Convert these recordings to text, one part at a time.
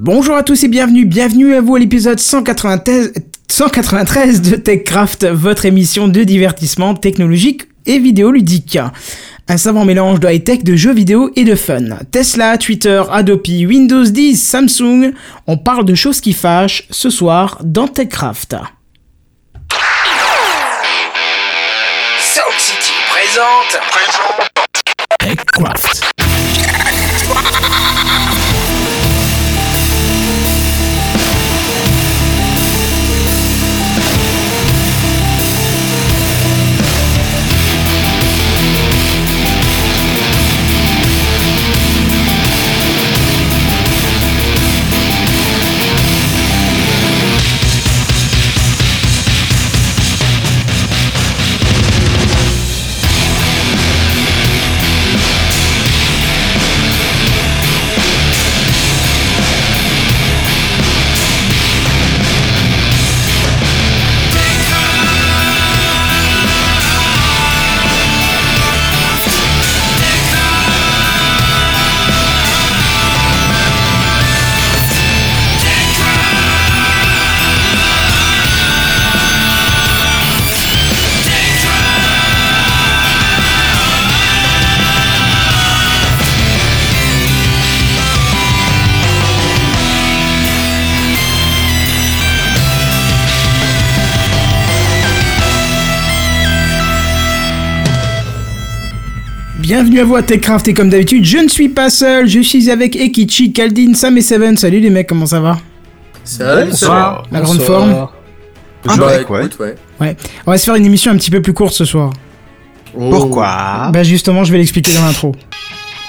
Bonjour à tous et bienvenue, bienvenue à vous à l'épisode 193, 193 de TechCraft, votre émission de divertissement technologique et vidéoludique. Un savant mélange de high-tech, de jeux vidéo et de fun. Tesla, Twitter, Adobe, Windows 10, Samsung, on parle de choses qui fâchent ce soir dans TechCraft. Présente. TechCraft. Bienvenue à vous à TechCraft et comme d'habitude, je ne suis pas seul, je suis avec Ekichi, Kaldin, Sam et Seven. Salut les mecs, comment ça va? Salut, Bonsoir. La grande forme Ah bah, écoute, écoute, ouais. On va se faire une émission un petit peu plus courte ce soir. Oh. Pourquoi? Bah justement, je vais l'expliquer dans l'intro.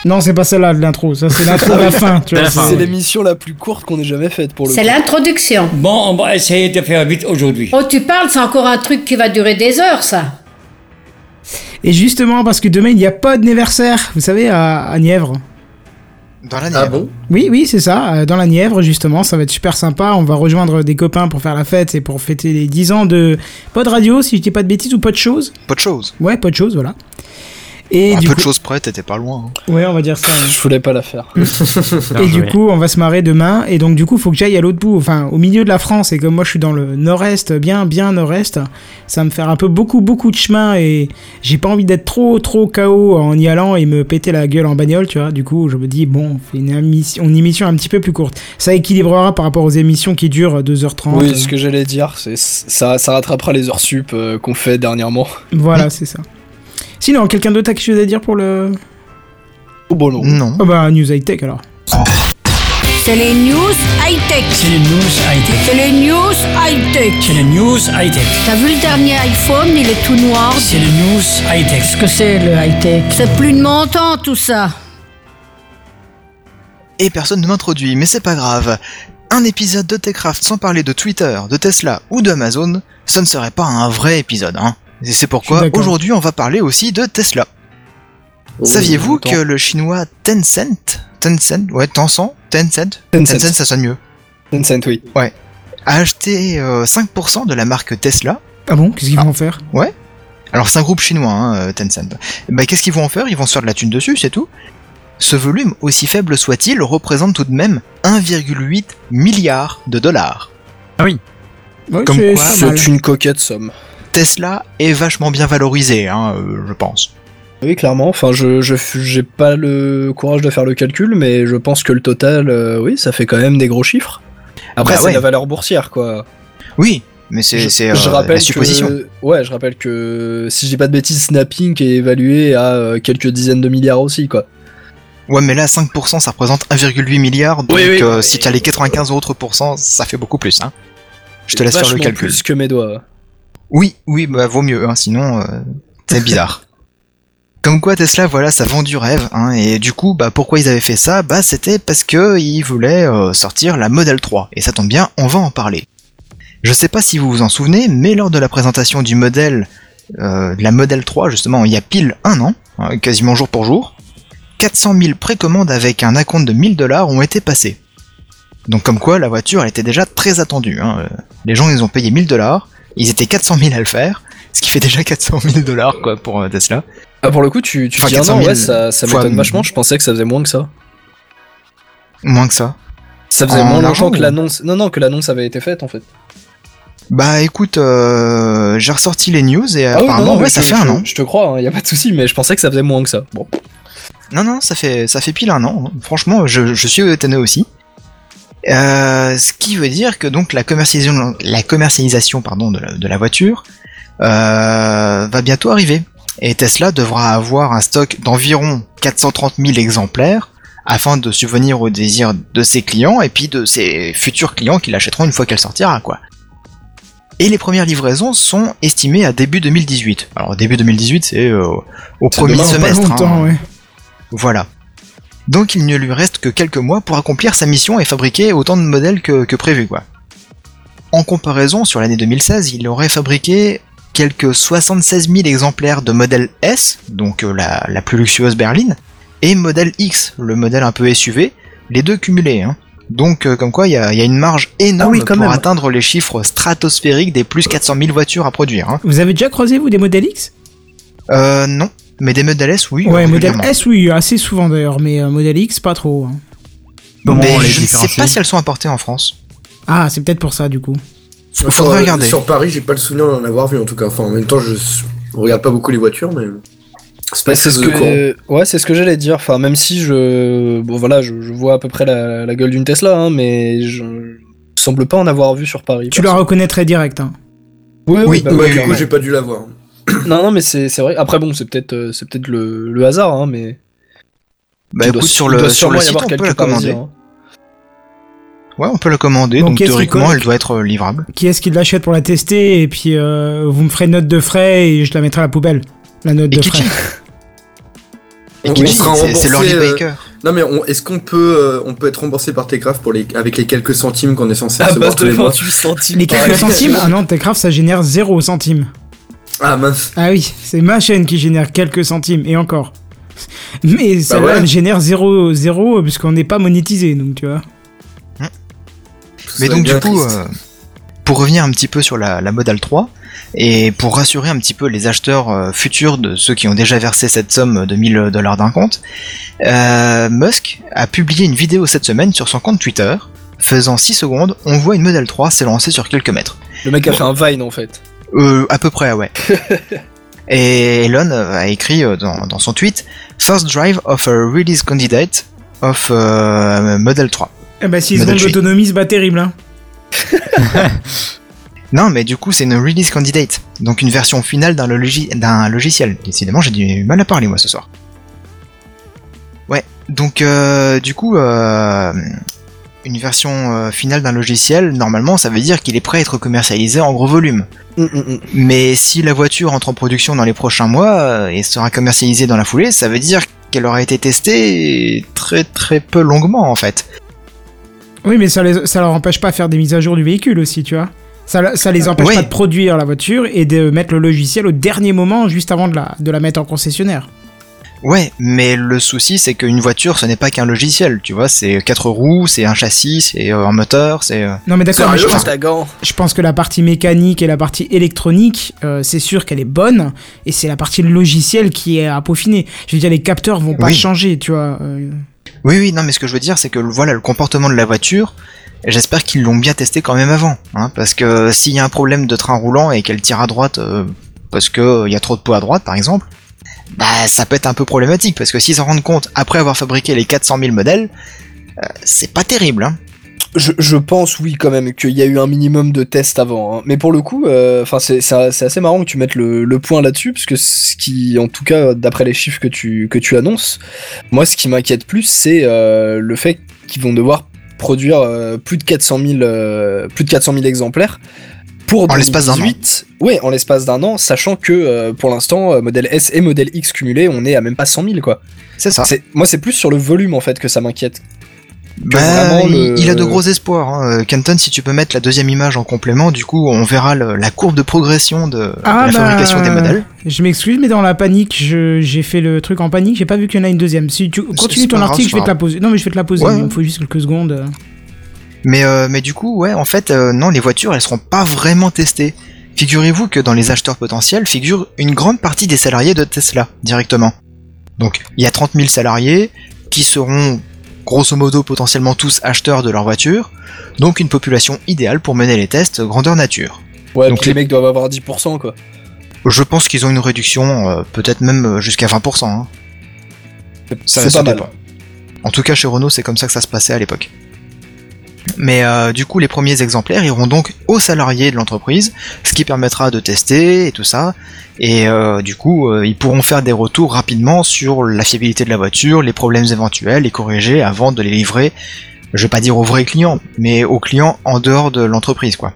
Non, c'est pas celle-là de l'intro, ça c'est l'intro de la fin, c'est- l'émission la plus courte qu'on ait jamais faite pour le C'est l'introduction. Bon, on va essayer de faire vite aujourd'hui. Oh, tu parles, c'est encore un truc qui va durer des heures, ça. Et justement, parce que demain il n'y a pas d'anniversaire, vous savez, à, à Nièvre. Dans la Ah Nièvre. bon? Oui, oui, c'est ça, euh, dans la Nièvre, justement, ça va être super sympa. On va rejoindre des copains pour faire la fête et pour fêter les 10 ans de Pod Radio, si je dis pas de bêtises, ou Pod Chose? Pas de choses. Ouais, Pod Chose, voilà. Et Un du peu coup, de choses près, t'étais pas loin. hein. ouais, on va dire ça. ouais. Je voulais pas la faire. Et du coup, on va se marrer demain. Et donc, du coup, faut que j'aille à l'autre bout, enfin, au milieu de la France. Et comme moi, je suis dans le nord-est, bien, bien nord-est, ça va me faire un peu beaucoup, beaucoup de chemin. Et j'ai pas envie d'être trop, trop KO en y allant et me péter la gueule en bagnole, tu vois. Du coup, je me dis, bon, on fait une émission, une émission un petit peu plus courte. Ça équilibrera par rapport aux émissions qui durent 2h30. Oui, ce que j'allais dire, c'est ça, ça rattrapera les heures sup euh, qu'on fait dernièrement. Voilà, c'est ça. Sinon, quelqu'un d'autre a quelque chose à dire pour le. Oh bon non. Non. Oh bah, news high-tech alors. C'est les news high-tech. C'est les news high-tech. C'est les news high-tech. C'est les news high-tech. T'as vu le dernier iPhone, il est tout noir. C'est les news high-tech. Qu'est-ce que c'est le high-tech C'est plus de mon temps, tout ça. Et personne ne m'introduit, mais c'est pas grave. Un épisode de Techcraft sans parler de Twitter, de Tesla ou d'Amazon, ce ne serait pas un vrai épisode, hein. Et c'est pourquoi aujourd'hui on va parler aussi de Tesla. Oh, Saviez-vous que le chinois Tencent, Tencent, ouais, Tencent, Tencent, Tencent. Tencent ça sonne mieux, Tencent, oui. a acheté euh, 5% de la marque Tesla Ah bon? Qu'est-ce qu'ils vont en faire? Alors c'est un groupe chinois, hein, euh, Tencent. Bah, qu'est-ce qu'ils vont en faire? Ils vont se faire de la thune dessus, c'est tout. Ce volume, aussi faible soit-il, représente tout de même 1,8 milliard de dollars. Ouais, Comme c'est- quoi, c'est pas mal. C'est une coquette somme. Tesla est vachement bien valorisé, hein, euh, je pense. Oui, clairement. Enfin, je je j'ai pas le courage de faire le calcul, mais je pense que le total, euh, oui, ça fait quand même des gros chiffres. Après, Bah c'est ouais. la valeur boursière, quoi. Oui, mais c'est Je- c'est, euh, je rappelle la supposition. Que, ouais, je rappelle que si je dis pas de bêtises, Snapping est évalué à euh, quelques dizaines de milliards aussi, quoi. Ouais, mais là, 5%, ça représente 1,8 milliard, donc Oui, oui, euh, oui. si tu as les 95 autres pourcents, ça fait beaucoup plus. Hein. Je te laisse faire le calcul. plus que mes doigts. Oui, oui, bah vaut mieux, hein, sinon euh, c'est bizarre. Comme quoi Tesla, voilà, ça vend du rêve, hein, et du coup, bah pourquoi ils avaient fait ça? Bah c'était parce que ils voulaient euh, sortir la Model 3, et ça tombe bien, on va en parler. Je sais pas si vous vous en souvenez, mais lors de la présentation du modèle, euh, de la Model 3 justement, il y a pile un an, hein, quasiment jour pour jour, 400 000 précommandes avec un acompte de 1000 dollars ont été passées. Donc comme quoi la voiture elle était déjà très attendue. Hein. euh, Les gens ils ont payé 1000 dollars, ils étaient 400 000 à le faire, ce qui fait déjà 400 000 dollars quoi pour euh, Tesla. Ah, pour le coup, tu, tu Enfin, dis un 400 an, 000 ouais, ça, ça m'étonne vachement. Je pensais que ça faisait moins que ça. Moins que ça. Ça faisait En moins longtemps que l'annonce. Non, non, que l'annonce avait été faite en fait. Bah écoute, euh, j'ai ressorti les news et Ah apparemment non, non, ouais, ça je, fait un an. Je te crois, il y a pas de souci, mais je pensais que ça faisait moins que ça. Bon. Non, non, ça fait, ça fait pile un an. hein. Franchement, je, je suis étonné aussi. Euh, ce qui veut dire que donc la commercialisation, la commercialisation pardon, de, la, de la voiture euh, va bientôt arriver. Et Tesla devra avoir un stock d'environ 430 000 exemplaires afin de subvenir aux désirs de ses clients et puis de ses futurs clients qui l'achèteront une fois qu'elle sortira, quoi. Et les premières livraisons sont estimées à début 2018. Alors début 2018, c'est euh, au premier semestre. longtemps, hein. ouais. Voilà. Donc il ne lui reste que quelques mois pour accomplir sa mission et fabriquer autant de modèles que, que prévu, quoi. En comparaison, sur l'année 2016, il aurait fabriqué quelques 76 000 exemplaires de modèle S, donc euh, la, la plus luxueuse berline, et modèle X, le modèle un peu SUV, les deux cumulés. Hein. Donc euh, comme quoi, il y a, il y a une marge énorme Ah oui, pour même. atteindre les chiffres stratosphériques des plus 400 000 voitures à produire. Hein. Vous avez déjà croisé, vous, des modèles X? Euh, non, mais des modèles S, oui. Ouais, modèle. S, oui, assez souvent d'ailleurs, mais euh, modèle X, pas trop. hein. Comment mais on les je ne sais pas si elles sont importées en France. Ah, c'est peut-être pour ça, du coup. Sur, Faudrait euh, regarder. Sur Paris, j'ai pas le souvenir d'en avoir vu en tout cas. Enfin, en même temps, je on regarde pas beaucoup les voitures, mais c'est pas Bah, ce que ouais c'est ce que j'allais dire enfin même si je bon voilà je, je vois à peu près la, la gueule d'une Tesla hein, mais je ne semble pas en avoir vu sur Paris Tu la reconnaîtrais direct. Hein. oui Oui, bah, Ouais, ouais, du coup, j'ai pas dû l'avoir. Non non mais c'est c'est vrai après bon c'est peut-être euh, c'est peut-être le, le hasard hein, mais Bah il doit- écoute, sur le, sur sûrement le y site, avoir on peut la commander. Hein. Ouais, on peut la commander, Donc, théoriquement, elle doit être euh, livrable. Qui est-ce qui l'achète pour la tester Et puis, euh, vous me ferez une note de frais et je la mettrai à la poubelle. La note Et de frais. Et sera c'est- euh, baker. Non, mais on- est-ce qu'on peut, euh, on peut être remboursé par Techcraft pour les, avec les quelques centimes qu'on est censé à recevoir base tous les mois 28 centimes Les quelques centimes Ah non, Techcraft, ça génère 0 centimes. Ah mince. Ah oui, c'est ma chaîne qui génère quelques centimes, et encore. Mais celle-là, ouais. elle génère 0, 0 puisqu'on n'est pas monétisé, donc tu vois. Tout Mais ça donc du coup, euh, pour revenir un petit peu sur la, la Model 3, et pour rassurer un petit peu les acheteurs euh, futurs de ceux qui ont déjà versé cette somme de 1000 dollars d'un compte, euh, Musk a publié une vidéo cette semaine sur son compte Twitter, faisant 6 secondes, on voit une Model 3 s'élancer sur quelques mètres. le mec a fait un Vine en fait Euh, à peu près, ouais. Et Elon euh, a écrit euh, dans, dans son tweet First drive of a release candidate of euh, Model 3. Eh bah, 6 Model secondes Tree. d'autonomie, c'est pas terrible, hein. Non, mais du coup, c'est une release candidate, donc une version finale d'un logi- d'un logiciel. Décidément, j'ai du mal à parler moi ce soir. Ouais, donc euh, du coup, euh, une version euh, finale d'un logiciel, normalement, ça veut dire qu'il est prêt à être commercialisé en gros volume. Hum, hum, hum. Mais si la voiture entre en production dans les prochains mois euh, et sera commercialisée dans la foulée, ça veut dire qu'elle aura été testée très très peu longuement en fait. Oui, mais ça, les, ça leur empêche pas de faire des mises à jour du véhicule aussi, tu vois. Ça, ça les empêche Ouais. pas de produire la voiture et de mettre le logiciel au dernier moment, juste avant de la, de la mettre en concessionnaire. Ouais, mais le souci c'est qu'une voiture ce n'est pas qu'un logiciel, tu vois, c'est quatre roues, c'est un châssis, c'est euh, un moteur, c'est... euh, Non, mais d'accord, mais je pense, je pense que la partie mécanique et la partie électronique, euh, c'est sûr qu'elle est bonne, et c'est la partie logicielle qui est à peaufiner. Je veux dire, les capteurs vont pas Oui. changer, tu vois. euh. Oui, oui, non, mais ce que je veux dire c'est que voilà, le comportement de la voiture, j'espère qu'ils l'ont bien testé quand même avant, hein, parce que s'il y a un problème de train roulant et qu'elle tire à droite euh, parce que il y a trop de poids à droite par exemple, bah ça peut être un peu problématique, parce que s'ils s'en rendent compte après avoir fabriqué les 400 000 modèles, euh, c'est pas terrible, hein. Je, pense oui quand même qu'il y a eu un minimum de tests avant. hein. Mais pour le coup, euh, enfin c'est assez marrant que tu mettes le, point là-dessus parce que ce qui, en tout cas, d'après les chiffres que tu que tu annonces, moi ce qui m'inquiète plus c'est euh, le fait qu'ils vont devoir produire plus de 400 000 euh, plus de 400 000 exemplaires pour En l'espace d'un an. 2018. Ouais, en l'espace d'un an, sachant que euh, pour l'instant, euh, modèle S et modèle X cumulés, on est à même pas 100 000 quoi. C'est ça. Moi, c'est plus sur le volume en fait que ça m'inquiète. Bah, il, le- il a de gros espoirs. Hein. Euh, Kenton, si tu peux mettre la deuxième image en complément, du coup, on verra le- la courbe de progression de, Ah, la bah, fabrication des modèles. Je m'excuse, mais dans la panique, j'ai fait le truc en panique, j'ai pas vu qu'il y en a une deuxième. Si tu continues ton grave, article, je vais te la poser. Non, mais je vais te la poser, Ouais. il me faut juste quelques secondes. Mais, euh, mais du coup, ouais, en fait, euh, non, les voitures, elles seront pas vraiment testées. Figurez-vous que dans les acheteurs potentiels figure une grande partie des salariés de Tesla, directement. Donc, il y a 30 000 salariés qui seront grosso modo potentiellement tous acheteurs de leur voiture, donc une population idéale pour mener les tests grandeur nature. Ouais, Donc les- les mecs doivent avoir 10% quoi. Je pense qu'ils ont une réduction, euh, peut-être même euh, jusqu'à 20%. hein. Ça pas dépend. mal. En tout cas, chez Renault, c'est comme ça que ça se passait à l'époque. Mais euh, du coup, les premiers exemplaires iront donc aux salariés de l'entreprise, ce qui permettra de tester et tout ça. Et euh, du coup, euh, ils pourront faire des retours rapidement sur la fiabilité de la voiture, les problèmes éventuels, les corriger avant de les livrer. Je vais pas dire aux vrais clients, mais aux clients en dehors de l'entreprise, quoi.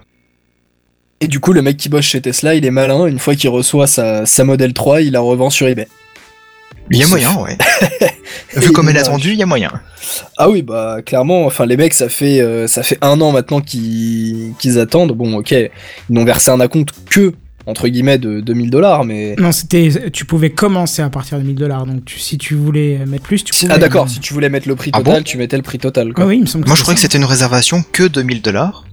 Et du coup, le mec qui bosse chez Tesla, il est malin. Une fois qu'il reçoit sa, sa Model 3, il la revend sur eBay. Il y a moyen, ouais. Vu comme elle est lâche. attendue, il y a moyen. Ah oui, bah clairement, enfin les mecs, ça fait euh, ça fait un an maintenant qu'ils qu'ils attendent. Bon, ok, ils n'ont versé un acompte que entre guillemets de 2000 dollars, mais Non, c'était, tu pouvais commencer à partir de 1000 dollars. Donc, tu- si tu voulais mettre plus, tu pouvais. ah d'accord, si tu voulais mettre le prix Ah total, bon tu mettais le prix total. Ah oui, il me semble. Moi, je croyais que c'était une réservation que 2000 dollars.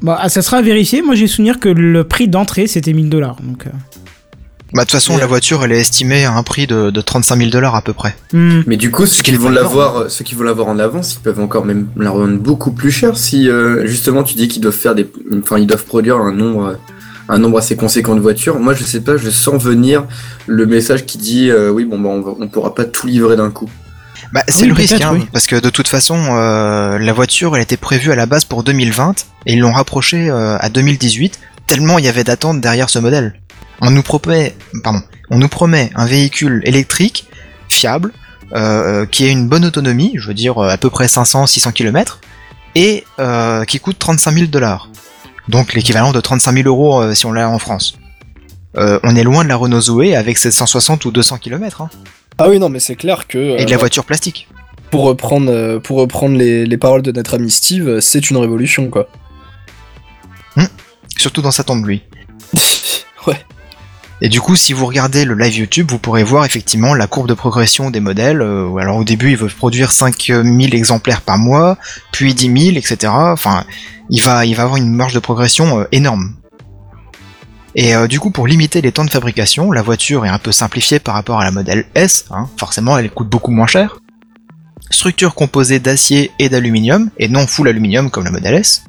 Bon, ah, ça sera vérifié. Moi, j'ai souvenir que le prix d'entrée c'était 1000 dollars. Donc, euh, Bah, de toute façon, la voiture, elle est estimée à un prix de, de 35 000 dollars à peu près. hmm. Mais du coup, ceux qui qu'il vont est l'avoir, euh, ceux qui vont l'avoir en avance, ils peuvent encore même la revendre beaucoup plus cher si euh, justement tu dis qu'ils doivent faire des, enfin ils doivent produire un nombre, euh, un nombre assez conséquent de voitures. Moi, je sais pas, je sens venir le message qui dit euh, oui bon bah on, va- on pourra pas tout livrer d'un coup. Bah, c'est oui, le risque, hein, oui. parce que de toute façon, euh, la voiture, elle était prévue à la base pour 2020, et ils l'ont rapprochée euh, à 2018, tellement il y avait d'attente derrière ce modèle. On nous promet, pardon, on nous promet un véhicule électrique, fiable, euh, qui a une bonne autonomie, je veux dire euh, à peu près 500-600 km, et euh, qui coûte 35 000 dollars. Donc l'équivalent de 35 000 euros euh, si on l'a en France. Euh, on est loin de la Renault Zoé avec ses 160 ou 200 km, hein, Ah oui, non, mais c'est clair que et de la euh, voiture plastique. pour reprendre euh, pour reprendre les, les paroles de notre ami Steve, euh, c'est une révolution quoi. Surtout dans sa tombe, lui. ouais. Et du coup, si vous regardez le live YouTube, vous pourrez voir effectivement la courbe de progression des modèles. Euh, alors au début, il veut produire 5000 exemplaires par mois, puis 10 000, etc. Enfin, il va, il va avoir une marge de progression euh, énorme. Et euh, du coup, pour limiter les temps de fabrication, la voiture est un peu simplifiée par rapport à la modèle S. hein. Forcément, elle coûte beaucoup moins cher. Structure composée d'acier et d'aluminium, et non full aluminium comme la modèle S.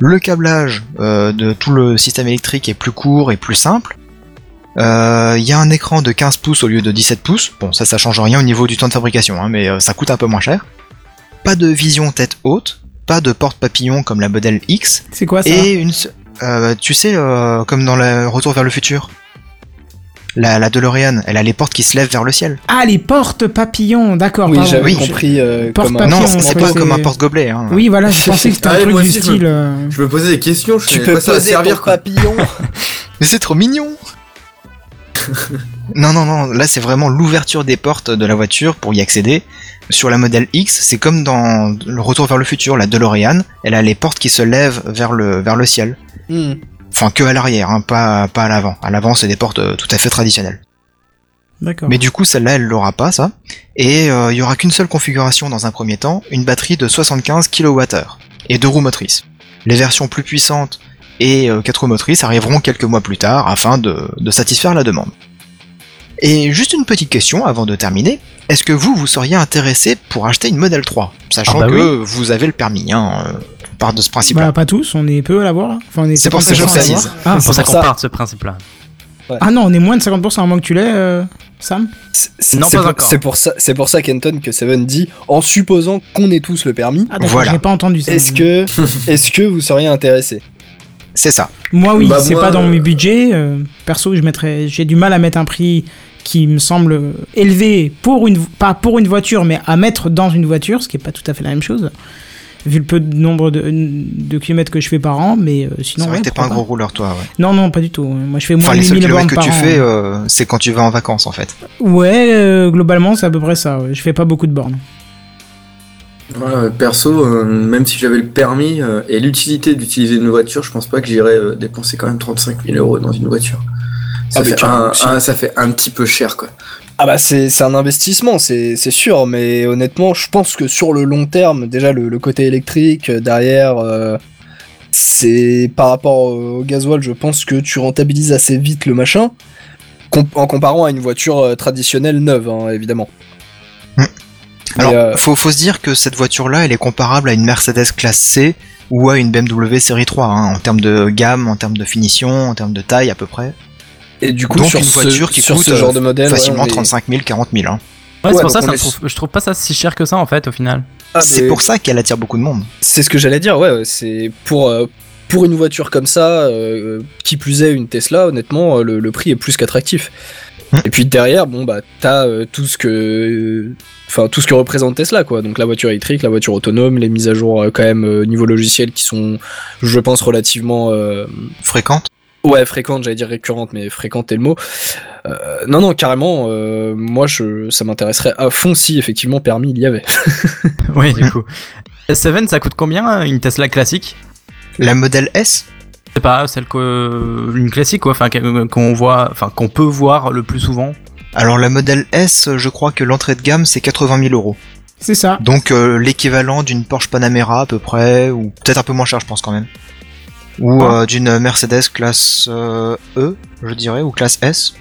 Le câblage de tout le système électrique est plus court et plus simple. Euh, Il y a un écran de 15 pouces au lieu de 17 pouces. Bon, ça, ça change rien au niveau du temps de fabrication, hein, mais euh, ça coûte un peu moins cher. Pas de vision tête haute, pas de porte papillon comme la modèle X, c'est quoi ça? Et une, euh, tu sais, euh, comme dans le Retour vers le futur? La, la DeLorean, elle a les portes qui se lèvent vers le ciel. Ah, les portes papillons. D'accord. Oui, j'avais oui. compris euh, Porte comme un- papillon, non, on c'est pas comme un porte-gobelet. Hein. Oui, voilà, je pensais que c'était un Ah, truc moi du aussi, je style. me- Je me posais des questions, je Tu savais peux pas ça servir quoi. papillon. Mais c'est trop mignon Non, non, non, là c'est vraiment l'ouverture des portes de la voiture pour y accéder. Sur la modèle X, c'est comme dans le Retour vers le futur, la DeLorean, elle a les portes qui se lèvent vers le, vers le ciel. Hmm. Enfin, que à l'arrière, hein, pas, pas à l'avant. À l'avant, c'est des portes euh, tout à fait traditionnelles. D'accord. Mais du coup, celle-là, elle l'aura pas, ça. Et euh, il y aura qu'une seule configuration dans un premier temps, une batterie de 75 kWh et deux roues motrices. Les versions plus puissantes et euh, quatre roues motrices arriveront quelques mois plus tard afin de, de satisfaire la demande. Et juste une petite question avant de terminer. Est-ce que vous, vous seriez intéressé pour acheter une Model 3 Sachant Ah bah que vous avez le permis, hein. On part de ce principe-là. Bah, pas tous, on est peu à l'avoir. là. Enfin, C'est pour ça que je 50% à précise. l'avoir. Ah, C'est pour ça qu'on part de ce principe-là. ah non, on est moins de 50% à moins que tu l'aies, euh, Sam. Non, c'est pas pour, encore. c'est pour ça, c'est pour ça Kenton que Seven dit, en supposant qu'on ait tous le permis, Ah, Voilà. j'ai pas entendu ça. est-ce que, est-ce que vous seriez intéressé? C'est ça. Moi, oui, Bah, c'est moi, pas dans euh, mes budgets. euh, perso, je mettrais. J'ai du mal à mettre un prix qui me semble élevé pour une, pas pour une voiture, mais à mettre dans une voiture, ce qui est pas tout à fait la même chose, vu le peu de nombre de, de kilomètres que je fais par an. Mais euh, C'est sinon, vrai ouais, que t'es pas un gros rouleur, toi, ouais. Non, non, pas du tout. Moi, je fais moins Enfin, de les seuls 1000 kilomètres bornes que tu an. fais, euh, c'est quand tu vas en vacances, en fait. Ouais, euh, globalement, c'est à peu près ça. ouais. Je fais pas beaucoup de bornes. Ouais, perso, euh, même si j'avais le permis euh, et l'utilité d'utiliser une voiture, je pense pas que j'irais euh, dépenser quand même 35 000 euros dans une voiture. Ça, Ah, fait un, un- ça fait un petit peu cher quoi. Ah bah c'est un investissement, c'est sûr, mais honnêtement, je pense que sur le long terme, déjà le, le côté électrique euh, derrière, euh, c'est par rapport au gasoil, je pense que tu rentabilises assez vite le machin, en comparant à une voiture euh, traditionnelle neuve, hein, évidemment. Alors, euh, faut, faut se dire que cette voiture-là, elle est comparable à une Mercedes classe C ou à une BMW série 3, hein, en termes de gamme, en termes de finition, en termes de taille à peu près. et du coup, Donc sur une ce, voiture qui sur coûte ce genre de modèle, facilement ouais, on est- 35 000, 40 000. Hein. Ouais, Ouais, c'est pour ça, ça est- trouve- je trouve pas ça si cher que ça en fait au final. Ah, c'est mais pour ça qu'elle attire beaucoup de monde. C'est ce que j'allais dire, ouais. c'est pour euh, pour une voiture comme ça, euh, qui plus est une Tesla, honnêtement, euh, le, le prix est plus qu'attractif. Et puis derrière, bon bah t'as euh, tout ce que, enfin tout ce que représente Tesla, quoi. Donc la voiture électrique, la voiture autonome, les mises à jour euh, quand même euh, niveau logiciel qui sont, je pense, relativement euh, Fréquente. Ouais, fréquente, j'allais dire récurrente, mais fréquente est le mot. Euh, non, non, carrément, euh, moi, je, ça m'intéresserait à fond si effectivement permis il y avait. oui, du coup. S7, ça coûte combien une Tesla classique? La modèle S? C'est pas celle que une classique quoi, enfin qu'on voit, enfin qu'on peut voir le plus souvent. Alors la modèle S, je crois que l'entrée de gamme c'est 80 000 euros. C'est ça. Donc euh, l'équivalent d'une Porsche Panamera à peu près, ou peut-être un peu moins cher je pense quand même. Ou Ah. euh, d'une Mercedes classe euh, E, je dirais, ou classe S.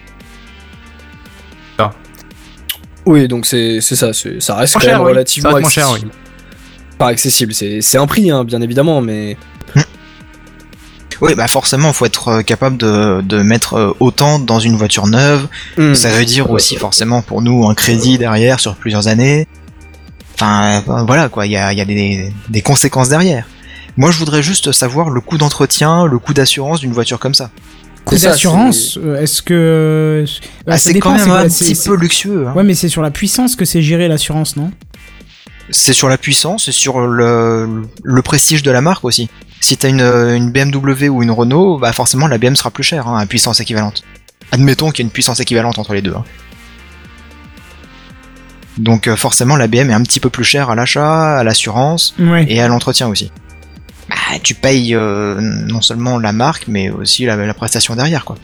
Oui, donc c'est c'est ça, c'est- ça reste quand cher, même oui. relativement Ça reste moins cher. Pas accessible, c'est c'est un prix, hein, bien évidemment, mais Oui, bah forcément, faut être euh, capable de, de mettre euh, autant dans une voiture neuve. Hmm. Ça veut dire aussi forcément pour nous un crédit derrière sur plusieurs années. Enfin, euh, voilà quoi, il y a, il y a des, des conséquences derrière. Moi, je voudrais juste savoir le coût d'entretien, le coût d'assurance d'une voiture comme ça. Coût d'assurance, est-ce que. Bah, Ah, c'est quand même un petit peu luxueux. hein. Ouais, mais c'est sur la puissance que c'est géré l'assurance, non? C'est sur la puissance, c'est sur le, le prestige de la marque aussi. Si t'as une, une BMW ou une Renault, bah forcément la BM sera plus chère hein, à puissance équivalente. Admettons qu'il y a une puissance équivalente entre les deux. hein. Donc euh, forcément la BM est un petit peu plus chère à l'achat, à l'assurance Ouais. et à l'entretien aussi. Bah, tu payes euh, non seulement la marque mais aussi la, la prestation derrière quoi.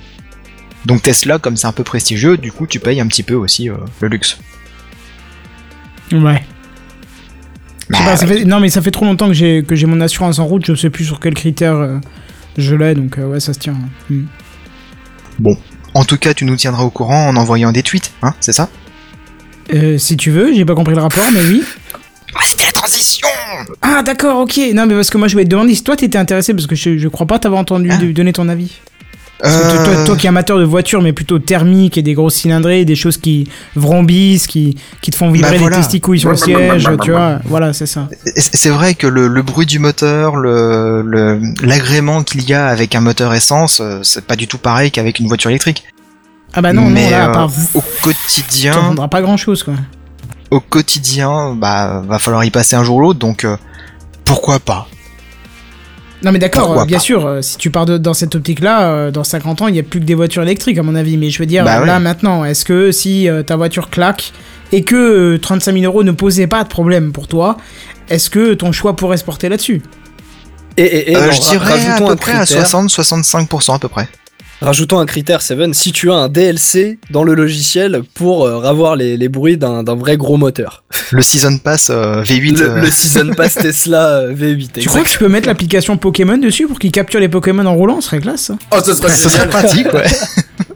Donc Tesla comme c'est un peu prestigieux, du coup tu payes un petit peu aussi euh, le luxe. Ouais. Bah, pas, ça fait- Non, mais ça fait trop longtemps que j'ai que j'ai mon assurance en route, je sais plus sur quels critères euh, je l'ai, donc euh, ouais, ça se tient. Hmm. En tout cas, tu nous tiendras au courant en envoyant des tweets, hein, c'est ça? Euh, si tu veux, j'ai pas compris le rapport, mais oui. Ah, c'était la transition Ah, d'accord, ok. Non, mais parce que moi, je voulais te demander si toi t'étais intéressé, parce que je, je crois pas t'avoir entendu Ah. de- donner ton avis. Parce que toi- Euh, toi, toi qui es amateur de voitures, mais plutôt thermique et des grosses cylindrées, des choses qui vrombissent, qui, qui te font vibrer Bah voilà. les testicouilles sur le siège, tu vois. Voilà, c'est ça. C'est vrai que le, le bruit du moteur, le le- l'agrément qu'il y a avec un moteur essence, euh, c'est pas du tout pareil qu'avec une voiture électrique. Ah bah non, Mais non, là, à euh, part au quotidien, entendras pas grand chose, quoi. au quotidien, bah va falloir y passer un jour ou l'autre, donc euh, pourquoi pas Non mais d'accord, euh, bien pas sûr, euh, si tu pars de- dans cette optique-là, euh, dans 50 ans, il n'y a plus que des voitures électriques à mon avis. Mais je veux dire, Bah là ouais. maintenant, est-ce que si euh, ta voiture claque et que euh, 35 000 euros ne posait pas de problème pour toi, est-ce que ton choix pourrait se porter là-dessus? Et, et, et Euh, alors, Je dirais à peu près à critère. 60-65% à peu près. Rajoutons un critère, Seven, si tu as un DLC dans le logiciel pour euh, avoir les, les bruits d'un d'un vrai gros moteur. Le Season Pass euh, V8, Le, euh, le Season Pass Tesla euh, V8. Tu crois que tu peux mettre l'application Pokémon dessus pour qu'il capture les Pokémon en roulant? Ce serait classe. ça. Oh, ça serait ça serait pratique, ouais.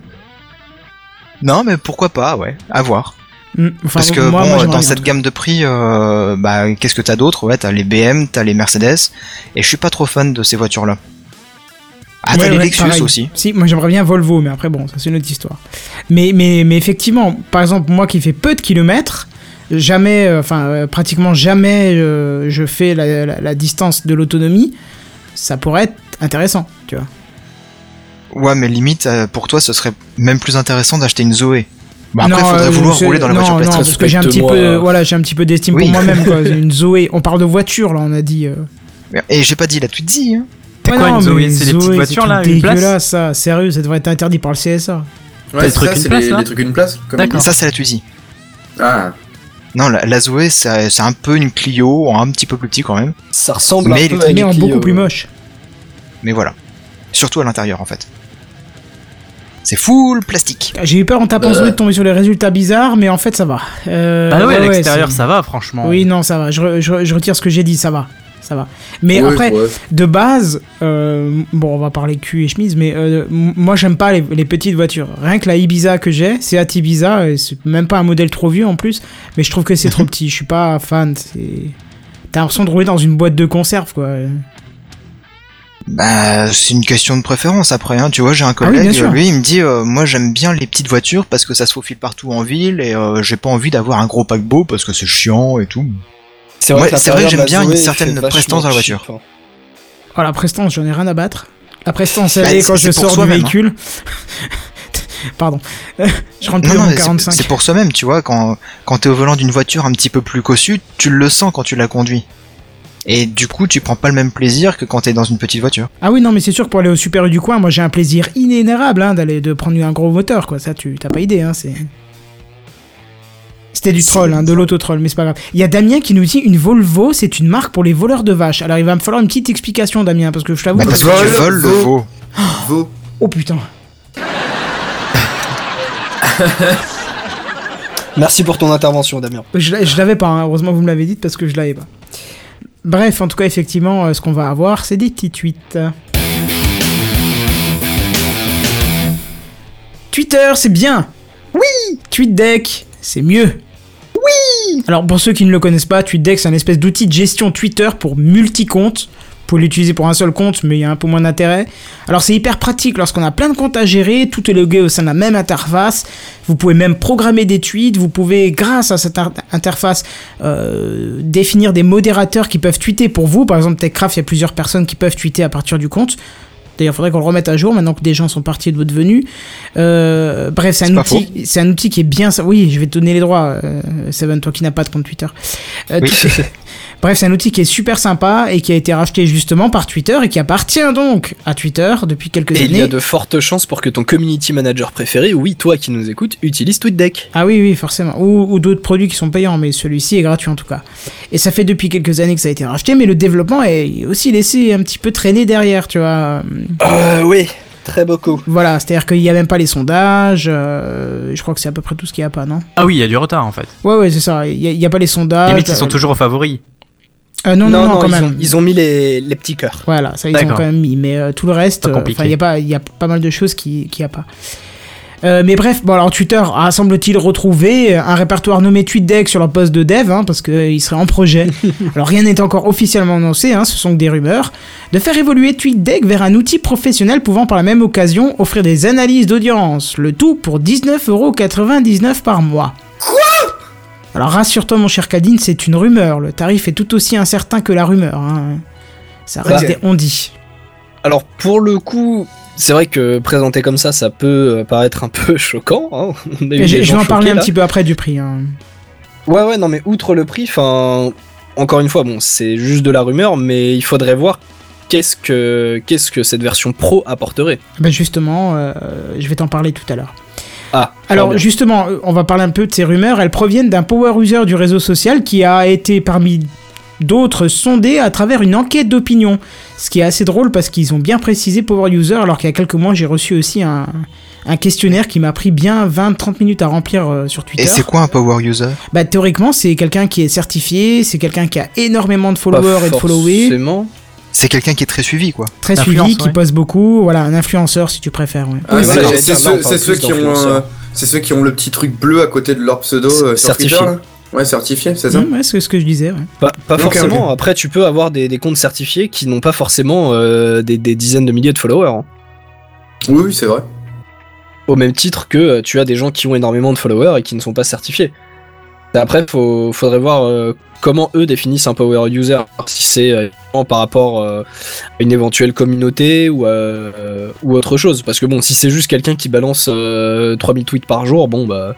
non, mais pourquoi pas, ouais, à voir. Hmm, Enfin, Parce que moi, bon, moi, dans cette gamme de prix, euh, bah, qu'est-ce que t'as d'autre? Ouais, t'as les BM, t'as les Mercedes, et je suis pas trop fan de ces voitures-là. Ah, Ouais, t'as les ouais, Lexus aussi. Si, moi j'aimerais bien Volvo, mais après bon, ça c'est une autre histoire. Mais, mais, mais effectivement, par exemple, moi qui fais peu de kilomètres, jamais, euh, enfin euh, pratiquement jamais euh, je fais la, la- la distance de l'autonomie, ça pourrait être intéressant, tu vois. Ouais, mais limite, euh, pour toi, ce serait même plus intéressant d'acheter une Zoé. Bah après, Non, faudrait euh, vouloir rouler dans la non, voiture non, plastique. parce que j'ai un petit peu, Respecte-moi. voilà, j'ai un petit peu d'estime Oui. pour moi-même, quoi. Une Zoé, on parle de voiture là, on a dit. euh. Et j'ai pas dit la Twizy, hein. C'est Ouais, quoi non, une Zoé mais C'est des petites voitures là, une place dégueulasse ça, sérieux, ça devrait être interdit par le CSA. Ouais, Des c'est trucs ça, une c'est place, les, les trucs une place. comme D'accord. Ça, c'est la Twizy. Ah, Non, la, la Zoé, c'est un peu une Clio, un petit peu plus petit quand même. Ça ressemble Mais un peu à une Clio, beaucoup plus moche. Mais voilà. Surtout à l'intérieur, en fait. C'est full plastique. J'ai eu peur en tapant Euh. Zoé de tomber sur les résultats bizarres, mais en fait ça va. Euh, Bah ouais, à l'extérieur ça va franchement. Oui, non, ça va. Je, re- je re- je retire ce que j'ai dit, ça va. Ça va. Mais Ouais, après, ouais. de base, euh, bon, on va parler cul et chemise, mais euh, moi j'aime pas les, les petites voitures. Rien que la Ibiza que j'ai, c'est Ibiza, et c'est même pas un modèle trop vieux en plus, mais je trouve que c'est trop petit. Je suis pas fan. T'as l'impression de rouler dans une boîte de conserve, quoi. Bah, c'est une question de préférence après. Hein. Tu vois, j'ai un oui, collègue, sûr. lui, il me dit, euh, moi j'aime bien les petites voitures parce que ça se faufile partout en ville et euh, j'ai pas envie d'avoir un gros paquebot parce que c'est chiant et tout. C'est Ouais, que c'est vrai que j'aime bien une certaine prestance dans la cheap, voiture. hein. Oh, la prestance, j'en ai rien à battre. La prestance, elle Bah, est quand je sors du hein. véhicule. Pardon. je rentre plus Non, dans non, c'est- 45. c'est pour soi-même, tu vois, quand, quand t'es au volant d'une voiture un petit peu plus cossue, tu le sens quand tu la conduis. Et du coup, tu prends pas le même plaisir que quand t'es dans une petite voiture. Ah oui, non, mais c'est sûr que pour aller au Super U du coin, moi j'ai un plaisir inénarrable hein, d'aller de prendre un gros moteur, quoi. Ça, tu t'as pas idée, hein. C'est. C'était du troll, hein, de l'auto-troll, mais c'est pas grave. Il y a Damien qui nous dit une Volvo, c'est une marque pour les voleurs de vaches. Alors il va me falloir une petite explication, Damien, parce que je t'avoue. Bah, parce que tu Vol, voles le veau. Oh putain. Merci pour ton intervention, Damien. Je, je l'avais pas, hein. heureusement que vous me l'avez dit parce que je l'avais pas. Bref, en tout cas, effectivement, euh, ce qu'on va avoir, c'est des petits tweets. Twitter, c'est bien. Oui. TweetDeck, c'est mieux. Oui. Alors pour ceux qui ne le connaissent pas, TweetDeck, c'est un espèce d'outil de gestion Twitter pour multi-comptes. Vous pouvez l'utiliser pour un seul compte, mais il y a un peu moins d'intérêt. Alors c'est hyper pratique lorsqu'on a plein de comptes à gérer, tout est logué au sein de la même interface. Vous pouvez même programmer des tweets, vous pouvez, grâce à cette in- interface, euh, définir des modérateurs qui peuvent tweeter pour vous. Par exemple, TechCraft, il y a plusieurs personnes qui peuvent tweeter à partir du compte. D'ailleurs, il faudrait qu'on le remette à jour maintenant que des gens sont partis de votre venue. Euh, bref, c'est un, outil, c'est un outil qui est bien. Oui, je vais te donner les droits, euh, Seven, toi qui n'as pas de compte Twitter. Euh, Oui. tu- Bref, c'est un outil qui est super sympa et qui a été racheté justement par Twitter et qui appartient donc à Twitter depuis quelques Et il années. y a de fortes chances pour que ton community manager préféré, oui, toi qui nous écoutes, utilise TweetDeck. Ah oui, oui, forcément. Ou, ou d'autres produits qui sont payants, mais celui-ci est gratuit en tout cas. Et ça fait depuis quelques années que ça a été racheté, mais le développement est aussi laissé un petit peu traîner derrière, tu vois. Euh, oui, très beaucoup. Voilà, c'est-à-dire qu'il n'y a même pas les sondages. euh, je crois que c'est à peu près tout ce qu'il n'y a pas, non? Ah oui, il y a du retard en fait. Ouais, ouais, c'est ça. Il n'y a, il y a pas les sondages. Limite, ils sont euh, toujours favoris. Euh, non, non, non, quand ils, même. ont, ils ont mis les, les petits cœurs. Voilà, ça ils ont quand même mis, mais euh, tout le reste, euh, il y a pas, y a pas mal de choses qui, qui y a pas. Euh, mais bref, bon alors Twitter a semble-t-il retrouvé un répertoire nommé TweetDeck sur leur poste de dev, hein, parce qu'il serait en projet. alors rien n'est encore officiellement annoncé, hein, ce sont que des rumeurs. De faire évoluer TweetDeck vers un outil professionnel pouvant par la même occasion offrir des analyses d'audience, le tout pour 19,99€ par mois. Alors rassure-toi mon cher Cadine, c'est une rumeur, le tarif est tout aussi incertain que la rumeur. hein. Ça reste des on-dit. Alors pour le coup, c'est vrai que présenté comme ça, ça peut euh, paraître un peu choquant. hein. On a eu Et Je, vais en parler un petit peu après du prix. hein. Ouais, ouais, non, mais outre le prix, enfin, encore une fois, bon, c'est juste de la rumeur, mais il faudrait voir qu'est-ce que, qu'est-ce que cette version pro apporterait. Ben justement, euh, je vais t'en parler tout à l'heure. Ah, Alors bien. justement, euh, on va parler un peu de ces rumeurs. Elles proviennent d'un power user du réseau social qui a été parmi d'autres sondé à travers une enquête d'opinion. Ce qui est assez drôle parce qu'ils ont bien précisé power user alors qu'il y a quelques mois j'ai reçu aussi un, un questionnaire qui m'a pris bien 20-30 minutes à remplir euh, sur Twitter. Et c'est quoi un power user? Bah théoriquement c'est quelqu'un qui est certifié, c'est quelqu'un qui a énormément de Pas followers et de followés. forcément. C'est quelqu'un qui est très suivi, quoi. très suivi, qui ouais. poste beaucoup, voilà, un influenceur si tu préfères. ouais. Ah, Oui, c'est- voilà, ceux, qui ont, d'influenceurs. euh, c'est ceux qui ont le petit truc bleu à côté de leur pseudo euh, sur Certifié. Twitter. là Ouais, certifié, c'est ça. Mmh, ouais, c'est ce que je disais. ouais. Pas, forcément. Après, tu peux avoir des, des comptes certifiés qui n'ont pas forcément euh, des, des dizaines de milliers de followers. hein. Oui, oui, c'est vrai. Au même titre que euh, tu as des gens qui ont énormément de followers et qui ne sont pas certifiés. Après, faut, faudrait voir euh, comment eux définissent un power user. Si c'est euh, par rapport euh, à une éventuelle communauté ou, ou autre chose. Parce que bon, si c'est juste quelqu'un qui balance euh, 3000 tweets par jour, bon bah.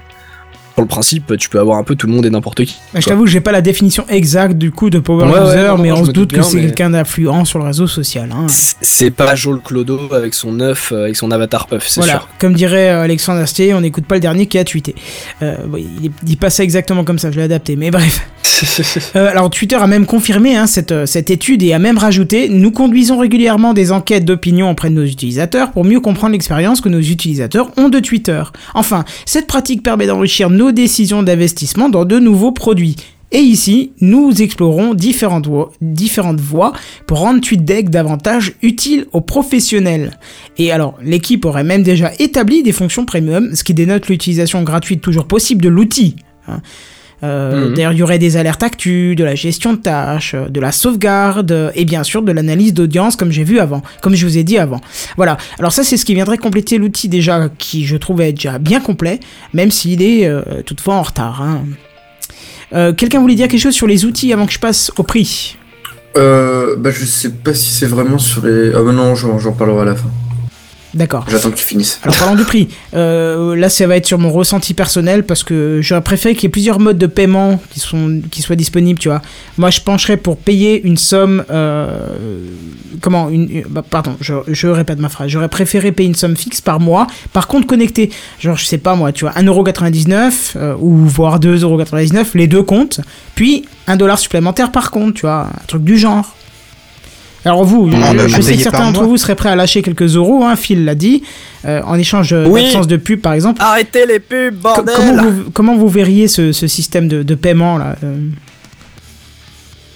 Pour le principe, tu peux avoir un peu tout le monde et n'importe qui. Bah, je t'avoue que j'ai pas la définition exacte du coup de power Ouais, ouais, user, non, non, mais on se doute que c'est mais- quelqu'un d'influent sur le réseau social. hein. C'est pas Joel Clodo avec son œuf, euh, avec son avatar œuf, c'est Voilà, sûr. comme dirait euh, Alexandre Astier, on n'écoute pas le dernier qui a tweeté. Euh, il dit pas ça exactement comme ça, je l'ai adapté, mais bref. Euh, alors Twitter a même confirmé hein, cette, euh, cette étude et a même rajouté Nous conduisons régulièrement des enquêtes d'opinion auprès de nos utilisateurs pour mieux comprendre l'expérience que nos utilisateurs ont de Twitter. Enfin, cette pratique permet d'enrichir nos décisions d'investissement dans de nouveaux produits. Et ici, nous explorons différentes voies, différentes voies pour rendre TweetDeck davantage utile aux professionnels. Et alors, l'équipe aurait même déjà établi des fonctions premium, ce qui dénote l'utilisation gratuite toujours possible de l'outil. Euh, Mhm. D'ailleurs, il y aurait des alertes actus, de la gestion de tâches, euh, de la sauvegarde euh, et bien sûr de l'analyse d'audience comme j'ai vu avant, comme je vous ai dit avant. Voilà. Alors ça, c'est ce qui viendrait compléter l'outil déjà qui je trouvais déjà bien complet, même s'il est euh, toutefois en retard. hein. Euh, Quelqu'un voulait dire quelque chose sur les outils avant que je passe au prix? Euh, bah, je sais pas si c'est vraiment sur les. Ah, bah non, j'en j'en parlerai à la fin. D'accord. J'attends que tu finisses. Alors parlons du prix. Euh, là, ça va être sur mon ressenti personnel parce que j'aurais préféré qu'il y ait plusieurs modes de paiement qui, sont, qui soient disponibles, tu vois. Moi, je pencherais pour payer une somme... euh, comment une, bah, Pardon, je, je répète ma phrase. J'aurais préféré payer une somme fixe par mois, par compte connecté. Genre, je sais pas moi, tu vois, 1,99€ euh, ou voire 2,99€, les deux comptes. Puis, un dollar supplémentaire par compte, tu vois, un truc du genre. Alors vous, je, sais que certains d'entre vous seraient prêts à lâcher quelques euros, hein, Phil l'a dit, euh, en échange euh, Oui. d'absence de pub par exemple. Arrêtez les pubs, Co- bordel comment, vous, comment vous verriez ce, ce système de, de paiement là euh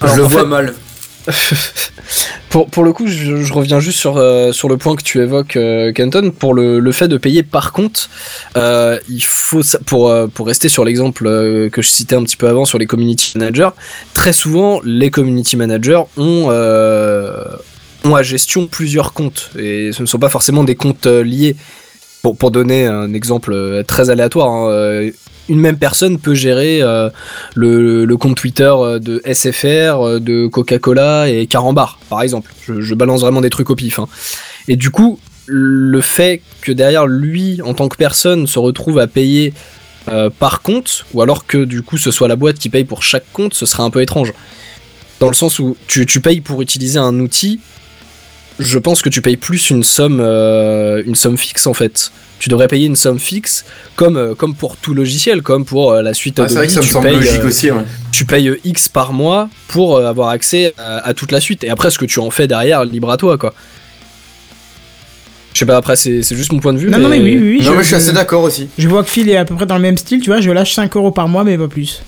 Alors, je le vois fait- mal. Pour, pour le coup, je, reviens juste sur, euh, sur le point que tu évoques, euh, Kenton, pour le, le fait de payer par compte. euh, il faut, pour, euh, pour rester sur l'exemple que je citais un petit peu avant sur les community managers, très souvent, les community managers ont, ont à gestion plusieurs comptes. Et ce ne sont pas forcément des comptes liés. Pour, pour donner un exemple très aléatoire, hein, une même personne peut gérer euh, le, compte Twitter euh, de SFR, euh, de Coca-Cola et Carambar, par exemple. Je, balance vraiment des trucs au pif. hein. Et du coup, le fait que derrière lui, en tant que personne, se retrouve à payer par compte, ou alors que du coup ce soit la boîte qui paye pour chaque compte, ce serait un peu étrange. Dans le sens où tu, payes pour utiliser un outil, je pense que tu payes plus une somme fixe en fait. Tu devrais payer une somme fixe comme, euh, comme pour tout logiciel, comme pour euh, la suite Ah, c'est vrai que ça me tu semble payes, logique euh, aussi. Ouais. tu payes euh, X par mois pour euh, avoir accès à, à toute la suite. Et après, ce que tu en fais derrière, libre à toi, quoi. Je sais pas, après, c'est c'est juste mon point de vue. Non, non, mais oui, oui, oui. non, mais je suis assez d'accord aussi. je vois que Phil est à peu près dans le même style, tu vois, je lâche 5 euros par mois, mais pas plus.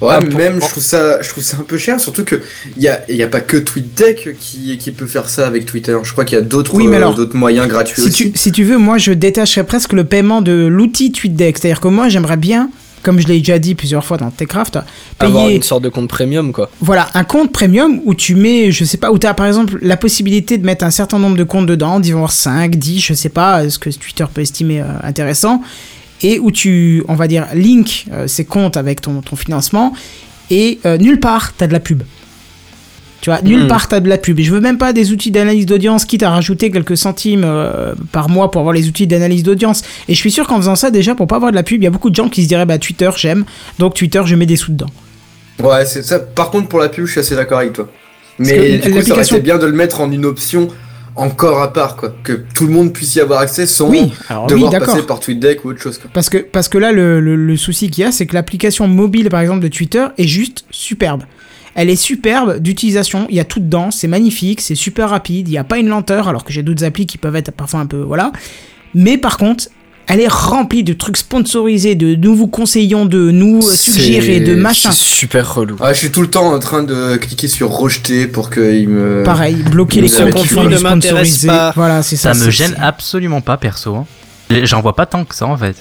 Ouais, Ah, pour- même je trouve ça, je trouve ça un peu cher, surtout que il y a, y a pas que TweetDeck qui, qui peut faire ça avec Twitter. Je crois qu'il y a d'autres, Oui, mais euh, alors, d'autres moyens gratuits Si aussi. tu, si tu veux, moi je détacherais presque le paiement de l'outil TweetDeck. C'est-à-dire que moi j'aimerais bien, comme je l'ai déjà dit plusieurs fois dans Techcraft, Avoir payer une sorte de compte premium, quoi. voilà, un compte premium où tu mets, je sais pas, où tu as par exemple la possibilité de mettre un certain nombre de comptes dedans, disons 5, 10, je sais pas, ce que Twitter peut estimer euh, intéressant, et où tu, on va dire, link euh, ces comptes avec ton, ton financement, et euh, nulle part t'as de la pub. Tu vois, nulle Mhm. part t'as de la pub. Et je veux même pas des outils d'analyse d'audience, quitte à rajouter quelques centimes euh, par mois pour avoir les outils d'analyse d'audience. Et je suis sûr qu'en faisant ça, déjà, pour pas avoir de la pub, il y a beaucoup de gens qui se diraient, bah Twitter, j'aime, donc Twitter, je mets des sous dedans. Ouais, c'est ça. Par contre, pour la pub, je suis assez d'accord avec toi. Mais que du coup, ça aurait l'application- été bien de le mettre en une option encore à part, quoi. Que tout le monde puisse y avoir accès sans Oui, alors oui, devoir passer par TweetDeck ou autre chose, quoi. Parce que, parce que là, le, le- le souci qu'il y a, c'est que l'application mobile, par exemple, de Twitter est juste superbe. Elle est superbe d'utilisation, il y a tout dedans, c'est magnifique, c'est super rapide, il n'y a pas une lenteur, alors que j'ai d'autres applis qui peuvent être parfois un peu... Voilà. Mais par contre, elle est remplie de trucs sponsorisés, de nous vous conseillons, de nous suggérer, de machin. C'est super relou. Ah, je suis tout le temps en train de cliquer sur rejeter pour qu'il me. Pareil, bloquer les comptes ne m'intéresse sponsorisé. pas. Voilà, c'est ça. Ça me gêne absolument pas perso. hein. Et J'en vois pas tant que ça en fait.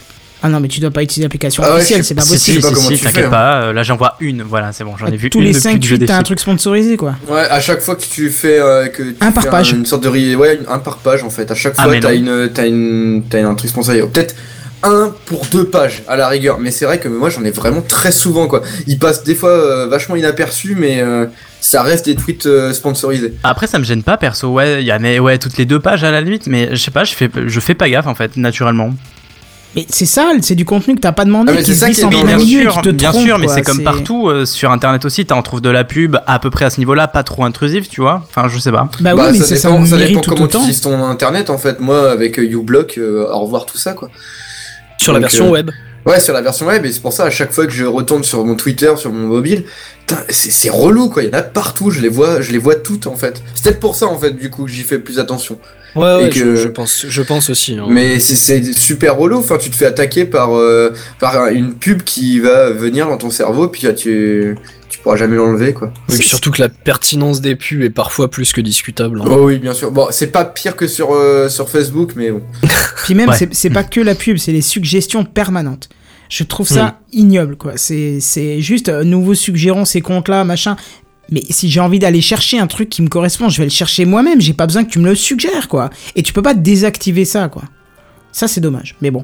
Ah non, mais tu dois pas utiliser l'application Ah ouais, officielle, c'est pas si, possible. je sais pas comment tu t'inquiète fais, hein. pas. Là j'en vois une. Voilà, c'est bon, j'en ai vu Tous une les depuis 5 que je tweets, t'as un truc sponsorisé, quoi. Ouais, à chaque fois que tu fais euh, que tu Un par fais page. une sorte de ouais, un par page en fait. À chaque Ah, fois, mais t'as une, t'as une, t'as un truc sponsorisé. Peut-être un pour deux pages à la rigueur. Mais c'est vrai que moi, j'en ai vraiment très souvent quoi. Ils passent des fois euh, vachement inaperçus, mais euh, ça reste des tweets euh, sponsorisés. Après ça me gêne pas perso. Ouais, il y a mais ouais toutes les deux pages à la limite, mais je sais pas, je fais je fais pas gaffe en fait naturellement. Mais c'est ça, c'est du contenu que t'as pas demandé, Ah, qui c'est se ça glisse qui est en bien plein bien milieu, sûr, qui te bien trompe, sûr, mais c'est comme partout euh, sur internet aussi. T'en trouves de la pub à peu près à ce niveau-là, pas trop intrusive, tu vois. Enfin, je sais pas. Bah, Bah, oui, mais ça, c'est ça, dépend, ça irrite dépend tout comment tu utilises ton internet en fait. Moi, avec euh, uBlock, euh, au revoir tout ça quoi. Sur la version euh, web. Ouais, sur la version web, et c'est pour ça, à chaque fois que je retourne sur mon Twitter, sur mon mobile, c'est relou, quoi. Il y en a partout, je les vois, je les vois toutes, en fait. C'est peut-être pour ça, en fait, du coup, que j'y fais plus attention. Ouais, ouais, que- je, je pense, je pense aussi. hein. Mais c'est- super relou, enfin, tu te fais attaquer par, euh, par une pub qui va venir dans ton cerveau, puis là, tu, tu pourras jamais l'enlever, quoi. Oui, puis surtout que la pertinence des pubs est parfois plus que discutable. hein. Oh oui, bien sûr. Bon, c'est pas pire que sur, euh, sur Facebook, mais bon. Puis même, Ouais. c'est- c'est pas que la pub, c'est les suggestions permanentes. Je trouve ça ignoble, quoi. C'est c'est juste, euh, nous vous suggérons ces comptes-là, machin. Mais si j'ai envie d'aller chercher un truc qui me correspond, je vais le chercher moi-même. J'ai pas besoin que tu me le suggères, quoi. Et tu peux pas désactiver ça, quoi. Ça, c'est dommage. Mais bon,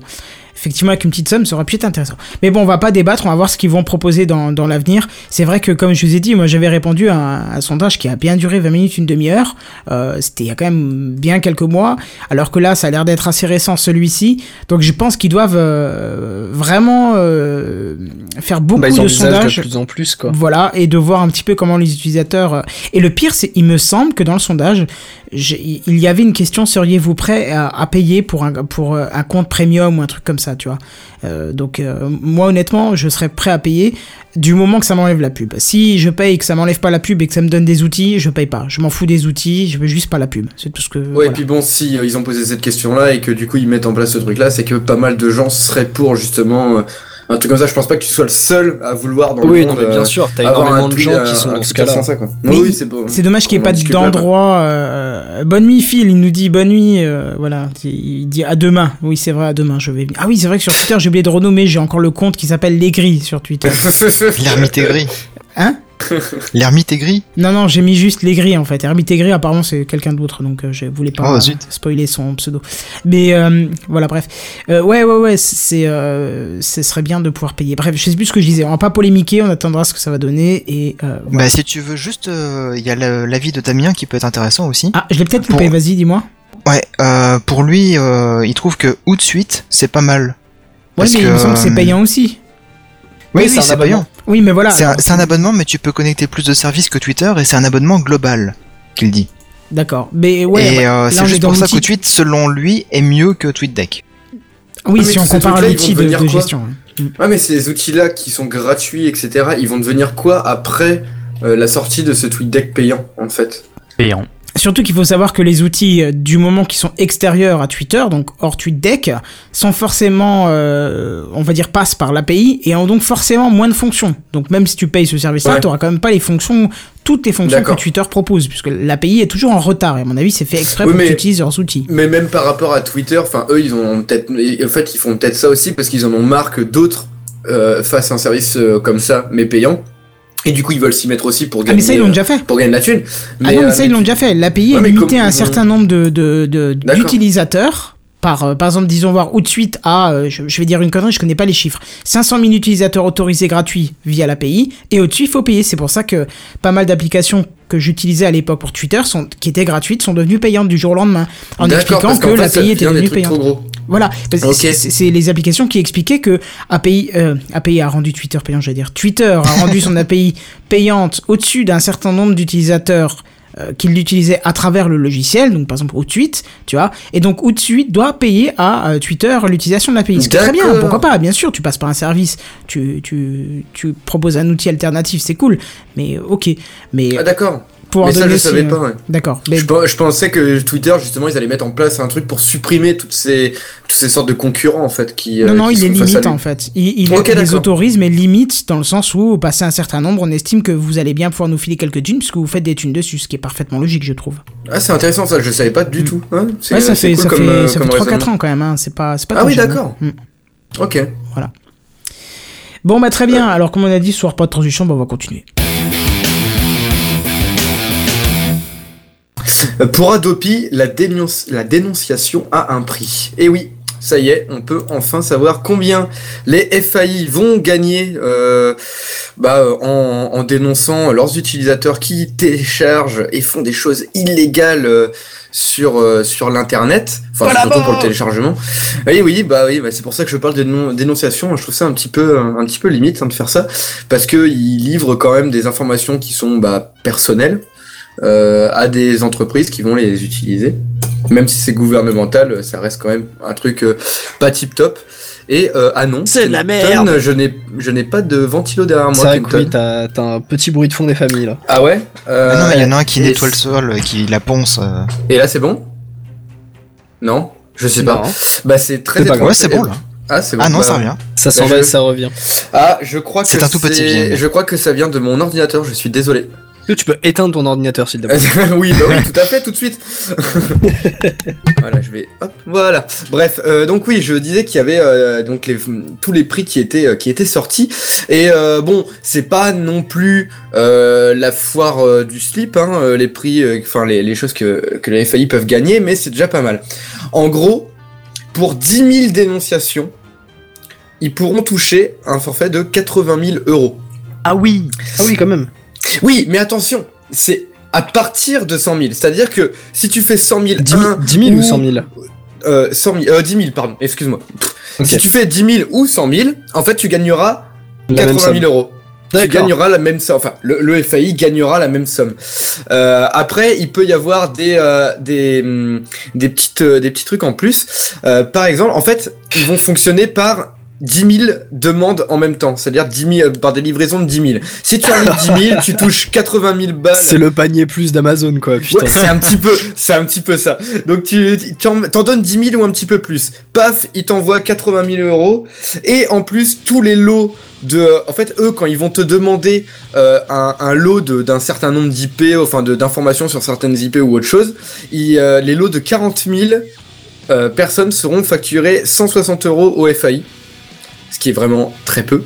effectivement, avec une petite somme, ça aurait pu être intéressant. Mais bon, on va pas débattre, on va voir ce qu'ils vont proposer dans, dans l'avenir. C'est vrai que, comme je vous ai dit, moi, j'avais répondu à un, à un sondage qui a bien duré 20 minutes, une demi-heure. Euh, C'était il y a quand même bien quelques mois. Alors que là, ça a l'air d'être assez récent, celui-ci. Donc, je pense qu'ils doivent euh, vraiment euh, faire beaucoup Bah, ils de sondages. de plus en plus, quoi. Voilà, et de voir un petit peu comment les utilisateurs. Et le pire, c'est, il me semble que dans le sondage, il y avait une question seriez-vous prêt à, à payer pour un pour un compte premium ou un truc comme ça, tu vois Euh, Donc euh, moi, honnêtement, je serais prêt à payer du moment que ça m'enlève la pub. Si je paye et que ça m'enlève pas la pub et que ça me donne des outils, je paye pas. Je m'en fous des outils, je veux juste pas la pub. C'est tout ce que. Ouais, voilà. et puis bon, si euh, ils ont posé cette question-là et que du coup ils mettent en place ce truc-là, c'est que pas mal de gens seraient pour justement un truc comme ça. Je pense pas que tu sois le seul à vouloir dans Oui, le non, monde. mais bien euh, sûr, t'as avoir énormément de gens un- qui sont dans ce cas-là. sans ça, quoi. Mais oui, c'est dommage qu'il n'y ait pas d'endroit. euh, bonne nuit, Phil. Il nous dit bonne nuit. euh, voilà. Il dit à demain. Oui, c'est vrai, à demain. Je vais. Ah oui, c'est vrai que sur Twitter, j'ai oublié de renommer. J'ai encore le compte qui s'appelle Les Gris sur Twitter. L'ermite gris. Hein? L'ermite est gris Non, non, j'ai mis juste Les Gris en fait. Ermite Gris, apparemment, c'est quelqu'un d'autre. Donc, euh, je voulais pas Oh, euh, spoiler son pseudo. Mais euh, voilà, bref. Euh, ouais, ouais, ouais. C'est. Euh, ce serait bien de pouvoir payer. Bref, je sais plus ce que je disais. On va pas polémiquer. On attendra ce que ça va donner. Et. euh, voilà. Bah si tu veux juste, euh, il y a l'avis de Damien qui peut être intéressant aussi. Ah, je l'ai peut-être Pour- loupé. Vas-y, dis-moi. Ouais, euh, pour lui, euh, il trouve que ou de suite, c'est pas mal. Ouais, Parce mais il me semble que c'est payant aussi. Oui, Oui, oui, c'est payant. Oui, mais voilà. C'est un, alors- c'est un abonnement, mais tu peux connecter plus de services que Twitter et c'est un abonnement global qu'il dit. D'accord. Mais ouais, et bah, euh, c'est juste pour ça que Tweet, selon lui, est mieux que TweetDeck. Oui, Ah, si mais on compare l'outil de, gestion. ouais. Ouais, mais ces outils-là qui sont gratuits, etc., ils vont devenir quoi après euh, la sortie de ce TweetDeck payant, en fait? Payant. Surtout qu'il faut savoir que les outils, euh, du moment qui sont extérieurs à Twitter, donc hors TweetDeck, sont forcément, euh, on va dire, passent par l'API et ont donc forcément moins de fonctions. Donc même si tu payes ce service-là, Ouais. tu n'auras quand même pas les fonctions, toutes les fonctions que. Twitter propose, puisque l'API est toujours en retard. Et à mon avis, c'est fait exprès Oui, pour utilises leurs outils. Mais même par rapport à Twitter, enfin eux ils ont peut-être, en fait ils font peut-être ça aussi parce qu'ils en ont marre que d'autres euh, fassent un service comme ça mais payant. Et du coup ils veulent s'y mettre aussi pour Ah, gagner, mais ça, ils l'ont euh, déjà fait. pour gagner de la thune. ah non, mais euh, ça, ils l'ont déjà fait. L'API Ouais, est mais limitée à un certain nombre de, d'utilisateurs. Par, euh, par exemple, disons voir ou de suite à, euh, je, je vais dire une connerie, je connais pas les chiffres, 500 000 utilisateurs autorisés gratuits via l'API, et au-dessus, il faut payer. C'est pour ça que pas mal d'applications que j'utilisais à l'époque pour Twitter, sont, qui étaient gratuites, sont devenues payantes du jour au lendemain, en expliquant que l'API était devenue payante. trop. Voilà, c'est les applications qui expliquaient que API, euh, API a rendu Twitter payant, j'allais dire. Twitter a rendu son API payante au-dessus d'un certain nombre d'utilisateurs euh, qui l'utilisaient à travers le logiciel, donc par exemple Outsuite, tu vois, et donc Outsuite doit payer à euh, Twitter l'utilisation de l'API. Ce qui est très bien, pourquoi pas, bien sûr, tu passes par un service, tu, tu, tu proposes un outil alternatif, c'est cool, mais euh, ok, mais Ah d'accord. Pour Mais ça je savais euh, pas. Ouais. D'accord, mais Je, pe- je pensais que Twitter justement ils allaient mettre en place un truc pour supprimer toutes ces toutes ces sortes de concurrents en fait qui. Non, euh, non, qui il les limite en fait. Il, il Ok, les autorise, mais limite dans le sens où, passé un certain nombre, on estime que vous allez bien pouvoir nous filer quelques thunes puisque vous faites des thunes dessus, ce qui est parfaitement logique, je trouve. Ah c'est intéressant ça, je savais pas du tout. Mm. Ouais, ça c'est fait, cool ça comme, fait, euh, ça fait comme 3-4 raisonnement. ans quand même, hein. c'est pas, c'est pas Ah tout oui d'accord. hein. Mm. Ok. Bon, bah très bien, alors comme on a dit, ce soir pas de transition, bah on va continuer. Pour Adopi, la, dénonce- la dénonciation a un prix. Et oui, ça y est, on peut enfin savoir combien les FAI vont gagner euh, bah, en, en dénonçant leurs utilisateurs qui téléchargent et font des choses illégales euh, sur, euh, sur l'internet, enfin surtout pour le téléchargement. Oui, oui, bah oui, bah, c'est pour ça que je parle de dénon- dénonciation. Je trouve ça un petit peu, un petit peu limite hein, de faire ça, parce que ils livrent quand même des informations qui sont bah, personnelles euh, à des entreprises qui vont les utiliser. Même si c'est gouvernemental, ça reste quand même un truc euh, pas tip top. Et euh, ah non, C'est de la merde. Je n'ai, je n'ai pas de ventilo derrière C'est moi. vrai que Kenton. oui, t'as t'as un petit bruit de fond des familles là. Ah ouais. euh, Ah non, il y en a un qui et- nettoie le sol, euh, qui la ponce. euh. Et là, c'est bon? Non, je sais pas. Non. Bah c'est très C'est. Ouais, c'est bon là. Ah c'est bon. Ah non, bah, ça revient. Ça s'en Bah, va et ça revient. Ah, je crois que C'est un tout petit bien. Je crois que ça vient de mon ordinateur. Je suis désolé. Que tu peux éteindre ton ordinateur s'il te plaît oui, bah oui, tout à fait, tout de suite. voilà, je vais. Hop, voilà. Bref, euh, donc oui, je disais qu'il y avait euh, donc les, tous les prix qui étaient euh, qui étaient sortis. Et euh, bon, c'est pas non plus euh, la foire euh, du slip, hein, les prix, euh, enfin les, les choses que que les FAI peuvent gagner, mais c'est déjà pas mal. En gros, pour 10 000 dénonciations, ils pourront toucher un forfait de 80 000 euros. Ah oui Ah oui, quand même. Oui, mais attention, c'est à partir de 100 000. C'est-à-dire que si tu fais 100 000, 10 000, un 10 000 ou 100 000 euh, 100 000, euh, 10 000, pardon, excuse-moi. Si tu fais 10 000 ou 100 000, en fait, tu gagneras La même 80 000 somme. euros. Tu gagneras la même somme. Enfin, le, le FAI gagnera la même somme. Euh, après, il peut y avoir des euh, des hum, des petites euh, des petits trucs en plus. Euh, par exemple, en fait, ils vont fonctionner par 10 000 demandes en même temps, c'est-à-dire 10 000 euh, par des livraisons de 10 000. Si tu en 10 000, tu touches 80 000 balles. C'est le panier plus d'Amazon quoi, putain. Ouais, c'est un petit peu, c'est un petit peu ça. Donc tu tu en- t'en donnes 10 000 ou un petit peu plus. Paf, ils t'envoient 80 000 euros. Et en plus, tous les lots de, en fait, eux, quand ils vont te demander euh, un, un lot de- d'un certain nombre d'IP, enfin de- d'informations sur certaines IP ou autre chose, ils, euh, les lots de 40 000 euh, personnes seront facturés 160 euros au FAI. Ce qui est vraiment très peu.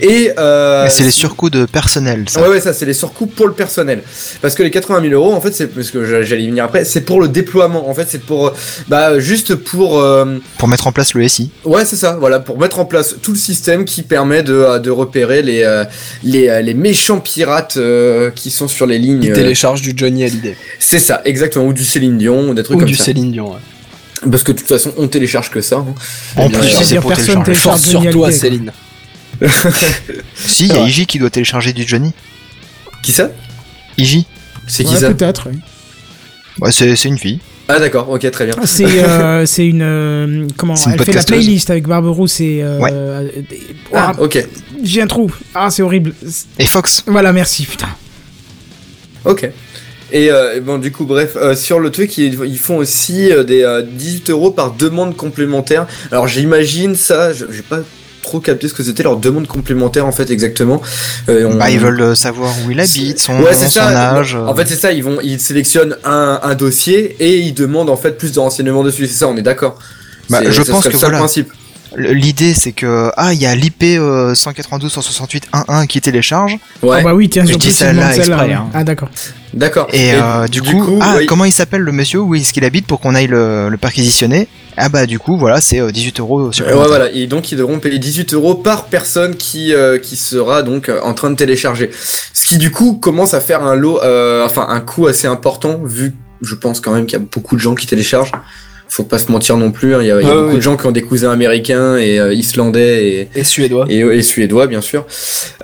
Et euh, c'est les surcoûts de personnel, ça. Ouais, ouais, ça, c'est les surcoûts pour le personnel. Parce que les 80 000 euros, en fait, c'est parce que j'allais y venir après, c'est pour le déploiement. En fait, c'est pour, bah, juste pour, euh, Pour mettre en place le SI. ouais, c'est ça, voilà, pour mettre en place tout le système qui permet de, euh, de repérer les, les, les méchants pirates euh, qui sont sur les lignes. Il euh, télécharge du Johnny Hallyday. c'est ça, exactement, ou du Céline Dion, ou des trucs Ou comme du ça. Céline Dion. ouais. Parce que de toute façon, on télécharge que ça. hein. En plus, c'est pour personne télécharger. télécharge Force sur Johnny toi. Céline. Si, il y a Iji qui doit télécharger du Johnny. Qui ça? Iji C'est qui Ouais, ça? peut-être. oui. Ouais, c'est une fille. Ah d'accord, ok, très bien. C'est euh, c'est une euh, comment une elle fait la playlist avec Barberousse et euh, Ouais. euh, Ah, Ah, ok, j'ai un trou. Ah c'est horrible. Et Fox. Voilà merci putain. ok. Et euh, bon, du coup, bref, euh, sur le truc, ils, ils font aussi euh, des euh, 18 euros par demande complémentaire. Alors, j'imagine ça, je- j'ai pas trop capté ce que c'était leur demande complémentaire en fait exactement. Euh, on- Bah, ils veulent euh, savoir où il habite, son Ouais, nom, c'est son ça. âge. En fait, c'est ça. Ils vont, ils sélectionnent un, un dossier et ils demandent en fait plus de renseignements dessus. C'est ça, on est d'accord. Bah, je ça pense que le seul voilà. principe. L'idée, c'est que ah, il y a l'IP 192.168.1.1 qui télécharge. Ouais. Ah bah oui tiens Je sur dis celle-là exprès, hein. Ah d'accord. D'accord. Et, euh, du, coup, ah, oui. comment il s'appelle le monsieur Où est-ce qu'il habite pour qu'on aille le, le perquisitionner Ah bah du coup, voilà, c'est euh, 18 euros Euh, Ouais, voilà, et donc ils devront payer 18 euros par personne qui euh, qui sera donc euh, en train de télécharger. Ce qui du coup commence à faire un lot, euh, enfin un coût assez important vu, je pense quand même qu'il y a beaucoup de gens qui téléchargent. Faut pas se mentir non plus, hein, il y a, y a Ouais, beaucoup de gens qui ont des cousins américains et euh, islandais et, Et suédois. et, et suédois bien sûr.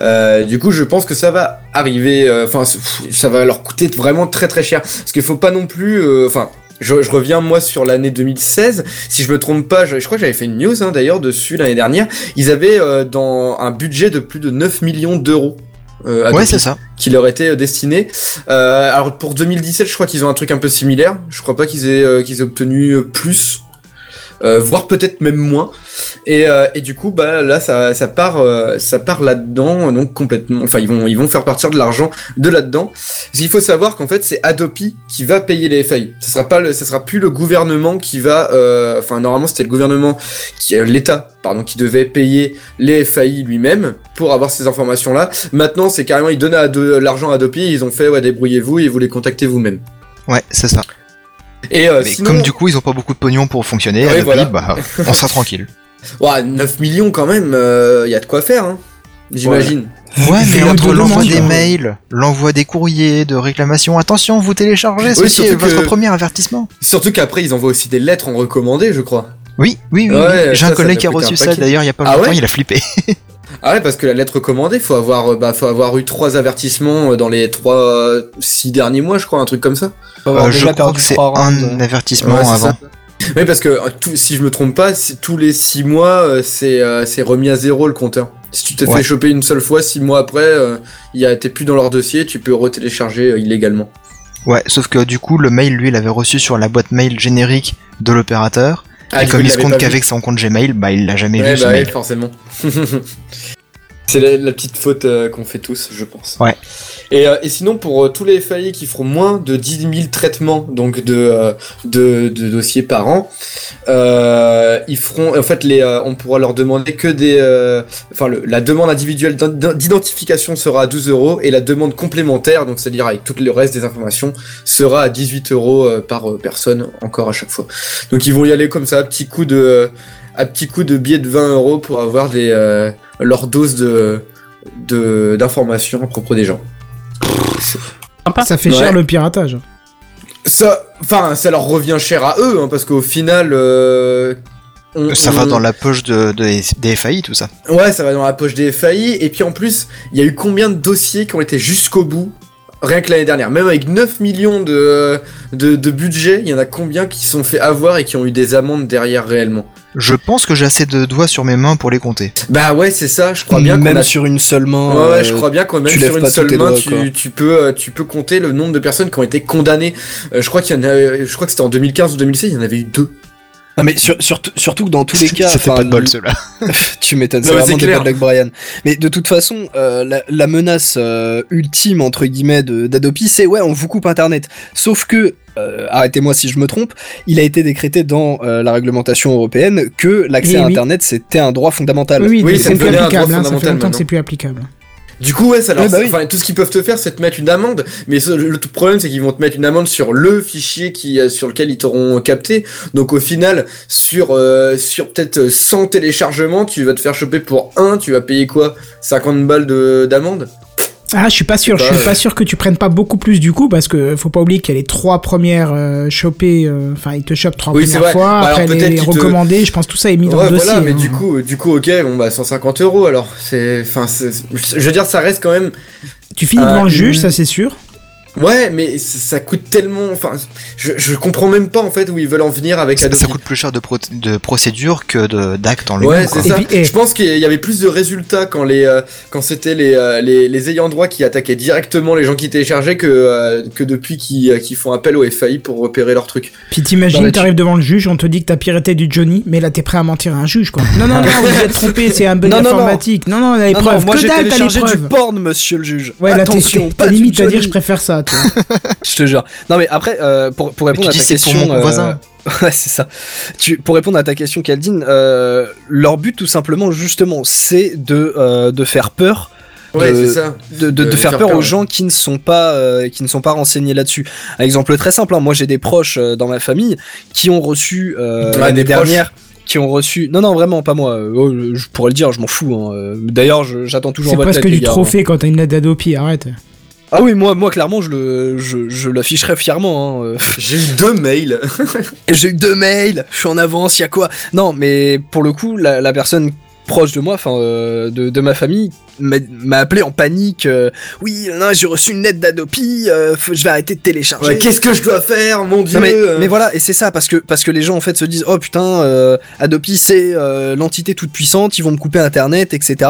Euh, du coup, je pense que ça va arriver. euh, Enfin, ça va leur coûter vraiment très très cher. Parce qu'il faut pas non plus. euh, Enfin. je, je reviens moi sur l'année 2016. Si je me trompe pas, je, je crois que j'avais fait une news hein, d'ailleurs dessus l'année dernière. Ils avaient euh, dans un budget de plus de 9 millions d'euros. Euh, à Ouais, c'est ça. qui leur était euh, destiné. Euh, alors pour 2017, je crois qu'ils ont un truc un peu similaire. Je crois pas qu'ils aient euh, qu'ils aient obtenu euh, plus, euh, voire peut-être même moins. Et, euh, et du coup, bah là, ça, ça part, euh, part là-dedans, donc complètement. Enfin, ils vont, ils vont faire partir de l'argent de là-dedans. Qu'il faut savoir qu'en fait, c'est Adopi qui va payer les FAI. Ce sera sera plus le gouvernement qui va. euh, Enfin, normalement, c'était le gouvernement, qui, l'État, pardon, qui devait payer les FAI lui-même pour avoir ces informations-là. Maintenant, c'est carrément, ils donnent l'argent à Adopi, ils ont fait, ouais, débrouillez-vous et vous les contactez vous-même. Ouais, c'est ça. Et euh, Mais sinon, comme du coup, ils ont pas beaucoup de pognon pour fonctionner, Ouais, bah, on sera tranquille. ouais, 9 millions quand même, il y a de quoi faire, hein, j'imagine. Ouais, mais entre l'envoi des mails, l'envoi des courriers, de réclamations, attention, vous téléchargez, Oui, ceci est votre que- premier avertissement. Surtout qu'après, ils envoient aussi des lettres en recommandé, je crois. Oui, oui, oui. Ouais, oui. J'ai un ça collègue qui a reçu ça d'ailleurs il y a pas Ah longtemps, ouais il a flippé. Ah ouais, parce que la lettre recommandée, faut avoir, euh, bah, faut avoir eu trois avertissements euh, dans les trois, euh, six derniers mois, je crois, un truc comme ça. Euh, je déjà crois perdu que c'est un avertissement Ouais, avant. ça. Oui, parce que tout- si je me trompe pas, c'est- tous les 6 mois, euh, c'est euh, c'est remis à zéro le compteur. Si tu t'es Ouais. fait choper une seule fois, 6 mois après, euh, il y a- t'es plus dans leur dossier, tu peux retélécharger euh, illégalement. Ouais, sauf que du coup, le mail, lui, il avait reçu sur la boîte mail générique de l'opérateur. Ah, et du comme coup, il se compte qu'avec son compte Gmail, bah il l'a jamais Ouais, vu bah ouais, forcément. C'est la, la petite faute euh, qu'on fait tous, je pense. Ouais. Et, euh, et sinon, pour euh, tous les FAI qui feront moins de 10 000 traitements donc de, de, de dossiers par an, ils feront, en fait, les, on pourra leur demander que des, enfin, le- la demande individuelle d'identification sera à 12 euros et la demande complémentaire, donc c'est-à-dire avec tout le reste des informations, sera à 18 euros par personne encore à chaque fois. Donc ils vont y aller comme ça, petit coup de, à petit coup de billet de 20 euros pour avoir des, euh, leur dose de, de, d'informations à propos des gens. Ça fait Ouais. cher le piratage. Ça, enfin, ça leur revient cher à eux, hein, parce qu'au final, euh, on- Ça on- va dans la poche de, de- des FAI, tout ça. Ouais, ça va dans la poche des FAI. Et puis en plus, il y a eu combien de dossiers qui ont été jusqu'au bout Rien que l'année dernière. Même avec 9 millions de, de, de budget, il y en a combien qui se sont fait avoir et qui ont eu des amendes derrière réellement? Je pense que j'ai assez de doigts sur mes mains pour les compter. Bah ouais, c'est ça. Je crois bien qu'on Même a sur une seule main. Ouais, ouais, euh, je crois bien qu'on même sur une seule main, doigts, tu, tu peux, euh, tu peux compter le nombre de personnes qui ont été condamnées. Euh, je crois qu'il y en a, je crois que c'était en 2015 ou 2016, il y en avait eu deux. Non mais sur- surtout, surtout que dans tous les cas, C'était enfin, pas de bol, ceux-là. tu m'étonnes, c'est vraiment des blagues Brian. Mais de toute façon, euh, la, la menace euh, ultime entre guillemets d'Adopi, c'est ouais, on vous coupe Internet. Sauf que, euh, arrêtez-moi si je me trompe, il a été décrété dans euh, la réglementation européenne que l'accès Oui, à oui. Internet c'était un droit fondamental. Oui, Oui, oui, ça c'est plus applicable. droit hein, ça fait longtemps que c'est plus applicable. Du coup, ouais, ça leur, Ouais, bah oui. enfin, tout ce qu'ils peuvent te faire, c'est te mettre une amende. Mais ce- le tout problème, c'est qu'ils vont te mettre une amende sur le fichier qui, euh, sur lequel ils t'auront capté. Donc au final, sur, euh, sur peut-être 100 téléchargements, tu vas te faire choper pour un, tu vas payer quoi? 50 balles de- d'amende? Ah, je suis pas sûr. Je pas, suis pas ouais. sûr que tu prennes pas beaucoup plus du coup parce que faut pas oublier qu'il y a les trois premières euh, chopées. euh, Enfin, ils te chopent trois Oui, premières fois. Bah, après les qu'ils te- recommandés, je pense tout ça est mis dans le dossier. voilà, mais hein. du coup, du coup, ok, bon bah 150 euros alors. C'est, enfin, je veux dire, ça reste quand même. tu finis euh, devant le juge, ça c'est sûr. Ouais, mais ça, ça coûte tellement. Enfin, je, je comprends même pas en fait où ils veulent en venir avec Ça, Adobe. ça coûte plus cher de, pro- de procédure que de- d'actes en Ouais, lui-même. c'est. Et ça. puis, eh. Je pense qu'il y avait plus de résultats quand les euh, quand c'était les, euh, les les ayants droit qui attaquaient directement les gens qui téléchargeaient que euh, que depuis qui euh, qui font appel au FAI pour repérer leurs trucs. Puis Non, t'imagines, t'arrives devant le juge, on te dit que t'as piraté du Johnny, mais là t'es prêt à mentir à un juge quoi. Non, non, non, vous êtes trompé, c'est un bug Non, non, non. informatique. Non, non, on a les Non, non, preuves. moi que j'ai dalle, t'as les téléchargé du preuves. porn, monsieur le juge. Ouais, là t'es Attention, t'es pas du limite à dire Johnny. je préfère ça. Je te jure. Non mais après, euh, pour, pour Mais répondre tu à dis ta c'est pour question, mon euh, voisin. ouais, c'est ça. Tu, pour répondre à ta question, Caldine, euh, leur but tout simplement, justement, c'est de de, de faire peur Ouais, de- c'est ça. de, de- de De faire faire peur peur, aux ouais. gens qui ne sont pas euh, qui ne sont pas renseignés là-dessus. Un exemple très simple, hein, moi j'ai des proches euh, dans ma famille qui ont reçu euh, Ouais, l'année dernière qui ont reçu non non vraiment pas moi Euh, oh, je pourrais le dire je m'en fous hein. Euh, d'ailleurs j'attends toujours C'est votre presque du gars, hein. trophée quand t'as une lettre d'Adopi, arrête. Ah oui moi moi clairement je le je, je l'afficherai fièrement hein. Euh, J'ai eu deux mails. j'ai eu deux mails, je suis en avance, y a quoi? Non, mais pour le coup, la, la personne proche de moi, enfin euh, de, de ma famille, m'a appelé en panique. euh, oui, j'ai reçu une lettre d'Adopi, euh, je vais arrêter de télécharger. Ouais, Qu'est-ce que je dois faire, mon dieu Non, mais, mais voilà, et c'est ça, parce que, parce que les gens en fait se disent Oh putain, Adopi c'est l'entité toute puissante, ils vont me couper internet, etc.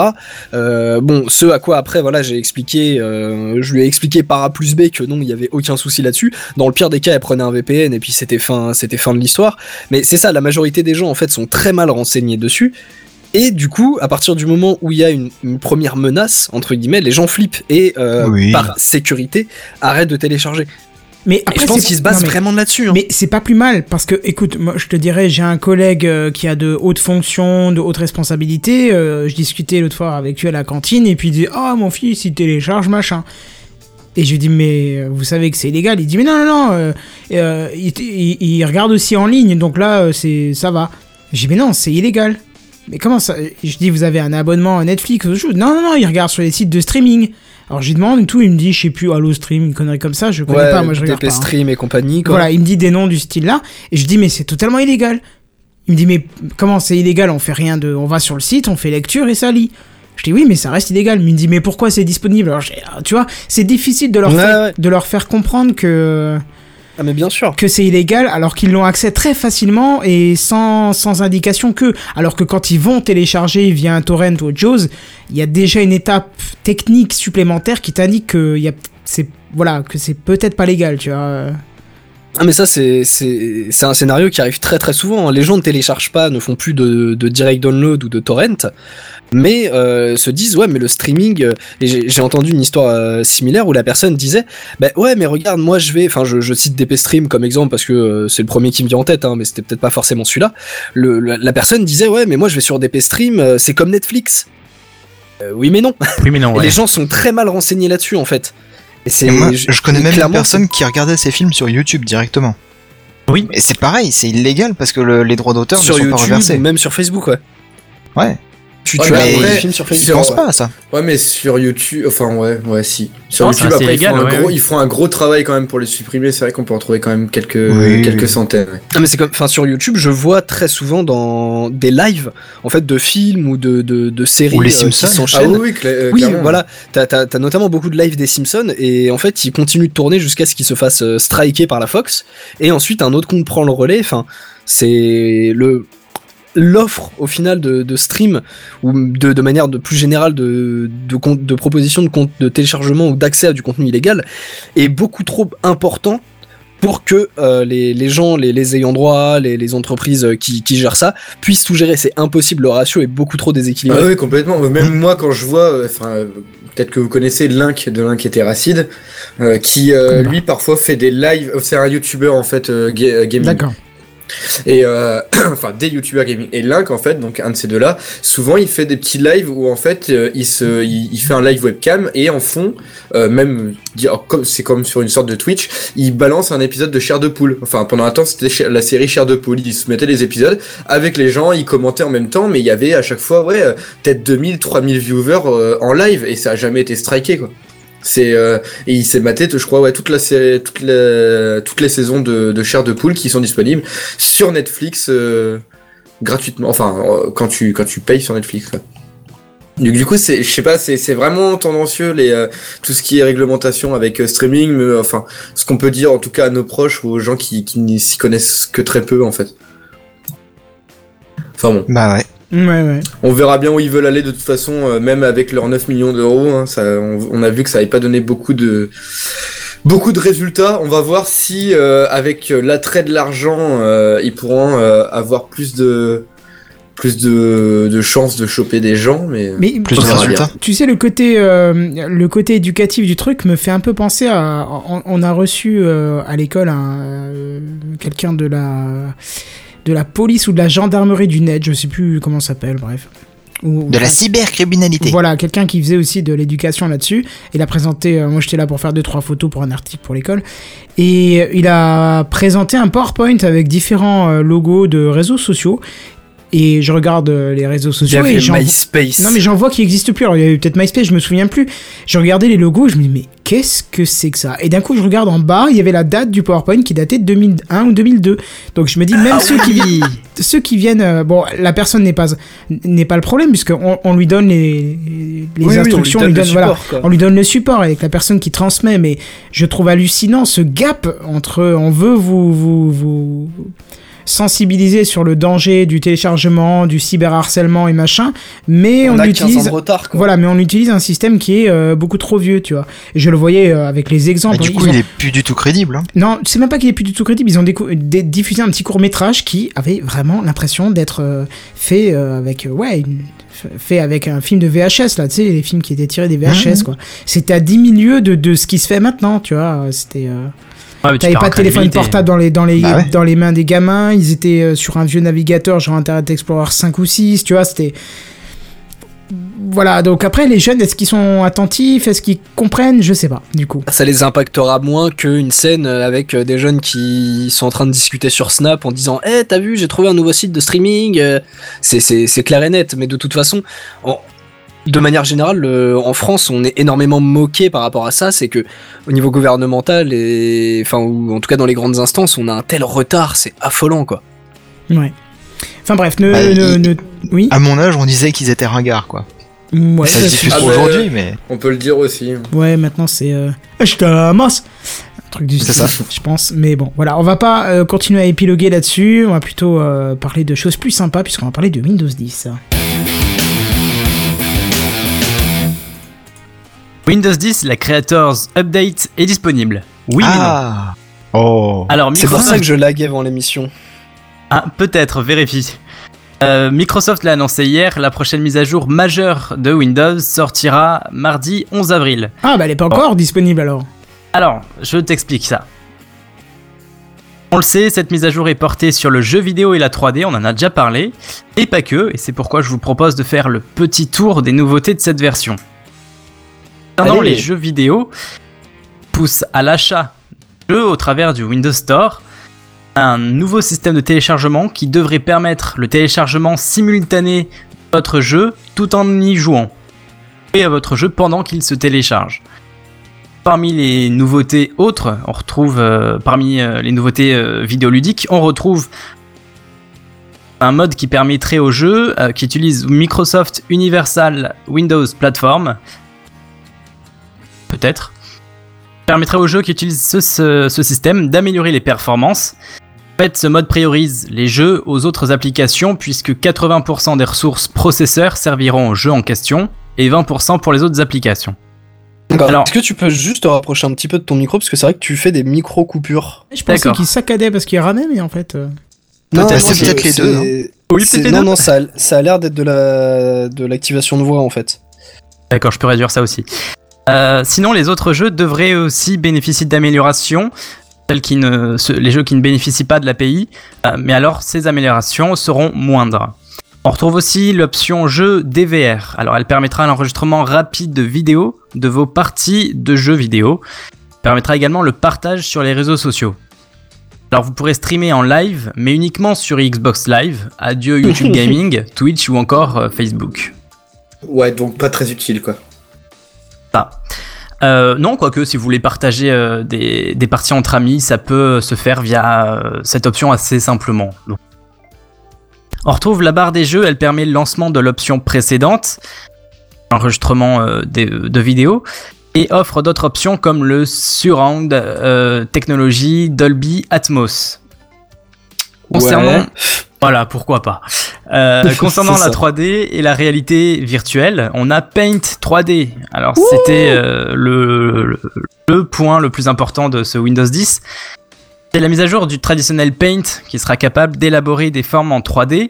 Bon, ce à quoi après, voilà, j'ai expliqué, je lui ai expliqué par A plus B que non, il y avait aucun souci là-dessus. Dans le pire des cas, elle prenait un VPN et puis c'était fin, c'était fin de l'histoire. Mais c'est ça, la majorité des gens en fait sont très mal renseignés dessus. Et du coup, à partir du moment où il y a une, une première menace, entre guillemets, les gens flippent et euh, Oui. par sécurité arrêtent de télécharger. Mais Et après, je pense qu'ils se basent non, mais- vraiment là-dessus. hein. Mais c'est pas plus mal parce que, écoute, moi je te dirais, j'ai un collègue euh, qui a de hautes fonctions, de hautes responsabilités. euh, je discutais l'autre fois avec lui à la cantine et puis il dit Ah, mon fils, il télécharge machin. Et je lui dis Mais vous savez que c'est illégal Il dit Mais non, non, non, euh, euh, il, il- il regarde aussi en ligne donc là, c'est ça va. Je dis Mais non, c'est illégal. Mais comment ça Je dis Vous avez un abonnement à Netflix ou chose Non, non, non, il regarde sur les sites de streaming. Alors je lui demande et tout, il me dit Je sais plus, Allo Stream, une connerie comme ça, je connais ouais, pas, moi je regarde pas. hein. Stream et compagnie. Quoi. Voilà, il me dit des noms du style là, et je dis mais c'est totalement illégal. Il me dit mais comment c'est illégal On fait rien de, on va sur le site, on fait lecture et ça lit. Je dis oui mais ça reste illégal. Il me dit mais pourquoi c'est disponible? Alors j'ai- tu vois, c'est difficile de leur Ouais, faire, ouais. de leur faire comprendre que Ah que c'est illégal alors qu'ils l'ont accès très facilement et sans, sans indication que. Alors que quand ils vont télécharger via un torrent ou autre chose, il y a déjà une étape technique supplémentaire qui t'indique que c'est, voilà, que c'est peut-être pas légal, tu vois. Ah mais ça c'est un scénario qui arrive très très souvent. hein. Les gens ne téléchargent pas, ne font plus de, de direct download ou de torrent, mais euh, se disent ouais mais le streaming. euh, et j'ai entendu une histoire euh, similaire où la personne disait bah ouais mais regarde moi je vais, enfin je, je cite DP Stream comme exemple parce que c'est le premier qui me vient en tête, hein, mais c'était peut-être pas forcément celui-là. La, la personne disait ouais mais moi je vais sur DP Stream, c'est comme Netflix. Oui mais non. Oui, mais non, Et ouais. les gens sont très mal renseignés là-dessus en fait. Et c'est Et moi, je connais même une clairement, personne qui regardait ces films sur YouTube directement. Oui. Et c'est pareil, c'est illégal parce que le- les droits d'auteur ne sont pas YouTube reversés. même sur Facebook ouais. Ouais. Tu, Ouais, tu as après, films sur Je Facebook. pense ouais. pas à ça. Ouais, mais sur YouTube, enfin ouais, ouais, si. Sur Non, YouTube, après, légal, ils, font un ouais, gros, ouais. ils font un gros travail quand même pour les supprimer. C'est vrai qu'on peut en trouver quand même quelques, Oui, quelques oui. centaines. ouais. Non mais c'est comme, enfin sur YouTube, je vois très souvent dans des lives, en fait, de films ou de, de, de séries Ou les euh, qui Simpsons. Ah s'enchaînent. oui, oui, cla- euh, Oui, voilà. T'as as, notamment beaucoup de lives des Simpsons et en fait, ils continuent de tourner jusqu'à ce qu'ils se fassent euh, striker par la Fox. Et ensuite, un autre compte prend le relais. Enfin, c'est le l'offre au final de, de stream ou de, de manière de plus générale de, de, de proposition de, compte, de téléchargement ou d'accès à du contenu illégal est beaucoup trop important pour que euh, les, les gens, les, les ayants droit, les, les entreprises euh, qui, qui gèrent ça puissent tout gérer. C'est impossible, le ratio est beaucoup trop déséquilibré. Ah oui, complètement. Même moi, quand je vois, euh, enfin, euh, peut-être que vous connaissez Link de Link et Terracide, euh, qui euh, lui parfois fait des lives. C'est un YouTuber en fait ga- euh, gaming. D'accord. Et euh, enfin des youtubeurs gaming. Et Link en fait, donc un de ces deux-là, souvent il fait des petits lives où en fait euh, il se, il, fait un live webcam et en fond, euh, même c'est comme sur une sorte de Twitch, il balance un épisode de Chair de poule. Enfin pendant un temps c'était la série Chair de poule. Il se mettait les épisodes avec les gens, ils commentaient en même temps, mais il y avait à chaque fois ouais euh, peut-être 2000, 3000 viewers en live et ça a jamais été striké quoi. C'est euh, et il s'est maté, je crois, ouais, toute la toute toutes les saisons de, Chair de poule qui sont disponibles sur Netflix euh, gratuitement. Enfin, euh, quand tu quand tu payes sur Netflix. Du, coup, c'est, je sais pas, c'est, c'est vraiment tendancieux les tout ce qui est réglementation avec streaming. Mais, enfin, ce qu'on peut dire en tout cas à nos proches ou aux gens qui qui s'y connaissent que très peu en fait. Enfin bon, Bah ouais. Ouais, ouais. on verra bien où ils veulent aller de toute façon, euh, même avec leurs 9 millions d'euros. hein, ça, on, on a vu que ça n'avait pas donné beaucoup de beaucoup de résultats. On va voir si euh, avec euh, l'attrait de l'argent, euh, ils pourront euh, avoir plus de plus de, de chances de choper des gens, mais, Mais Plus de résultats. Tu sais, le côté, euh, le côté éducatif du truc me fait un peu penser à. On, on a reçu euh, à l'école un, euh, quelqu'un de la de la police ou de la gendarmerie du net, je sais plus comment ça s'appelle, bref. Ou- De la cybercriminalité. Voilà, quelqu'un qui faisait aussi de l'éducation là-dessus. Il a présenté, euh, moi j'étais là pour faire deux trois photos pour un article pour l'école, et il a présenté un PowerPoint avec différents euh, logos de réseaux sociaux. Et je regarde euh, les réseaux Il y sociaux avait et j'en MySpace. non mais j'en vois qui n'existent plus. Alors il y avait peut-être MySpace, je me souviens plus. Je regardais les logos, je me dis mais qu'est-ce que c'est que ça? Et d'un coup je regarde en bas, il y avait la date du PowerPoint qui datait de 2001 ou 2002. Donc je me dis même ceux qui viennent, ceux qui viennent, euh, bon la personne n'est pas n'est pas le problème puisque on, on lui donne les les Oui, oui, instructions, on lui on lui donne voilà, on lui donne le support avec la personne qui transmet. Mais je trouve hallucinant ce gap entre on veut vous vous vous sensibiliser sur le danger du téléchargement, du cyberharcèlement et machin, mais on, on, a 15 ans utilise de retard. Quoi. voilà, mais on utilise un système qui est euh, beaucoup trop vieux, tu vois. Et je le voyais euh, avec les exemples. Bah, du coup, ont- il est plus du tout crédible. Hein. Non, c'est même pas qu'il est plus du tout crédible. Ils ont diffusé un petit court métrage qui avait vraiment l'impression d'être euh, fait euh, avec, ouais, une- fait avec un film de VHS là, tu sais, les films qui étaient tirés des VHS Mhm. quoi. C'était à 10 000 lieues de, de ce qui se fait maintenant, tu vois. C'était. Euh, Ouais, T'avais pas de téléphone portable dans les, dans, les, Bah ouais. dans les mains des gamins, ils étaient euh, sur un vieux navigateur, genre Internet Explorer 5 ou 6, tu vois, c'était... Voilà, donc après, les jeunes, est-ce qu'ils sont attentifs? Est-ce qu'ils comprennent? Je sais pas, du coup. Ça les impactera moins qu'une scène avec euh, des jeunes qui sont en train de discuter sur Snap en disant Eh, t'as vu, j'ai trouvé un nouveau site de streaming. euh, C'est- C'est c'est clair et net, mais de toute façon, de manière générale, le- en France, on est énormément moqué par rapport à ça. C'est que au niveau gouvernemental, et, enfin, ou en tout cas dans les grandes instances, on a un tel retard, c'est affolant quoi. Ouais. Enfin bref, ne... Bah, ne- il- ne- Oui À mon âge, on disait qu'ils étaient ringards, quoi. Ouais, ça se diffuse Ah bah, aujourd'hui, mais on peut le dire aussi. Ouais, maintenant c'est... Euh... Je te masse truc du C'est style, ça. je pense. Mais bon, voilà, on va pas euh, continuer à épiloguer là-dessus. On va plutôt euh, parler de choses plus sympas puisqu'on va parler de Windows 10. Windows 10, la Creators Update est disponible. Oui, mais non. ah. Oh. Alors, C'est pour Microsoft- ça que je laguais avant l'émission. Ah, peut-être, vérifie. Euh, Microsoft l'a annoncé hier, la prochaine mise à jour majeure de Windows sortira mardi 11 avril. Ah, bah elle est pas encore disponible alors. Alors, je t'explique ça. On le sait, cette mise à jour est portée sur le jeu vidéo et la 3D, on en a déjà parlé, et pas que, et c'est pourquoi je vous propose de faire le petit tour des nouveautés de cette version. Concernant Allez. les jeux vidéo, pousse à l'achat de jeux au travers du Windows Store un nouveau système de téléchargement qui devrait permettre le téléchargement simultané de votre jeu tout en y jouant. Et à votre jeu pendant qu'il se télécharge. Parmi les nouveautés autres, on retrouve euh, parmi euh, les nouveautés euh, vidéoludiques, on retrouve un mode qui permettrait au jeu qui utilise Microsoft Universal Windows Platform, peut-être, permettrait au jeu qui utilise ce, ce- ce système d'améliorer les performances. En fait, ce mode priorise les jeux aux autres applications puisque 80% des ressources processeurs serviront au jeu en question et 20% pour les autres applications. D'accord. Alors- Est-ce que tu peux juste te rapprocher un petit peu de ton micro parce que c'est vrai que tu fais des micro coupures. Je pensais qu'il saccadait parce qu'il ramait, mais en fait. euh, Non, Peut-être, c'est- peut-être les deux, c'est- Oui, c'est- peut-être les Non, deux. non, ça, a- ça a l'air d'être de la de l'activation de voix en fait. D'accord, je peux réduire ça aussi. Euh, sinon, les autres jeux devraient aussi bénéficier d'améliorations, telles qui ne, ce- les jeux qui ne bénéficient pas de l'API, euh, mais alors ces améliorations seront moindres. On retrouve aussi l'option jeu DVR. Alors, elle permettra l'enregistrement rapide de vidéos de vos parties de jeux vidéo. Elle permettra également le partage sur les réseaux sociaux. Alors, vous pourrez streamer en live, mais uniquement sur Xbox Live. Adieu YouTube Gaming, Twitch ou encore euh, Facebook. Ouais, donc pas très utile quoi. Euh, non, quoique si vous voulez partager euh, des, des parties entre amis, ça peut se faire via euh, cette option assez simplement. Donc. On retrouve la barre des jeux, elle permet le lancement de l'option précédente, enregistrement des- de vidéos, et offre d'autres options comme le Surround Technology Dolby Atmos. Concernant, Ouais. voilà, pourquoi pas. Euh, concernant la ça. 3D et la réalité virtuelle, on a Paint 3D. Alors c'était euh, le, le, le point le plus important de ce Windows 10. C'est la mise à jour du traditionnel Paint qui sera capable d'élaborer des formes en 3D.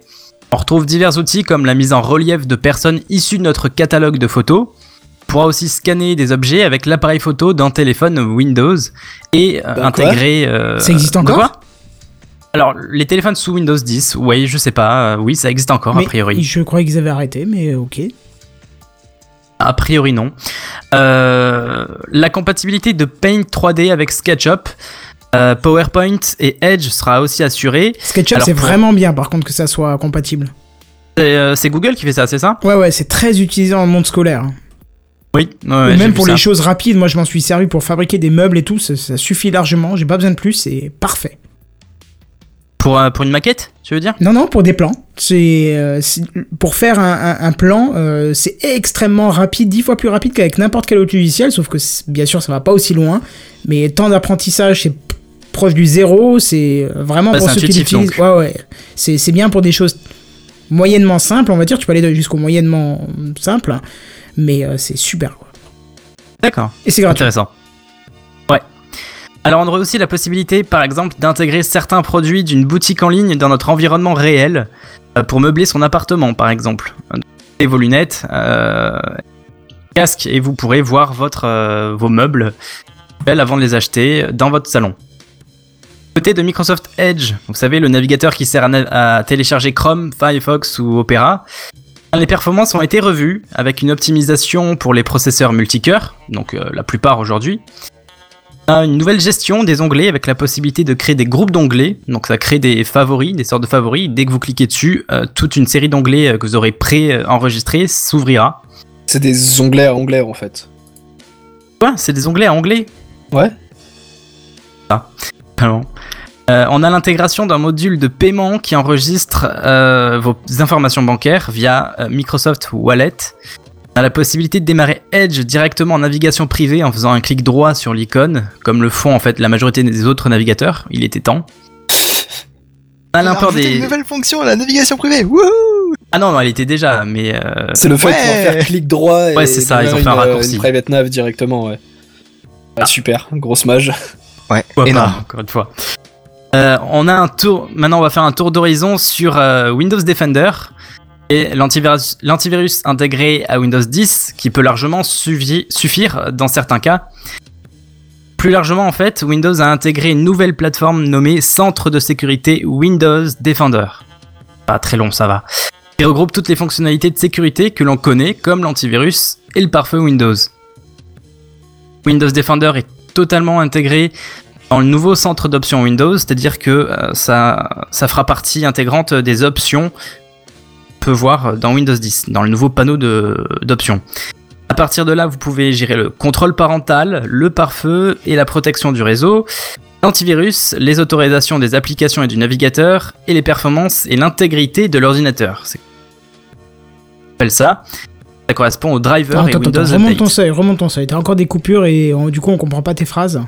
On retrouve divers outils comme la mise en relief de personnes issues de notre catalogue de photos. On pourra aussi scanner des objets avec l'appareil photo d'un téléphone Windows et euh, quoi intégrer. Ça existe encore? Alors, les téléphones sous Windows 10, oui, je sais pas, euh, oui, ça existe encore, mais a priori. Je croyais qu'ils avaient arrêté, mais ok. A priori, non. Euh, la compatibilité de Paint 3D avec SketchUp, euh, PowerPoint et Edge sera aussi assurée. SketchUp, c'est pour- vraiment bien, par contre, que ça soit compatible. C'est euh, c'est Google qui fait ça, c'est ça? Ouais, ouais, c'est très utilisé dans le monde scolaire. Oui. ouais, Ou même pour les choses rapides, moi je m'en suis servi pour fabriquer des meubles et tout, ça, ça suffit largement, j'ai pas besoin de plus, c'est parfait. Pour, euh, pour une maquette, tu veux dire? Non, non, pour des plans. C'est euh, pour faire un, un- un plan, euh, c'est extrêmement rapide, dix fois plus rapide qu'avec n'importe quel autre logiciel, sauf que bien sûr ça va pas aussi loin. Mais temps d'apprentissage, c'est proche du zéro, c'est vraiment Bah, pour ceux qui l'utilisent. Ouais, ouais. C'est bien pour des choses moyennement simples, on va dire. Tu peux aller jusqu'au moyennement simple, mais euh, c'est super. D'accord. Et c'est gratuit. Intéressant. Alors on aurait aussi la possibilité, par exemple, d'intégrer certains produits d'une boutique en ligne dans notre environnement réel euh, pour meubler son appartement, par exemple. Et vos lunettes, euh, casque, et vous pourrez voir euh, vos meubles avant de les acheter dans votre salon. Côté de Microsoft Edge, vous savez, le navigateur qui sert à, télécharger Chrome, Firefox ou Opera, les performances ont été revues avec une optimisation pour les processeurs multicœurs, donc la plupart aujourd'hui. Une nouvelle gestion des onglets avec la possibilité de créer des groupes d'onglets, donc ça crée des favoris, des sortes de favoris. Dès que vous cliquez dessus, euh, toute une série d'onglets euh, que vous aurez pré-enregistrés s'ouvrira. C'est des onglets à onglets en fait. Quoi? C'est des onglets à onglets? Ouais. Pardon. Euh, on a l'intégration d'un module de paiement qui enregistre vos informations bancaires via Microsoft Wallet. On a la possibilité de démarrer Edge directement en navigation privée en faisant un clic droit sur l'icône, comme le font en fait la majorité des autres navigateurs. Il était temps. On a l'import des. une nouvelle fonction, la navigation privée. Wouhou Ah non, non, elle était déjà, mais. euh, C'est le fait de Ouais. pouvoir faire clic droit et Ouais, c'est ça, ils ont fait un une, euh, raccourci. une private nav directement, ouais. Ah, super, grosse mage. Ouais, Pourquoi énorme. pas, encore une fois. Euh, on a un tour. Maintenant, on va faire un tour d'horizon sur euh, Windows Defender l'antivirus, intégré à Windows 10 qui peut largement suffi- suffire dans certains cas. Plus largement, en fait, Windows a intégré une nouvelle plateforme nommée Centre de sécurité Windows Defender. Pas très long, ça va. Qui regroupe toutes les fonctionnalités de sécurité que l'on connaît, comme l'antivirus et le pare-feu Windows. Windows Defender est totalement intégré dans le nouveau centre d'options Windows, c'est-à-dire que euh, ça, fera partie intégrante des options peut voir dans Windows 10, dans le nouveau panneau d'options. À partir de là, vous pouvez gérer le contrôle parental, le pare-feu et la protection du réseau, l'antivirus, les autorisations des applications et du navigateur, et les performances et l'intégrité de l'ordinateur. C'est appelle ça. Ça correspond au driver Attends, et attends, Windows attends, remonte ton seuil, remonte ton seuil. T'as encore des coupures et du coup on comprend pas tes phrases.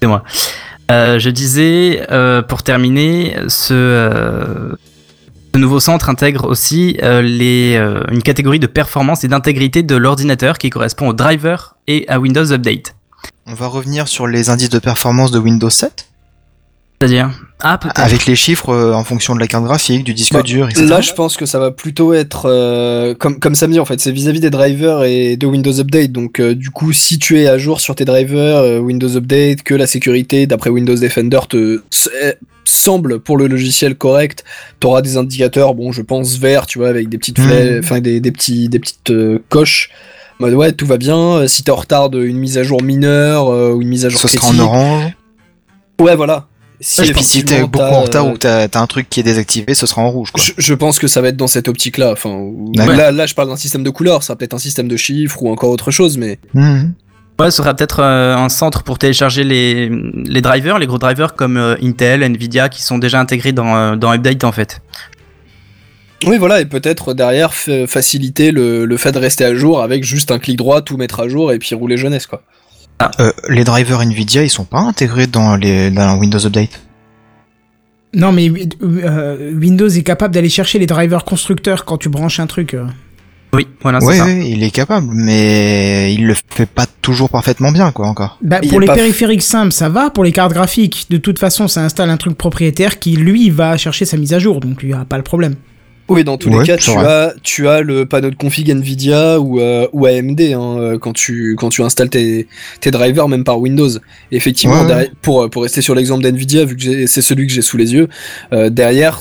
C'est moi. Euh, je disais, euh, pour terminer, ce, euh, ce nouveau centre intègre aussi euh, euh, une catégorie de performance et d'intégrité de l'ordinateur qui correspond au driver et à Windows Update. On va revenir sur les indices de performance de Windows 7, C'est-à-dire Ah, avec les chiffres euh, en fonction de la carte graphique, du disque Bah, dur, etc. Là, je pense que ça va plutôt être euh, comme comme Samedi en fait, c'est vis-à-vis des drivers et de Windows Update. Donc euh, du coup, si tu es à jour sur tes drivers euh, Windows Update, que la sécurité d'après Windows Defender te eh, semble pour le logiciel correct, tu auras des indicateurs, bon, je pense verts, tu vois, avec des petites flèches, enfin des, des petits des petites euh, coches. En mode ouais, tout va bien. Si t'es en retard d'une mise à jour mineure euh, ou une mise à jour Ce sera en critique, orange. ouais, voilà. Si Et puis si t'es beaucoup en retard euh, ou que t'as un truc qui est désactivé, ce sera en rouge. Quoi. je, je pense que ça va être dans cette optique-là. Enfin, où- D'accord. là, là, je parle d'un système de couleurs. Ça sera peut-être un système de chiffres ou encore autre chose, mais Mhm. Ouais, ce sera peut-être euh, un centre pour télécharger les, les drivers, les gros drivers comme euh, Intel, Nvidia qui sont déjà intégrés dans, euh, dans Update en fait. oui, voilà. Et peut-être derrière fa- faciliter le, le fait de rester à jour avec juste un clic droit, tout mettre à jour et puis rouler jeunesse, quoi. Euh, les drivers Nvidia, ils sont pas intégrés dans, les, dans Windows Update. Non, mais euh, Windows est capable d'aller chercher les drivers constructeurs quand tu branches un truc. euh. Oui, voilà, c'est Ouais, ça. ouais, il est capable, mais il le fait pas toujours parfaitement bien, quoi, encore. Bah, pour les f- périphériques simples, ça va. Pour les cartes graphiques, de toute façon, ça installe un truc propriétaire qui, lui, va chercher sa mise à jour. Donc, il n'y a pas le problème. Oui, dans tous Ouais, les cas, tu as, tu as le panneau de config Nvidia ou, euh, ou AMD hein, euh, quand, tu, quand tu installes tes, tes drivers, même par Windows. Et effectivement, Ouais. derrière- pour, pour rester sur l'exemple d'Nvidia, vu que c'est celui que j'ai sous les yeux, euh, derrière,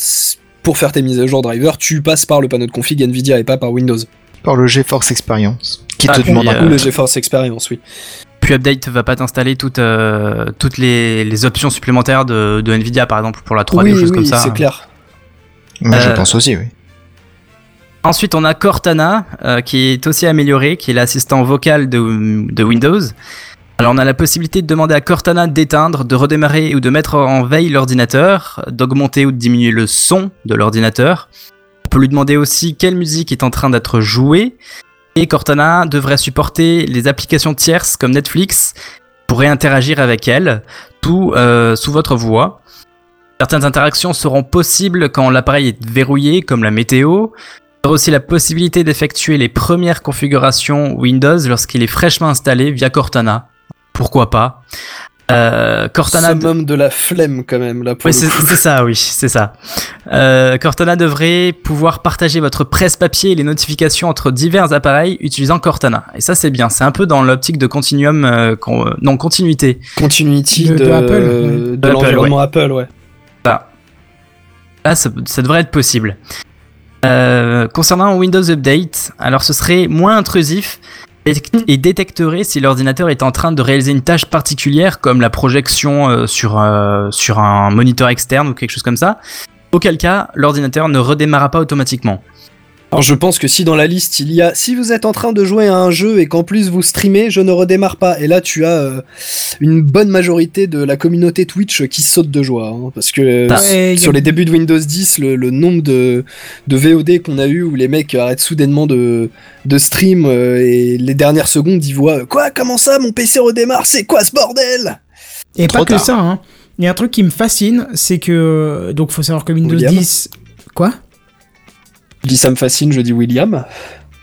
pour faire tes mises à jour driver, tu passes par le panneau de config Nvidia et pas par Windows. Par le GeForce Experience, qui Ah, te puis, demande un euh, le GeForce Experience, oui. Puis Update va pas t'installer toutes, euh, toutes les, les options supplémentaires de, de Nvidia par exemple pour la 3D oui, ou choses oui, comme ça. c'est clair. Moi, je Euh, pense aussi, oui. Ensuite, on a Cortana, euh, qui est aussi amélioré, qui est l'assistant vocal de, de Windows. Alors, on a la possibilité de demander à Cortana d'éteindre, de redémarrer ou de mettre en veille l'ordinateur, d'augmenter ou de diminuer le son de l'ordinateur. On peut lui demander aussi quelle musique est en train d'être jouée. Et Cortana devrait supporter les applications tierces comme Netflix. Pourrez interagir avec elle, tout euh, sous votre voix. Certaines interactions seront possibles quand l'appareil est verrouillé, comme la météo, il y aura aussi la possibilité d'effectuer les premières configurations Windows lorsqu'il est fraîchement installé via Cortana. Pourquoi pas? Euh, Cortana, Summum de la flemme quand même là pour le c'est ça, oui, c'est ça. Euh, Cortana devrait pouvoir partager votre presse-papier et les notifications entre divers appareils utilisant Cortana. Et ça, c'est bien. C'est un peu dans l'optique de continuum, euh, con- euh, non continuité. Continuity De- de, de Apple, ouais. de De Apple, l'environnement Apple, ouais. Là, ça, ça devrait être possible. Euh, concernant Windows Update, alors ce serait moins intrusif et, détecterait si l'ordinateur est en train de réaliser une tâche particulière comme la projection euh, sur, euh, sur un moniteur externe ou quelque chose comme ça. Auquel cas, l'ordinateur ne redémarrera pas automatiquement. Alors je pense que si dans la liste il y a si vous êtes en train de jouer à un jeu et qu'en plus vous streamez, je ne redémarre pas. Et là tu as euh, une bonne majorité de la communauté Twitch qui saute de joie. hein, parce que Ah. Ouais, a- sur les débuts de Windows 10, le, le nombre de, de VOD qu'on a eu où les mecs arrêtent soudainement de, de stream euh, et les dernières secondes ils voient Quoi? Comment ça? Mon PC redémarre? C'est quoi ce bordel? Et Trop pas que tard. ça, hein. Il y a un truc qui me fascine, c'est que. Donc, faut savoir que Windows William 10. Quoi? Je dis ça me fascine, je dis William.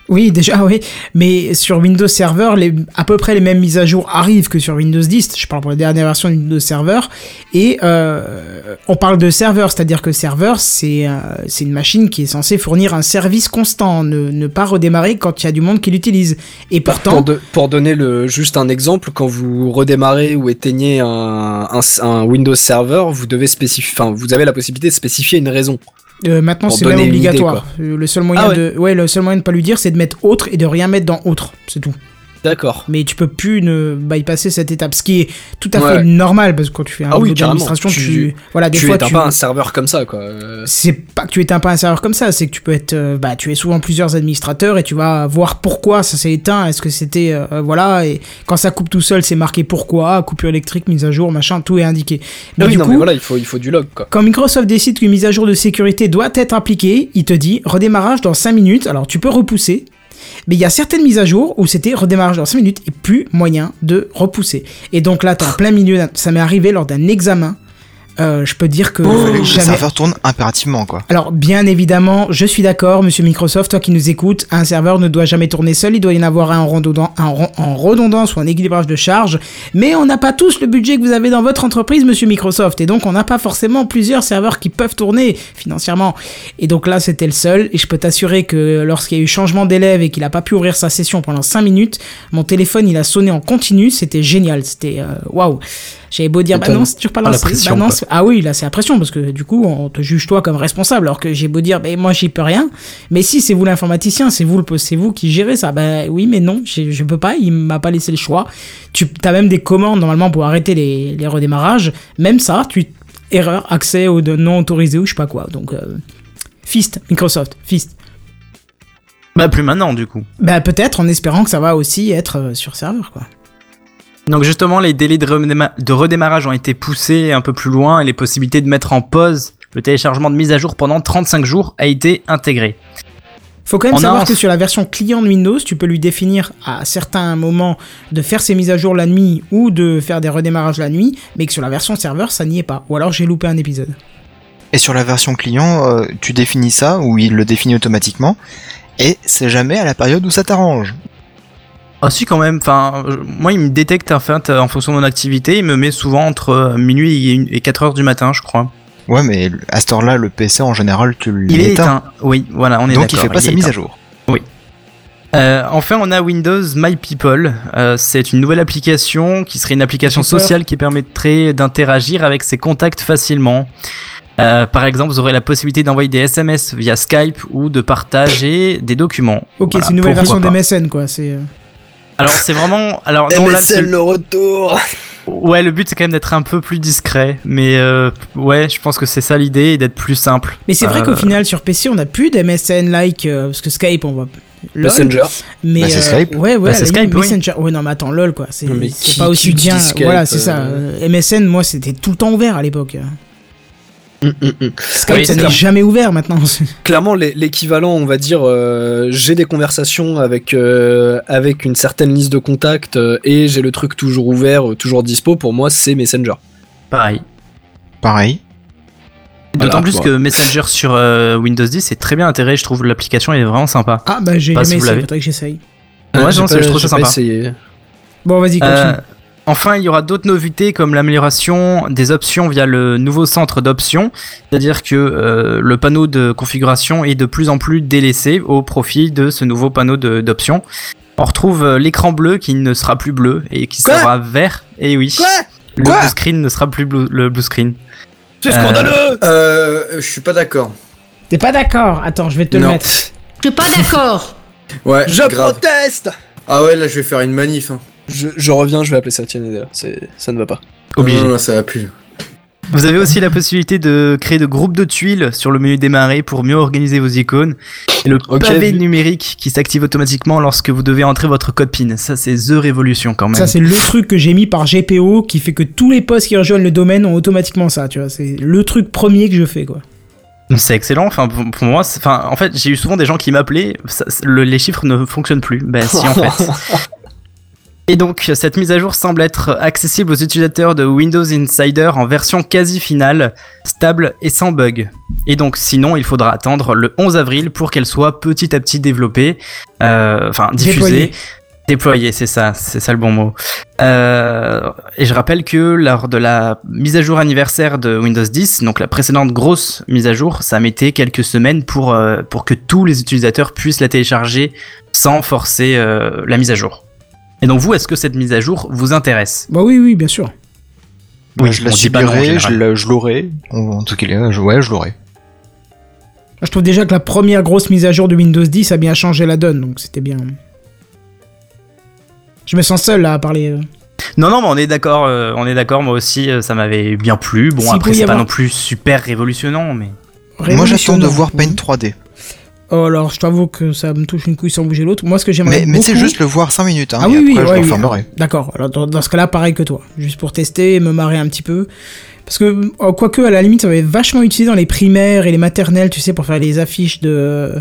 Oui, déjà, ah oui. Mais sur Windows Server, les, à peu près les mêmes mises à jour arrivent que sur Windows 10. Je parle pour la dernière version de Windows Server. Et euh, on parle de serveur, c'est-à-dire que serveur, c'est euh, c'est une machine qui est censée fournir un service constant, ne, ne pas redémarrer quand il y a du monde qui l'utilise. Et pourtant, Pour, de- pour donner le, juste un exemple, quand vous redémarrez ou éteignez un, un, un Windows Server, vous devez spécifier, enfin, vous avez la possibilité de spécifier une raison. Euh, maintenant, c'est même idée, obligatoire. Euh, le seul moyen Ah ouais. de, ouais, le seul moyen de pas lui dire, c'est de mettre autre et de rien mettre dans autre. C'est tout. D'accord. Mais tu peux plus ne bypasser cette étape, ce qui est tout à Ouais. fait normal parce que quand tu fais un Ah oui, d'administration, tu, Tu- voilà, des tu fois éteins tu pas un serveur comme ça, quoi. Euh, c'est pas que tu éteins pas un serveur comme ça, c'est que tu peux être, euh, bah, tu es souvent plusieurs administrateurs et tu vas voir pourquoi ça s'est éteint. Est-ce que c'était, euh, voilà, et quand ça coupe tout seul, c'est marqué pourquoi, coupure électrique, mise à jour, machin, tout est indiqué. Mais ah oui, du non, coup, mais voilà, il faut, il faut du log, quoi. quand Microsoft décide qu'une mise à jour de sécurité doit être appliquée, il te dit redémarrage dans 5 minutes. Alors tu peux repousser, mais il y a certaines mises à jour où c'était redémarrage dans 5 minutes et plus moyen de repousser. Et donc là, t'es en plein milieu, ça m'est arrivé lors d'un examen. Euh, je peux dire que fallait que le serveur tourne impérativement, quoi. alors, bien évidemment, je suis d'accord, monsieur Microsoft, toi qui nous écoutes, un serveur ne doit jamais tourner seul, il doit y en avoir un en, un redondance ou en équilibrage de charge, mais on n'a pas tous le budget que vous avez dans votre entreprise, monsieur Microsoft, et donc on n'a pas forcément plusieurs serveurs qui peuvent tourner financièrement. Et donc là, c'était le seul, et je peux t'assurer que lorsqu'il y a eu changement d'élève et qu'il n'a pas pu ouvrir sa session pendant 5 minutes, mon téléphone, il a sonné en continu, c'était génial, c'était euh, waouh. J'avais beau dire, bah non, c'est toujours pas la lancé. pression, Bah non, ah oui, là c'est la pression parce que du coup on te juge toi comme responsable alors que j'ai beau dire, bah, moi j'y peux rien. Mais si c'est vous l'informaticien, c'est vous le c'est vous qui gérez ça. Bah oui, mais non, j'ai- je peux pas. Il m'a pas laissé le choix. Tu as même des commandes normalement pour arrêter les, les redémarrages. Même ça, tu erreur, accès au de non autorisé ou je sais pas quoi. Donc euh, Fist, Microsoft, Fist. Bah plus maintenant du coup. Bah peut-être en espérant que ça va aussi être euh, sur serveur quoi. Donc justement, les délais de, redéma- de redémarrage ont été poussés un peu plus loin et les possibilités de mettre en pause le téléchargement de mise à jour pendant 35 jours a été intégré. Faut quand même On savoir que sur la version client de Windows, tu peux lui définir à certains moments de faire ses mises à jour la nuit ou de faire des redémarrages la nuit, mais que sur la version serveur, ça n'y est pas. Ou alors j'ai loupé un épisode. Et sur la version client, euh, tu définis ça, ou il le définit automatiquement, et c'est jamais à la période où ça t'arrange. Ah si quand même, enfin, moi il me détecte en fait en fonction de mon activité, il me met souvent entre euh, minuit et, une- et 4 heures du matin je crois. Ouais, mais à cette heure-là, le PC en général, tu Il est l'éteins. éteint, oui, voilà, on est Donc il fait pas sa est mise à jour. Euh, enfin, on a Windows My People. Euh, c'est une nouvelle application qui serait une application sociale qui permettrait d'interagir avec ses contacts facilement. Euh, par exemple, vous aurez la possibilité d'envoyer des SMS via Skype ou de partager des documents. Ok, Voilà, c'est une nouvelle version pas. d'MSN quoi. C'est. Euh, Alors c'est vraiment, alors non, là, MSN le retour ouais, le but c'est quand même d'être un peu plus discret, mais euh, ouais, je pense que c'est ça l'idée d'être plus simple. Mais c'est vrai Euh, qu'au final sur PC, on a plus d'MSN like euh, parce que Skype, on va. LOL, Messenger. Mais Bah, c'est euh, Skype. Ouais, ouais, Bah, c'est Skype, oui. Messenger. Ouais, non, mais attends, lol quoi. C'est c'est pas aussi bien. Skype, voilà, c'est ça. euh, Euh, MSN, moi, c'était tout le temps ouvert à l'époque. Mm, mm, mm. Skype, Oui, ça c'est n'est jamais ouvert maintenant. Clairement, l'é- l'équivalent, on va dire, euh, j'ai des conversations avec euh, avec une certaine liste de contacts euh, et j'ai le truc toujours ouvert, euh, toujours dispo. Pour moi, c'est Messenger. Pareil. Pareil. D'autant Voilà, plus ouais. que Messenger sur euh, Windows 10 c'est très bien intégré, je trouve l'application est vraiment sympa. Ah, bah j'ai si l'avez. faudrait que j'essaye. Ouais, c'est- pas- je trouve ça sympa. essayé. Bon, vas-y, continue. Euh, enfin, il y aura d'autres noveautés comme l'amélioration des options via le nouveau centre d'options, c'est-à-dire que euh, le panneau de configuration est de plus en plus délaissé au profit de ce nouveau panneau d'options. On retrouve euh, l'écran bleu qui ne sera plus bleu et qui Quoi sera vert. Et oui, le Quoi blue screen ne sera plus blue- le blue screen. C'est Euh, scandaleux Euh, je suis pas d'accord. T'es pas d'accord Attends, je vais te le mettre. Je suis pas d'accord. Ouais, Je grave. proteste Ah ouais, là je vais faire une manif. Hein. Je, je reviens, je vais appeler ça. C'est ça ne va pas. Obligé. Non, non, ça va plus. Vous avez aussi la possibilité de créer de groupes de tuiles sur le menu démarrer pour mieux organiser vos icônes. Et le pavé numérique qui s'active automatiquement lorsque vous devez entrer votre code PIN. Ça, c'est The Révolution quand même. Ça, c'est le truc que j'ai mis par GPO qui fait que tous les posts qui rejoignent le domaine ont automatiquement ça, tu vois. C'est le truc premier que je fais, quoi. C'est excellent. Enfin, pour, moi, enfin, en fait, j'ai eu souvent des gens qui m'appelaient. le- les chiffres ne fonctionnent plus. Ben si, en fait. Et donc, cette mise à jour semble être accessible aux utilisateurs de Windows Insider en version quasi finale, stable et sans bug. Et donc, sinon, il faudra attendre le 11 avril pour qu'elle soit petit à petit développée, euh, enfin diffusée. Déployée. C'est ça, c'est ça le bon mot. Euh, et je rappelle que lors de la mise à jour anniversaire de Windows 10, donc la précédente grosse mise à jour, ça mettait quelques semaines pour, euh, pour que tous les utilisateurs puissent la télécharger sans forcer la mise à jour. Et donc vous, est-ce que cette mise à jour vous intéresse? Bah oui, oui, bien sûr. Oui, je la subirai, je l'aurai. En tout cas, je- ouais, je l'aurai. Je trouve déjà que la première grosse mise à jour de Windows 10 a bien changé la donne, donc c'était bien. Je me sens seul là à parler. euh. Non, non, mais on est d'accord, euh, on est d'accord. Moi aussi, euh, ça m'avait bien plu. Bon, après, c'est pas avoir- non plus super révolutionnant, mais Moi, j'attends de voir Paint 3D. Oh, alors, je t'avoue que ça me touche une couille sans bouger l'autre. Moi, ce que j'aimerais Mais, mais c'est juste le voir 5 minutes, hein, Ah et oui, oui, après, je ouais, le oui. refermerai. D'accord. Alors, dans, dans ce cas-là, pareil que toi. Juste pour tester et me marrer un petit peu. Parce que, euh, quoique, à la limite, ça va être vachement utilisé dans les primaires et les maternelles, tu sais, pour faire les affiches de,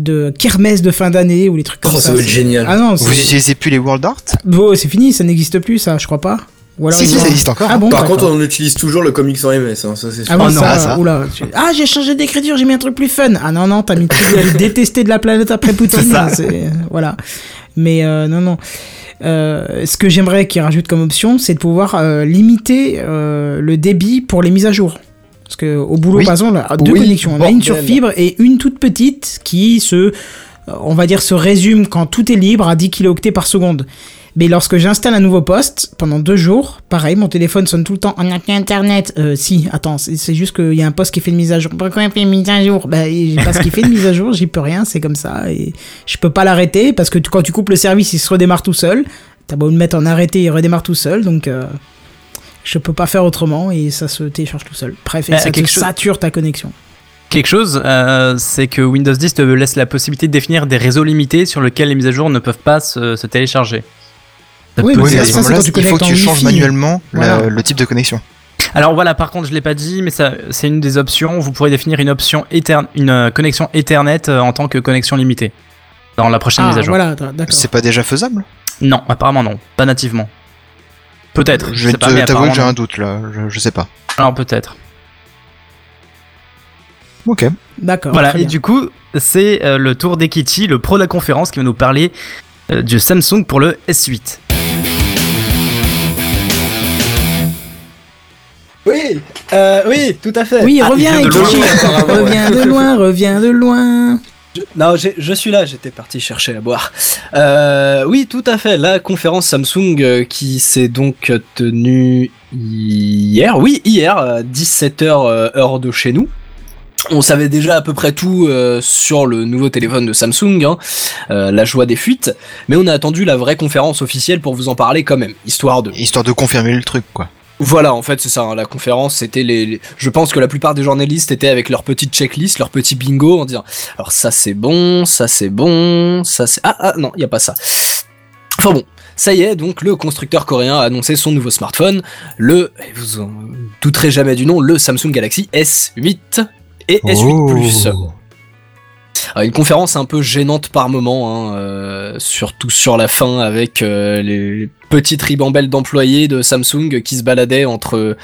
de kermesse de fin d'année ou les trucs comme Oh, ça. ça va être C'est- génial. Ah non, Vous utilisez plus les World Art? Bon, c'est fini, ça n'existe plus, ça, je crois pas. Ou alors Si, si, ça existe encore. Ah bon Par contre, on utilise toujours le comics en MS, hein, ça c'est sûr. Ah, oui, Oh ça, ah, ça. oula, tu- Ah, j'ai changé d'écriture, j'ai mis un truc plus fun. Ah non, non, t'as mis le détester de la planète après Poutine. C'est ça. c'est- Voilà. Mais euh, non, non. Euh, ce que j'aimerais qu'ils rajoutent comme option, c'est de pouvoir euh, limiter euh, le débit pour les mises à jour. Parce que au boulot, Oui. par exemple, on a deux Oui, connexions. On a une sur fibre et une toute petite qui se, on va dire, se résume quand tout est libre à 10 kilooctets par seconde. Mais lorsque j'installe un nouveau poste, pendant deux jours, pareil, mon téléphone sonne tout le temps. On n'a plus internet. Euh, si, attends, c'est juste qu'il y a un poste qui fait une mise à jour. Pourquoi il fait une mise à jour? Bah, j'ai pas ce qu'il fait une mise à jour, j'y peux rien, c'est comme ça. Et je peux pas l'arrêter parce que quand tu coupes le service, il se redémarre tout seul. T'as beau le mettre en arrêté, il redémarre tout seul. Donc, euh, je peux pas faire autrement et ça se télécharge tout seul. Bref, et Euh, ça te chose- sature ta connexion. quelque chose, euh, c'est que Windows 10 te laisse la possibilité de définir des réseaux limités sur lesquels les mises à jour ne peuvent pas se, se télécharger. Oui, mais à ce moment-là, quand tu il faut que tu changes manuellement Voilà. le type de connexion. Alors voilà, par contre, je l'ai pas dit, mais ça, c'est une des options. Vous pourrez définir une option Ether- une euh, connexion Ethernet euh, en tant que connexion limitée dans la prochaine Ah, mise à jour. voilà, d'accord. C'est pas déjà faisable? Non, apparemment non, pas nativement. Peut-être. Je vais t'avouer que j'ai un doute là, je, je sais pas. Alors peut-être. Ok. D'accord. Voilà, et bien. du coup, c'est euh, le tour d'Ekiti, le pro de la conférence, qui va nous parler euh, du Samsung pour le S8. Oui, euh, oui, tout à fait. Oui, Ah, reviens, Ekichi. ouais. reviens de loin, reviens de loin. Je- Non, j'ai- je suis là, j'étais parti chercher à boire. Euh, oui, tout à fait, la conférence Samsung euh, qui s'est donc tenue hier, oui, hier, à 17h heure de chez nous. On savait déjà à peu près tout euh, sur le nouveau téléphone de Samsung, hein, euh, la joie des fuites, mais on a attendu la vraie conférence officielle pour vous en parler quand même, histoire de Histoire de confirmer le truc, quoi. Voilà, en fait, c'est ça. hein, la conférence, c'était les, Je pense que la plupart des journalistes étaient avec leur petite checklist, leur petit bingo, en disant alors ça c'est bon, ça c'est bon, ça c'est ah ah non, il y a pas ça. Enfin bon, ça y est, donc le constructeur coréen a annoncé son nouveau smartphone, le vous en douterez jamais du nom, le Samsung Galaxy S8 et S8 Plus. Oh. Une conférence un peu gênante par moment, hein, euh, surtout sur la fin avec euh, les petites ribambelles d'employés de Samsung qui se baladaient entre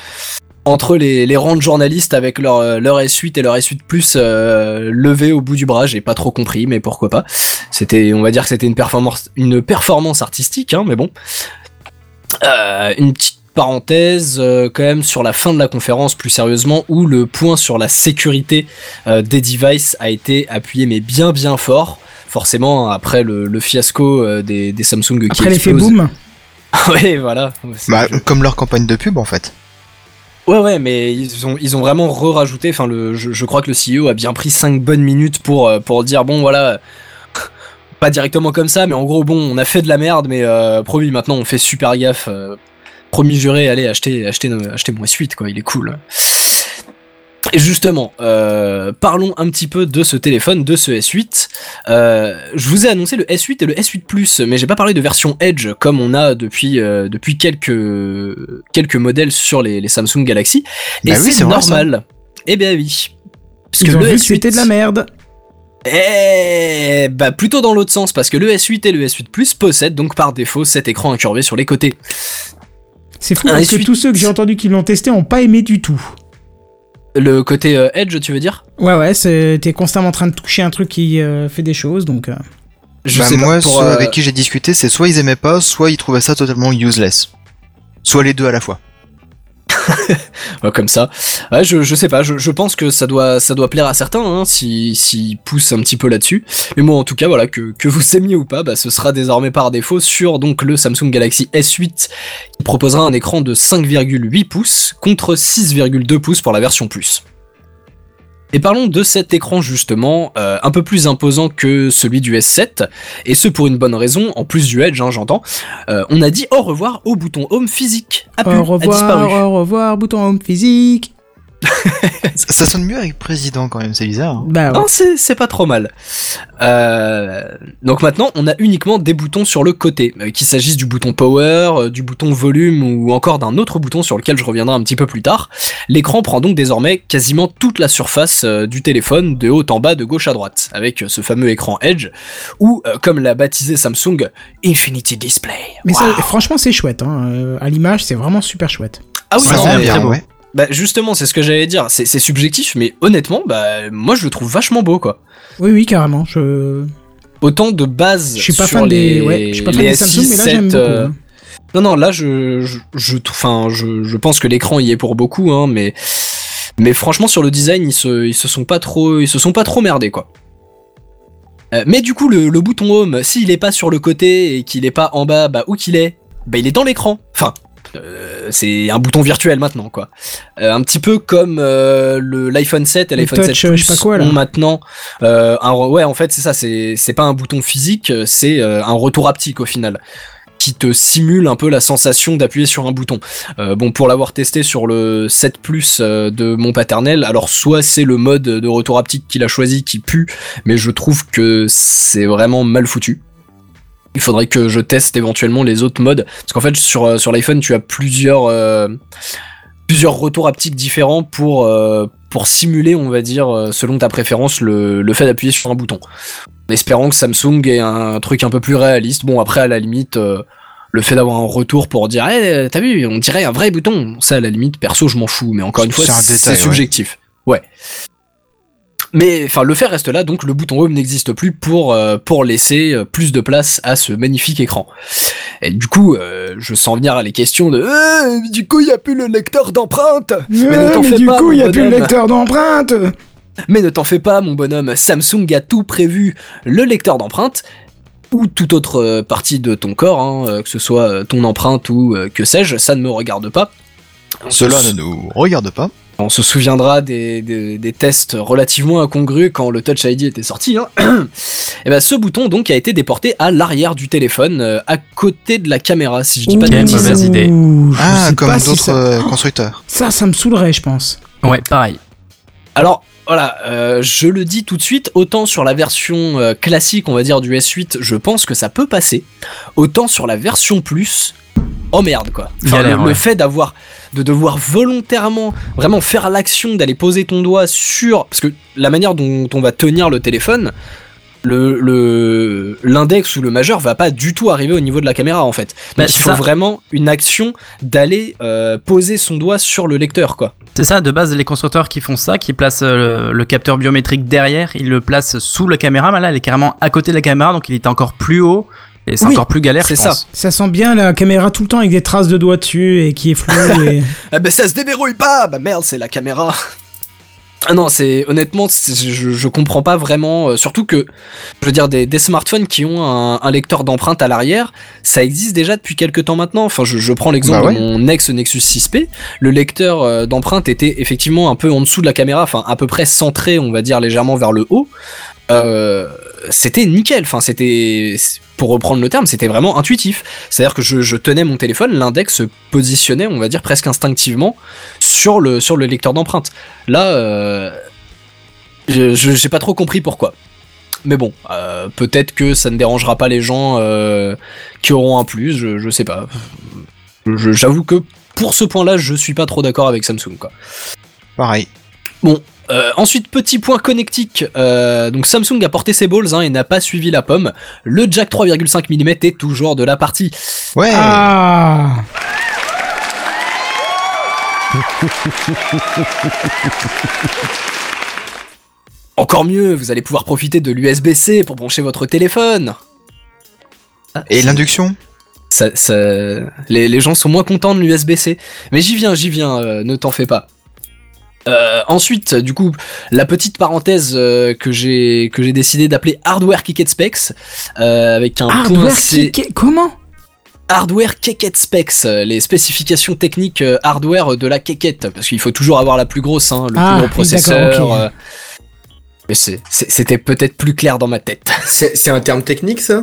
entre les, rangs de journalistes avec leur, euh, leur S8 et leur S8 Plus euh, levés au bout du bras. J'ai pas trop compris, mais pourquoi pas. C'était, on va dire que c'était une performance, une performance artistique, hein, mais bon. Euh, une petite parenthèse euh, quand même sur la fin de la conférence plus sérieusement où le point sur la sécurité euh, des devices a été appuyé mais bien bien fort forcément après le, le fiasco euh, des, des Samsung qui Après l'effet boom. ouais voilà Bah, comme leur campagne de pub, en fait. Ouais ouais mais ils ont ils ont vraiment re-rajouté enfin le je, je crois que le CEO a bien pris 5 bonnes minutes pour pour dire bon voilà pas directement comme ça mais en gros bon on a fait de la merde mais euh, promis maintenant on fait super gaffe euh, promis juré, allez, acheter, acheter, acheter mon S8, quoi, il est cool. Et justement, euh, parlons un petit peu de ce téléphone, de ce S8. Euh, je vous ai annoncé le S8 et le S8 Plus, mais j'ai pas parlé de version Edge comme on a depuis euh, depuis quelques quelques modèles sur les, les Samsung Galaxy. Et Bah oui, c'est normal. Eh bien oui. Parce Ils ont le vu que S8 c'était de la merde. eh bah plutôt dans l'autre sens parce que le S8 et le S8 Plus possèdent donc par défaut cet écran incurvé sur les côtés. C'est fou Un parce que S8. tous ceux que j'ai entendus qui l'ont testé ont pas aimé du tout. Le côté euh, Edge, tu veux dire? Ouais, ouais, t'es constamment en train de toucher un truc qui euh, fait des choses, donc. euh, Je Bah, sais pas, moi, pour, ceux euh, avec qui j'ai discuté, c'est soit ils aimaient pas, soit ils trouvaient ça totalement useless. Soit les deux à la fois. Comme ça. Ouais, je, je sais pas, je, pense que ça doit, ça doit plaire à certains, hein, s'ils s'ils poussent un petit peu là-dessus. Mais moi, en tout cas, voilà, que, que vous aimiez ou pas, bah, ce sera désormais par défaut sur donc le Samsung Galaxy S8 qui proposera un écran de 5,8 pouces contre 6,2 pouces pour la version Plus. Et parlons de cet écran justement, euh, un peu plus imposant que celui du S7, et ce pour une bonne raison, en plus du Edge, hein, j'entends. Euh, on a dit au revoir au bouton Home physique. Au a revoir, disparu. au revoir, bouton home physique. Ça, ça sonne mieux avec président quand même, c'est bizarre. hein. Bah ouais. Non, c'est pas trop mal. Euh, donc maintenant, on a uniquement des boutons sur le côté, euh, qu'il s'agisse du bouton power, euh, du bouton volume ou encore d'un autre bouton sur lequel je reviendrai un petit peu plus tard. L'écran prend donc désormais quasiment toute la surface du téléphone, de haut en bas, de gauche à droite, avec ce fameux écran Edge, ou comme l'a baptisé Samsung, Infinity Display. Mais ça, franchement, c'est chouette. Hein. à l'image, c'est vraiment super chouette. ah oui, Ouais, c'est euh, ouais. Bah, justement, c'est ce que j'allais dire. C'est subjectif, mais honnêtement, bah moi je le trouve vachement beau, quoi. Oui, oui, carrément. Je, Autant de base je suis pas sur fan les, des, ouais, je suis pas fan des Samsung, mais là S6, j'aime beaucoup. euh, hein. Non, non, là, je, je, je, enfin, je, je pense que l'écran y est pour beaucoup, hein, mais, mais franchement, sur le design, ils se, ils se sont pas trop, ils se sont pas trop merdés, quoi. Euh, mais du coup, le, le bouton home, s'il est pas sur le côté et qu'il est pas en bas, bah, où qu'il est, bah, il est dans l'écran. Enfin, euh, c'est un bouton virtuel maintenant, quoi. Euh, un petit peu comme euh, le l'iPhone 7 et l'iPhone 7 touch, euh, Plus je sais pas quoi, là. ont maintenant un, ouais, en fait, c'est ça, c'est, c'est pas un bouton physique, c'est un retour haptique au final qui te simule un peu la sensation d'appuyer sur un bouton. Euh, bon, pour l'avoir testé sur le 7 Plus de mon paternel, alors soit c'est le mode de retour haptique qu'il a choisi qui pue, mais je trouve que c'est vraiment mal foutu. Il faudrait que je teste éventuellement les autres modes, parce qu'en fait sur, euh, sur l'iPhone tu as plusieurs, euh, plusieurs retours haptiques différents pour, euh, pour simuler, on va dire, euh, selon ta préférence, le, le fait d'appuyer sur un bouton. En espérant que Samsung ait un truc un peu plus réaliste. Bon, après, à la limite, euh, le fait d'avoir un retour pour dire, hey, t'as vu, on dirait un vrai bouton. Ça, à la limite, perso, je m'en fous. Mais encore une fois, C'est ouais. subjectif. Ouais. Mais enfin, le fait reste là, donc le bouton home n'existe plus pour euh, pour laisser euh, plus de place à ce magnifique écran. Et du coup, euh, je sens venir les questions de Euh, du coup, il y a plus le lecteur d'empreintes. Mais ne mais fais du pas, coup, il y a mon plus le lecteur d'empreinte. Mais ne t'en fais pas, mon bonhomme, Samsung a tout prévu. Le lecteur d'empreinte, ou toute autre partie de ton corps, hein, que ce soit ton empreinte ou euh, que sais-je, ça ne me regarde pas. Cela ne nous regarde pas. On se souviendra des, des- des tests relativement incongrus quand le Touch ID était sorti. Hein. Et ben, ce bouton donc a été déporté à l'arrière du téléphone, euh, à côté de la caméra, si je dis pas de mauvaise idée. Je Ah, comme si d'autres ça... euh, constructeurs. ça, ça me saoulerait, je pense. Ouais, pareil. Alors voilà, euh, je le dis tout de suite, autant sur la version euh, classique, on va dire, du S8, je pense que ça peut passer, autant sur la version plus, oh merde quoi. Enfin, Galère, le, fait d'avoir, de devoir volontairement, vraiment faire l'action d'aller poser ton doigt sur, parce que la manière dont on va tenir le téléphone, le le- l'index ou le majeur va pas du tout arriver au niveau de la caméra en fait. Bah, il faut ça. vraiment une action d'aller euh, poser son doigt sur le lecteur quoi. C'est ça, de base, les constructeurs qui font ça, qui placent euh, le, le capteur biométrique derrière, ils le placent sous la caméra, mais là, elle est carrément à côté de la caméra, donc il est encore plus haut, et c'est Oui, encore plus galère, c'est ça. Ça sent bien la caméra tout le temps avec des traces de doigts dessus et qui est floue. et... Ah bah ça se déverrouille pas Bah merde, c'est la caméra Ah non, c'est honnêtement, je, je comprends pas vraiment. euh, surtout que, je veux dire, des, des smartphones qui ont un, un lecteur d'empreinte à l'arrière, ça existe déjà depuis quelques temps maintenant. Enfin, je, je prends l'exemple Bah ouais. de mon ex Nexus 6P. Le lecteur euh, d'empreinte était effectivement un peu en dessous de la caméra, enfin à peu près centré, on va dire légèrement vers le haut. Euh, c'était nickel. Enfin, c'était, pour reprendre le terme, c'était vraiment intuitif. C'est-à-dire que je, je tenais mon téléphone, l'index se positionnait, on va dire presque instinctivement, sur le, sur le lecteur d'empreintes. Là, euh, je- j'ai pas trop compris pourquoi. Mais bon, euh, peut-être que ça ne dérangera pas les gens euh, qui auront un plus, je, je sais pas. J'avoue que pour ce point-là, je suis pas trop d'accord avec Samsung, quoi. Pareil. Euh, ensuite, petit point connectique. Euh, donc Samsung a porté ses balls hein, et n'a pas suivi la pomme. Le jack 3,5 mm est toujours de la partie. Ouais. Ah Encore mieux, vous allez pouvoir profiter de l'USB-C pour brancher votre téléphone. Ah, Et l'induction ça, ça- les, les gens sont moins contents de l'USB-C. Mais j'y viens, j'y viens, euh, ne t'en fais pas. Euh, ensuite, du coup, la petite parenthèse euh, que j'ai que j'ai décidé d'appeler hardware Kicket Specs euh, avec un point C. Comment? Hardware Keket Specs, les spécifications techniques hardware de la Keket, parce qu'il faut toujours avoir la plus grosse, hein, le Ah, plus gros oui, processeur. d'accord, ok. euh, mais c'était peut-être plus clair dans ma tête. C'est un terme technique ça?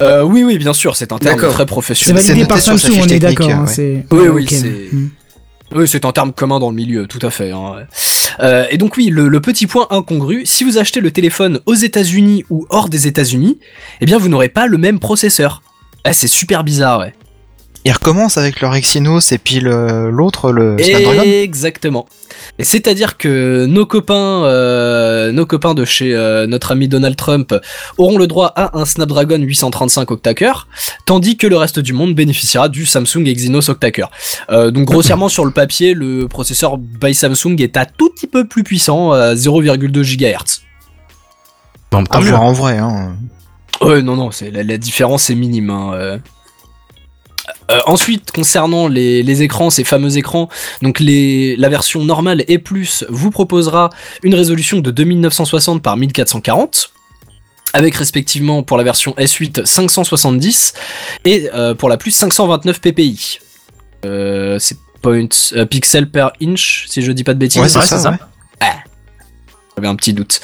Euh, oui, oui, bien sûr, c'est un terme très professionnel. C'est validé par Samsung, on est d'accord. hein, ouais. Oui, Ah, oui, c'est- Hmm. Oui, c'est un terme commun dans le milieu, tout à fait. hein. Euh, et donc oui, le, petit point incongru, si vous achetez le téléphone aux États-Unis ou hors des États-Unis, eh bien vous n'aurez pas le même processeur. Ah, c'est super bizarre. Ils recommencent avec leur Exynos et puis le- l'autre, le Snapdragon Exactement. Et c'est-à-dire que nos copains, euh, nos copains de chez euh, notre ami Donald Trump auront le droit à un Snapdragon 835 octa-cœur, tandis que le reste du monde bénéficiera du Samsung Exynos octa-cœur. Euh, donc grossièrement sur le papier, le processeur by Samsung est un tout petit peu plus puissant, à 0,2 GHz. Bon, voir en vrai, hein. Ouais, non, non, c'est la, la différence est minime. hein, euh. Ensuite, concernant les, les écrans, ces fameux écrans, donc les, la version normale et plus vous proposera une résolution de 2960 par 1440, avec respectivement pour la version S8 570 et euh, pour la plus 529 ppi. Euh, c'est points euh, pixels per inch, si je dis pas de bêtises. Ouais, c'est ça, ça. ouais. J'avais un petit doute.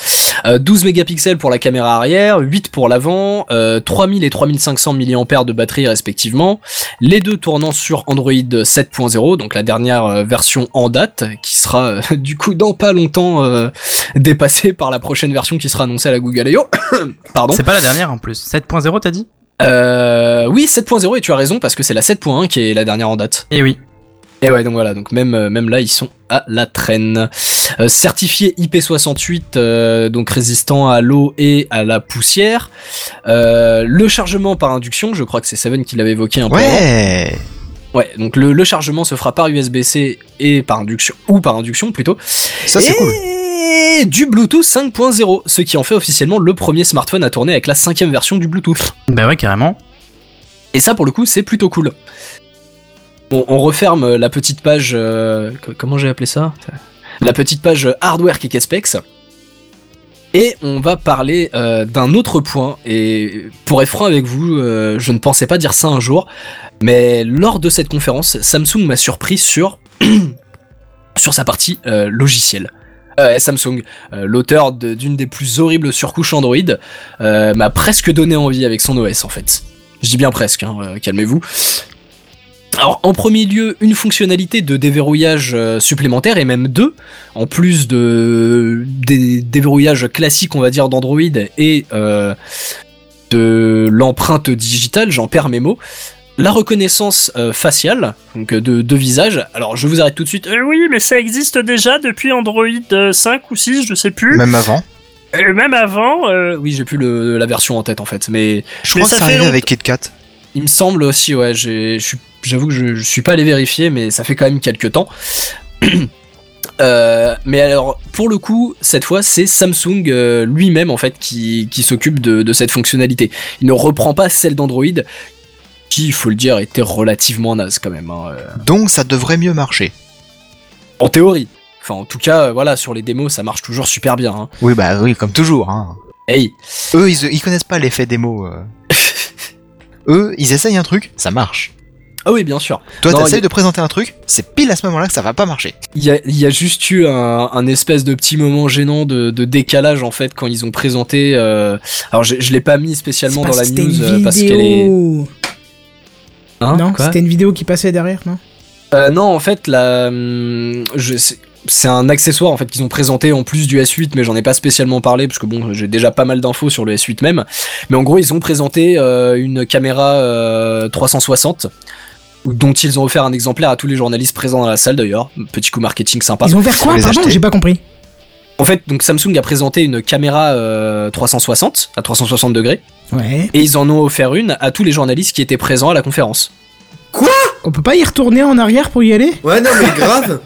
Euh, 12 mégapixels pour la caméra arrière, 8 pour l'avant, euh, 3000 et 3500 mAh de batterie respectivement. Les deux tournant sur Android 7.0, donc la dernière euh, version en date, qui sera euh, du coup dans pas longtemps euh, dépassée par la prochaine version qui sera annoncée à la Google I.O. Pardon. C'est pas la dernière en plus. 7.0 t'as dit? Euh, oui, 7.0 et tu as raison parce que c'est la 7.1 qui est la dernière en date. Eh oui. Et ouais, donc voilà, donc même, euh, même là, ils sont à la traîne. Euh, certifié IP68, euh, donc résistant à l'eau et à la poussière. Euh, le chargement par induction, je crois que c'est Seven qui l'avait évoqué un peu. avant. Ouais. Ouais, donc le, le chargement se fera par USB-C et par induction, ou par induction plutôt. Ça, c'est et cool. du Bluetooth 5.0, ce qui en fait officiellement le premier smartphone à tourner avec la cinquième version du Bluetooth. Bah ouais, carrément. Et ça, pour le coup, c'est plutôt cool. On referme la petite page. euh, co- comment j'ai appelé ça? La petite page hardware Kick Specs. Et on va parler euh, d'un autre point. Et pour être franc avec vous, euh, je ne pensais pas dire ça un jour. Mais lors de cette conférence, Samsung m'a surpris sur, sur sa partie euh, logicielle. Euh, Samsung, euh, l'auteur d'une des plus horribles surcouches Android, euh, m'a presque donné envie avec son OS en fait. Je dis bien presque, hein, euh, calmez-vous. Alors, en premier lieu, une fonctionnalité de déverrouillage euh, supplémentaire, et même deux, en plus de des déverrouillages classiques, on va dire, d'Android et euh, de l'empreinte digitale, j'en perds mes mots. La reconnaissance euh, faciale, donc de, de visage. Alors, je vous arrête tout de suite. Euh, oui, mais ça existe déjà depuis Android euh, 5 ou 6, je sais plus. Même avant. Euh, même avant, euh, Oui, j'ai plus le- la version en tête en fait, mais Je Mais crois que ça c'est fait avec KitKat. Il me semble aussi, ouais, j'avoue que je, je suis pas allé vérifier, mais ça fait quand même quelques temps. Euh, mais alors, pour le coup, cette fois, c'est Samsung euh, lui-même en fait qui, qui s'occupe de, de cette fonctionnalité. Il ne reprend pas celle d'Android, qui, il faut le dire, était relativement naze quand même. hein, euh, Donc, ça devrait mieux marcher. en théorie. Enfin, en tout cas, voilà, sur les démos, ça marche toujours super bien. hein. Oui, bah oui, comme toujours. Hein. Hey, Eux, ils, ils connaissent pas l'effet démo. Eux, ils essayent un truc, ça marche. Ah oui, bien sûr. Toi, t'essayes y- de présenter un truc, c'est pile à ce moment-là que ça va pas marcher. Il y a, y a juste eu un, un espèce de petit moment gênant de, de décalage en fait quand ils ont présenté. euh, Alors je, je l'ai pas mis spécialement dans la news une euh, parce qu'elle est. vidéo. Hein, non, c'était une vidéo qui passait derrière, non? Euh, non, en fait, la, hum, je, c'est- c'est un accessoire en fait qu'ils ont présenté en plus du S8, mais j'en ai pas spécialement parlé parce que bon, j'ai déjà pas mal d'infos sur le S8 même. Mais en gros, ils ont présenté euh, une caméra euh, 360 dont ils ont offert un exemplaire à tous les journalistes présents dans la salle d'ailleurs. Petit coup marketing sympa. Ils ont vers Faut quoi Pardon, j'ai pas compris. En fait, donc Samsung a présenté une caméra euh, 360 à 360 degrés Ouais. et ils en ont offert une à tous les journalistes qui étaient présents à la conférence. On peut pas y retourner en arrière pour y aller? Ouais, non, mais grave.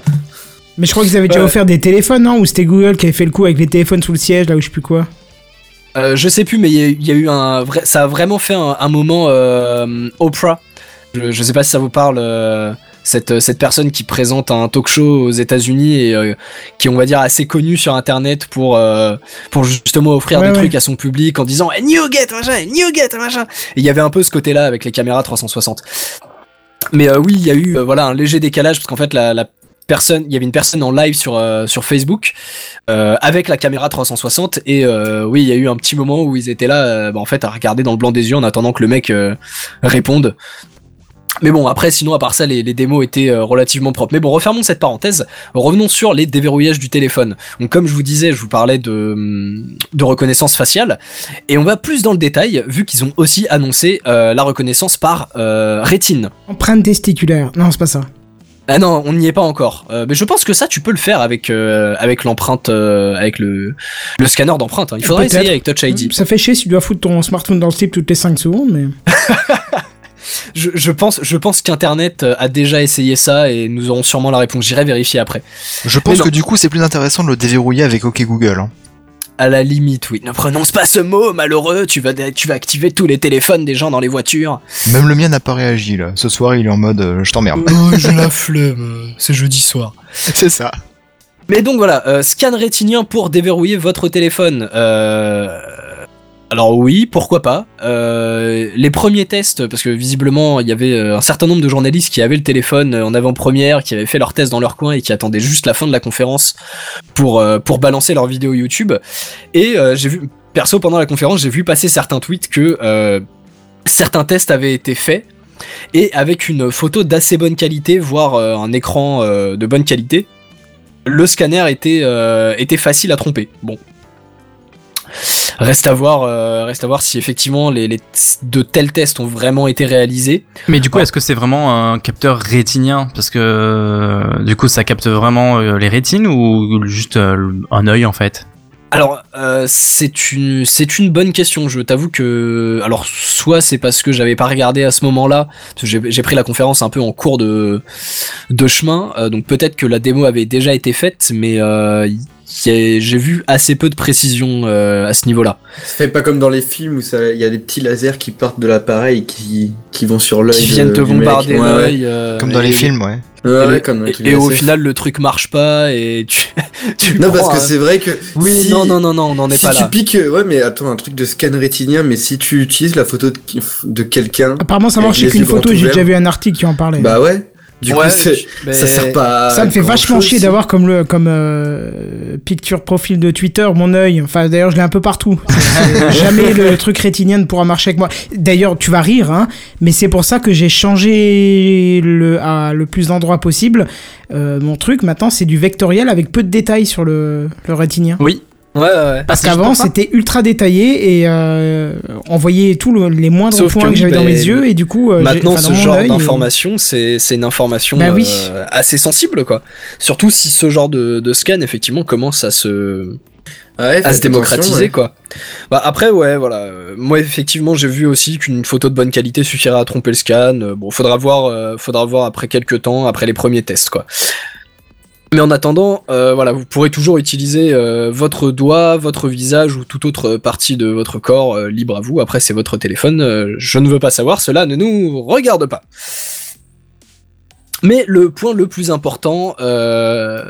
Mais je crois qu'ils avaient déjà offert des téléphones, non? Ou c'était Google qui avait fait le coup avec les téléphones sous le siège, là où je sais plus quoi? Euh, je sais plus, mais il y, a- il y a eu un vrai, ça a vraiment fait un, un moment euh, Oprah. Je, je sais pas si ça vous parle. euh, cette, cette personne qui présente un talk show aux États-Unis et euh, qui est, on va dire, assez connue sur Internet pour, pour justement offrir Ouais, des ouais. trucs à son public en disant hey, machin, hey, New Get, machin. Et il y avait un peu ce côté-là avec les caméras 360. Mais euh, oui, il y a eu euh, voilà, un léger décalage parce qu'en fait, la, la personne, il y avait une personne en live sur, euh, sur Facebook euh, avec la caméra 360 et euh, oui, il y a eu un petit moment où ils étaient là, bah, en fait, à regarder dans le blanc des yeux en attendant que le mec réponde. Mais bon, après, sinon, à part ça, les, les démos étaient relativement propres. Mais bon, refermons cette parenthèse. Revenons sur les déverrouillages du téléphone. Donc, comme je vous disais, je vous parlais de, de reconnaissance faciale. Et on va plus dans le détail, vu qu'ils ont aussi annoncé la reconnaissance par rétine. Empreinte testiculaire. Non, c'est pas ça. Ah non, on n'y est pas encore. Euh, mais je pense que ça, tu peux le faire avec euh, avec l'empreinte, euh, avec le le scanner d'empreinte. hein. Il faudrait essayer avec Touch ID. Ça fait chier si tu dois foutre ton smartphone dans le slip toutes les 5 secondes, mais. Je, je pense, je pense qu'Internet a déjà essayé ça et nous aurons sûrement la réponse. J'irai vérifier après. Je pense que du coup, c'est plus intéressant de le déverrouiller avec OK Google. hein. À la limite, oui. Ne prononce pas ce mot, malheureux. Tu vas, tu vas activer tous les téléphones des gens dans les voitures. Même le mien n'a pas réagi là. Ce soir, il est en mode euh, je t'emmerde. Oh, j'ai la flemme. C'est jeudi soir. c'est ça. Mais donc voilà, euh, scan rétinien pour déverrouiller votre téléphone. Euh, alors oui, pourquoi pas. Euh, les premiers tests, parce que visiblement il y avait euh, un certain nombre de journalistes qui avaient le téléphone euh, en avant-première, qui avaient fait leurs tests dans leur coin et qui attendaient juste la fin de la conférence pour balancer leur vidéo YouTube. Et j'ai vu, perso pendant la conférence, j'ai vu passer certains tweets que certains tests avaient été faits et avec une photo d'assez bonne qualité, voire un écran de bonne qualité le scanner était, était facile à tromper. Bon. Reste à voir, euh, reste à voir si effectivement les, les de tels tests ont vraiment été réalisés. Mais du coup, est-ce que c'est vraiment un capteur rétinien? Parce que euh, du coup, ça capte vraiment euh, les rétines ou juste un œil en fait? Alors, euh, c'est une, c'est une bonne question. Je t'avoue que, alors, soit c'est parce que j'avais pas regardé à ce moment-là, j'ai pris la conférence un peu en cours de, de chemin, euh, donc peut-être que la démo avait déjà été faite, mais euh, j'ai vu assez peu de précision euh, à ce niveau-là. Ça fait pas comme dans les films où ça- il y a des petits lasers qui partent de l'appareil et qui, qui vont sur l'œil. Qui de- viennent te mec. bombarder Ouais, ouais. l'œil. euh, Comme dans et- les films, ouais. Ouais, Et, ouais, comme au final, le truc marche pas et tu. tu Non, parce que un- c'est vrai que. Oui, si- non, non, non, non, on n'en est si pas tu là. piques, euh, ouais, mais attends, un truc de scan rétinien, mais si tu utilises la photo de, de quelqu'un, Apparemment, ça marche avec une photo, j'ai déjà vu un article qui en parlait. bah ouais. Du Ouais, coup, mais- ça sert pas. ça me fait vachement chier d'avoir comme le comme euh, picture profil de Twitter mon œil. Enfin d'ailleurs je l'ai un peu partout. Jamais le truc rétinien ne pourra marcher avec moi. D'ailleurs tu vas rire hein, mais c'est pour ça que j'ai changé le à le plus d'endroits possible. Euh, mon truc maintenant c'est du vectoriel avec peu de détails sur le le rétinien. Oui. Ouais, ouais, ouais. Parce juste qu'avant c'était ultra détaillé et euh, on voyait tous le- les moindres Sauf que points que, j'avais dans bah, mes yeux et du coup euh, Maintenant, ce genre d'information, c'est c'est une information Bah oui. euh, assez sensible, quoi. Surtout si ce genre de, de scan, effectivement, commence à se, Ouais, à se démocratiser, ouais. quoi. Bah, après, ouais, voilà. Moi, effectivement, j'ai vu aussi qu'une photo de bonne qualité suffirait à tromper le scan. Bon, faudra voir, euh, faudra voir après quelques temps, après les premiers tests, quoi. Mais en attendant, euh, voilà, vous pourrez toujours utiliser euh, votre doigt, votre visage ou toute autre partie de votre corps euh, libre à vous. Après, c'est votre téléphone. je ne veux pas savoir, cela ne nous regarde pas. Mais le point le plus important,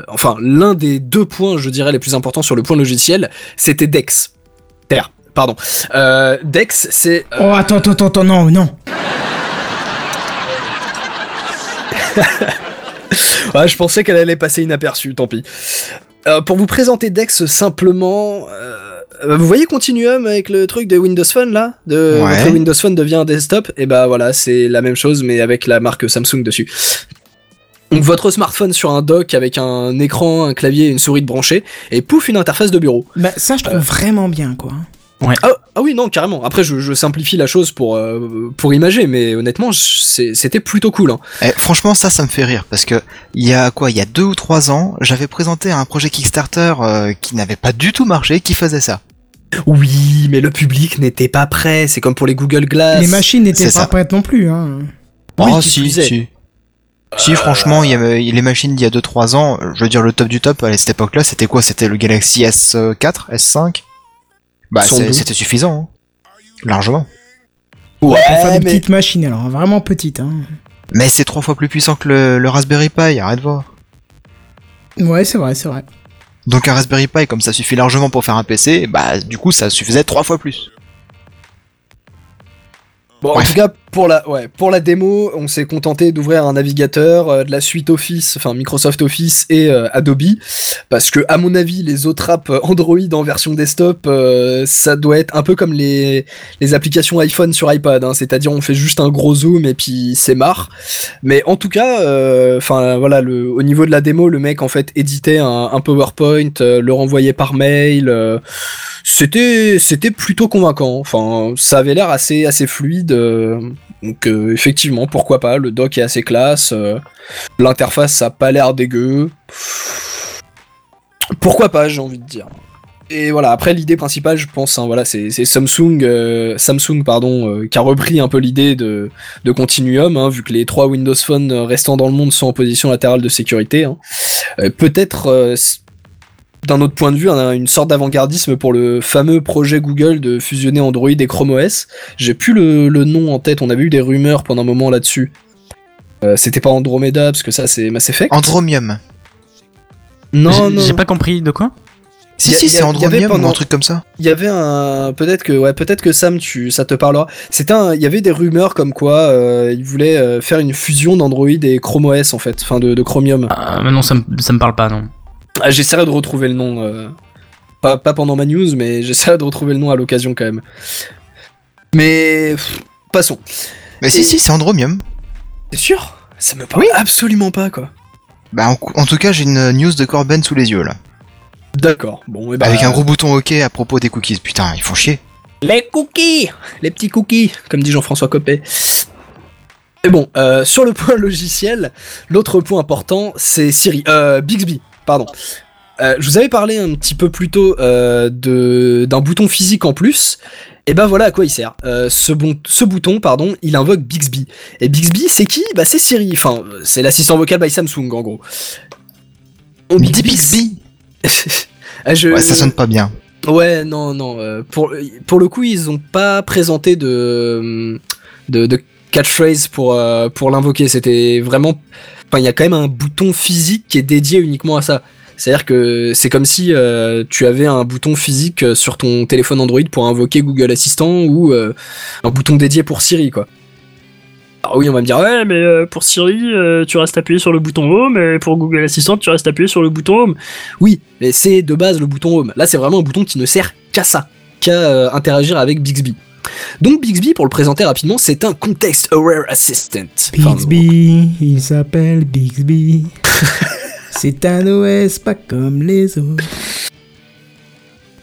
enfin l'un des deux points, je dirais, les plus importants sur le point logiciel, c'était Dex. Terre, pardon. Dex, c'est... Oh attends attends attends non non. Ouais, je pensais qu'elle allait passer inaperçue, tant pis. Euh, pour vous présenter Dex simplement, euh, vous voyez Continuum avec le truc de Windows Phone là? De, Ouais. Votre Windows Phone devient un desktop, et bah voilà, c'est la même chose mais avec la marque Samsung dessus. Donc votre smartphone sur un dock avec un écran, un clavier et une souris de branchée, et pouf, une interface de bureau. Bah, ça, je trouve vraiment bien, quoi. Ah, ah oui, non, carrément. Après, je, je simplifie la chose pour, euh, pour imager, mais honnêtement, c'est- c'était plutôt cool. Hein. Eh, franchement, ça, ça me fait rire parce que il y a quoi, il y a deux ou trois ans, j'avais présenté un projet Kickstarter euh, qui n'avait pas du tout marché, qui faisait ça. Oui, mais le public n'était pas prêt. C'est comme pour les Google Glass. Les machines n'étaient pas ça. prêtes non plus, hein. Oh, si, si. Si, franchement, il y avait les machines d'il y a 2-3 ans, je veux dire le top du top à cette époque-là, c'était quoi? C'était le Galaxy S4, S5 Bah, c'était suffisant, hein. largement. Ouais, Pour faire des mais- petites machines, alors, vraiment petites, hein. Mais c'est trois fois plus puissant que le, le Raspberry Pi, arrête de voir. Ouais, c'est vrai, c'est vrai. Donc un Raspberry Pi, comme ça suffit largement pour faire un PC, bah du coup ça suffisait trois fois plus. Bon, en tout cas, pour la, ouais, pour la démo, on s'est contenté d'ouvrir un navigateur, euh, de la suite Office, enfin Microsoft Office et euh, Adobe, parce que à mon avis, les autres apps Android en version desktop, euh, ça doit être un peu comme les, les applications iPhone sur iPad, hein, c'est-à-dire on fait juste un gros zoom et puis c'est marre. Mais en tout cas, euh, enfin voilà, le, au niveau de la démo, le mec en fait éditait un, PowerPoint, euh, le renvoyait par mail. euh, c'était c'était plutôt convaincant. Enfin, ça avait l'air assez assez fluide. Donc euh, effectivement, pourquoi pas. Le dock est assez classe. euh, L'interface, ça a pas l'air dégueu. Pourquoi pas, j'ai envie de dire. Et voilà. Après, l'idée principale, je pense, hein, voilà, c'est Samsung, euh, Samsung, pardon, qui a repris un peu l'idée de Continuum, hein, vu que les trois Windows Phone restants dans le monde sont en position latérale de sécurité. hein. Peut-être d'un autre point de vue, un- une sorte d'avant-gardisme pour le fameux projet Google de fusionner Android et Chrome OS. J'ai plus le, le nom en tête, on avait eu des rumeurs pendant un moment là-dessus. Euh, C'était pas Andromeda, parce que ça c'est Mass Effect. Andromium. non, J'ai- non. J'ai pas compris de quoi? Si a- si c'est y avait Andromium ou pendant- un truc comme ça. Il y avait un peut-être que ouais peut-être que Sam tu ça te parlera. C'était un il y avait des rumeurs comme quoi euh, ils voulaient euh, faire une fusion d'Android et Chrome OS en fait, enfin de, de Chromium. Ah, mais non, ça me, ça me parle pas, non. Ah, j'essaierai de retrouver le nom. euh, Pas, pas pendant ma news, mais j'essaierai de retrouver le nom à l'occasion quand même. Mais pff, passons. Mais si Et- si c'est Andromium. T'es sûr? Ça me parle absolument pas quoi. Bah en, en tout cas j'ai une news de Corben sous les yeux là. D'accord. Bon, et bah, Avec un gros bouton OK à propos des cookies. Putain ils font chier. Les cookies Les petits cookies, comme dit Jean-François Copé. Mais bon, euh, sur le point logiciel, l'autre point important, c'est Siri. Euh, Bixby, pardon. Euh, je vous avais parlé un petit peu plus tôt euh, d'un bouton physique en plus. Et ben voilà à quoi il sert. Euh, ce, bon, ce bouton, pardon, il invoque Bixby. Et Bixby, c'est qui? Bah c'est Siri. Enfin, c'est l'assistant vocal by Samsung en gros. On Dis Bixby. Ah, je- Ouais ça sonne pas bien. Ouais, non, non. euh, pour, pour le coup, ils ont pas présenté de, de, de catchphrase pour, pour l'invoquer. C'était vraiment. Il y a quand même un bouton physique qui est dédié uniquement à ça. C'est-à-dire que c'est comme si euh, tu avais un bouton physique euh, sur ton téléphone Android pour invoquer Google Assistant ou euh, un bouton dédié pour Siri, quoi. Alors oui, on va me dire, ouais, mais pour Siri, tu restes appuyé sur le bouton Home, et pour Google Assistant, tu restes appuyé sur le bouton Home. Oui, mais c'est de base le bouton Home. Là, c'est vraiment un bouton qui ne sert qu'à ça, qu'à interagir avec Bixby. Donc Bixby, pour le présenter rapidement, c'est un Context Aware Assistant. Bixby, il s'appelle Bixby. c'est un OS pas comme les autres.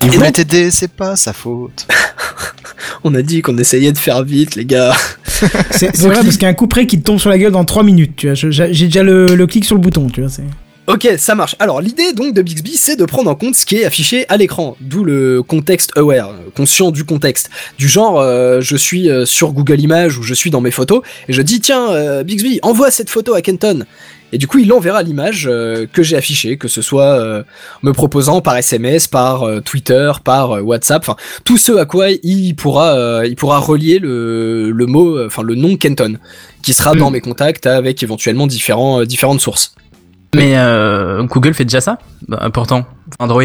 Il voulait t'aider c'est pas sa faute. on a dit qu'on essayait de faire vite, les gars. C'est vrai parce qu'il y a un coup près qui te tombe sur la gueule dans 3 minutes, tu vois. J'ai déjà le, le clic sur le bouton, tu vois. Ok, ça marche. Alors l'idée donc de Bixby, c'est de prendre en compte ce qui est affiché à l'écran, d'où le context aware, euh, conscient du contexte. Du genre, euh, je suis euh, sur Google Images ou je suis dans mes photos et je dis tiens euh, Bixby, envoie cette photo à Kenton. Et du coup, il enverra l'image euh, que j'ai affichée, que ce soit euh, me proposant par SMS, par Twitter, par WhatsApp, enfin tout ce à quoi il pourra, euh, il pourra relier le, le mot, enfin le nom Kenton, qui sera dans Mm. mes contacts avec éventuellement différents, différentes sources. Mais euh, Google fait déjà ça Bah, Pourtant, Android.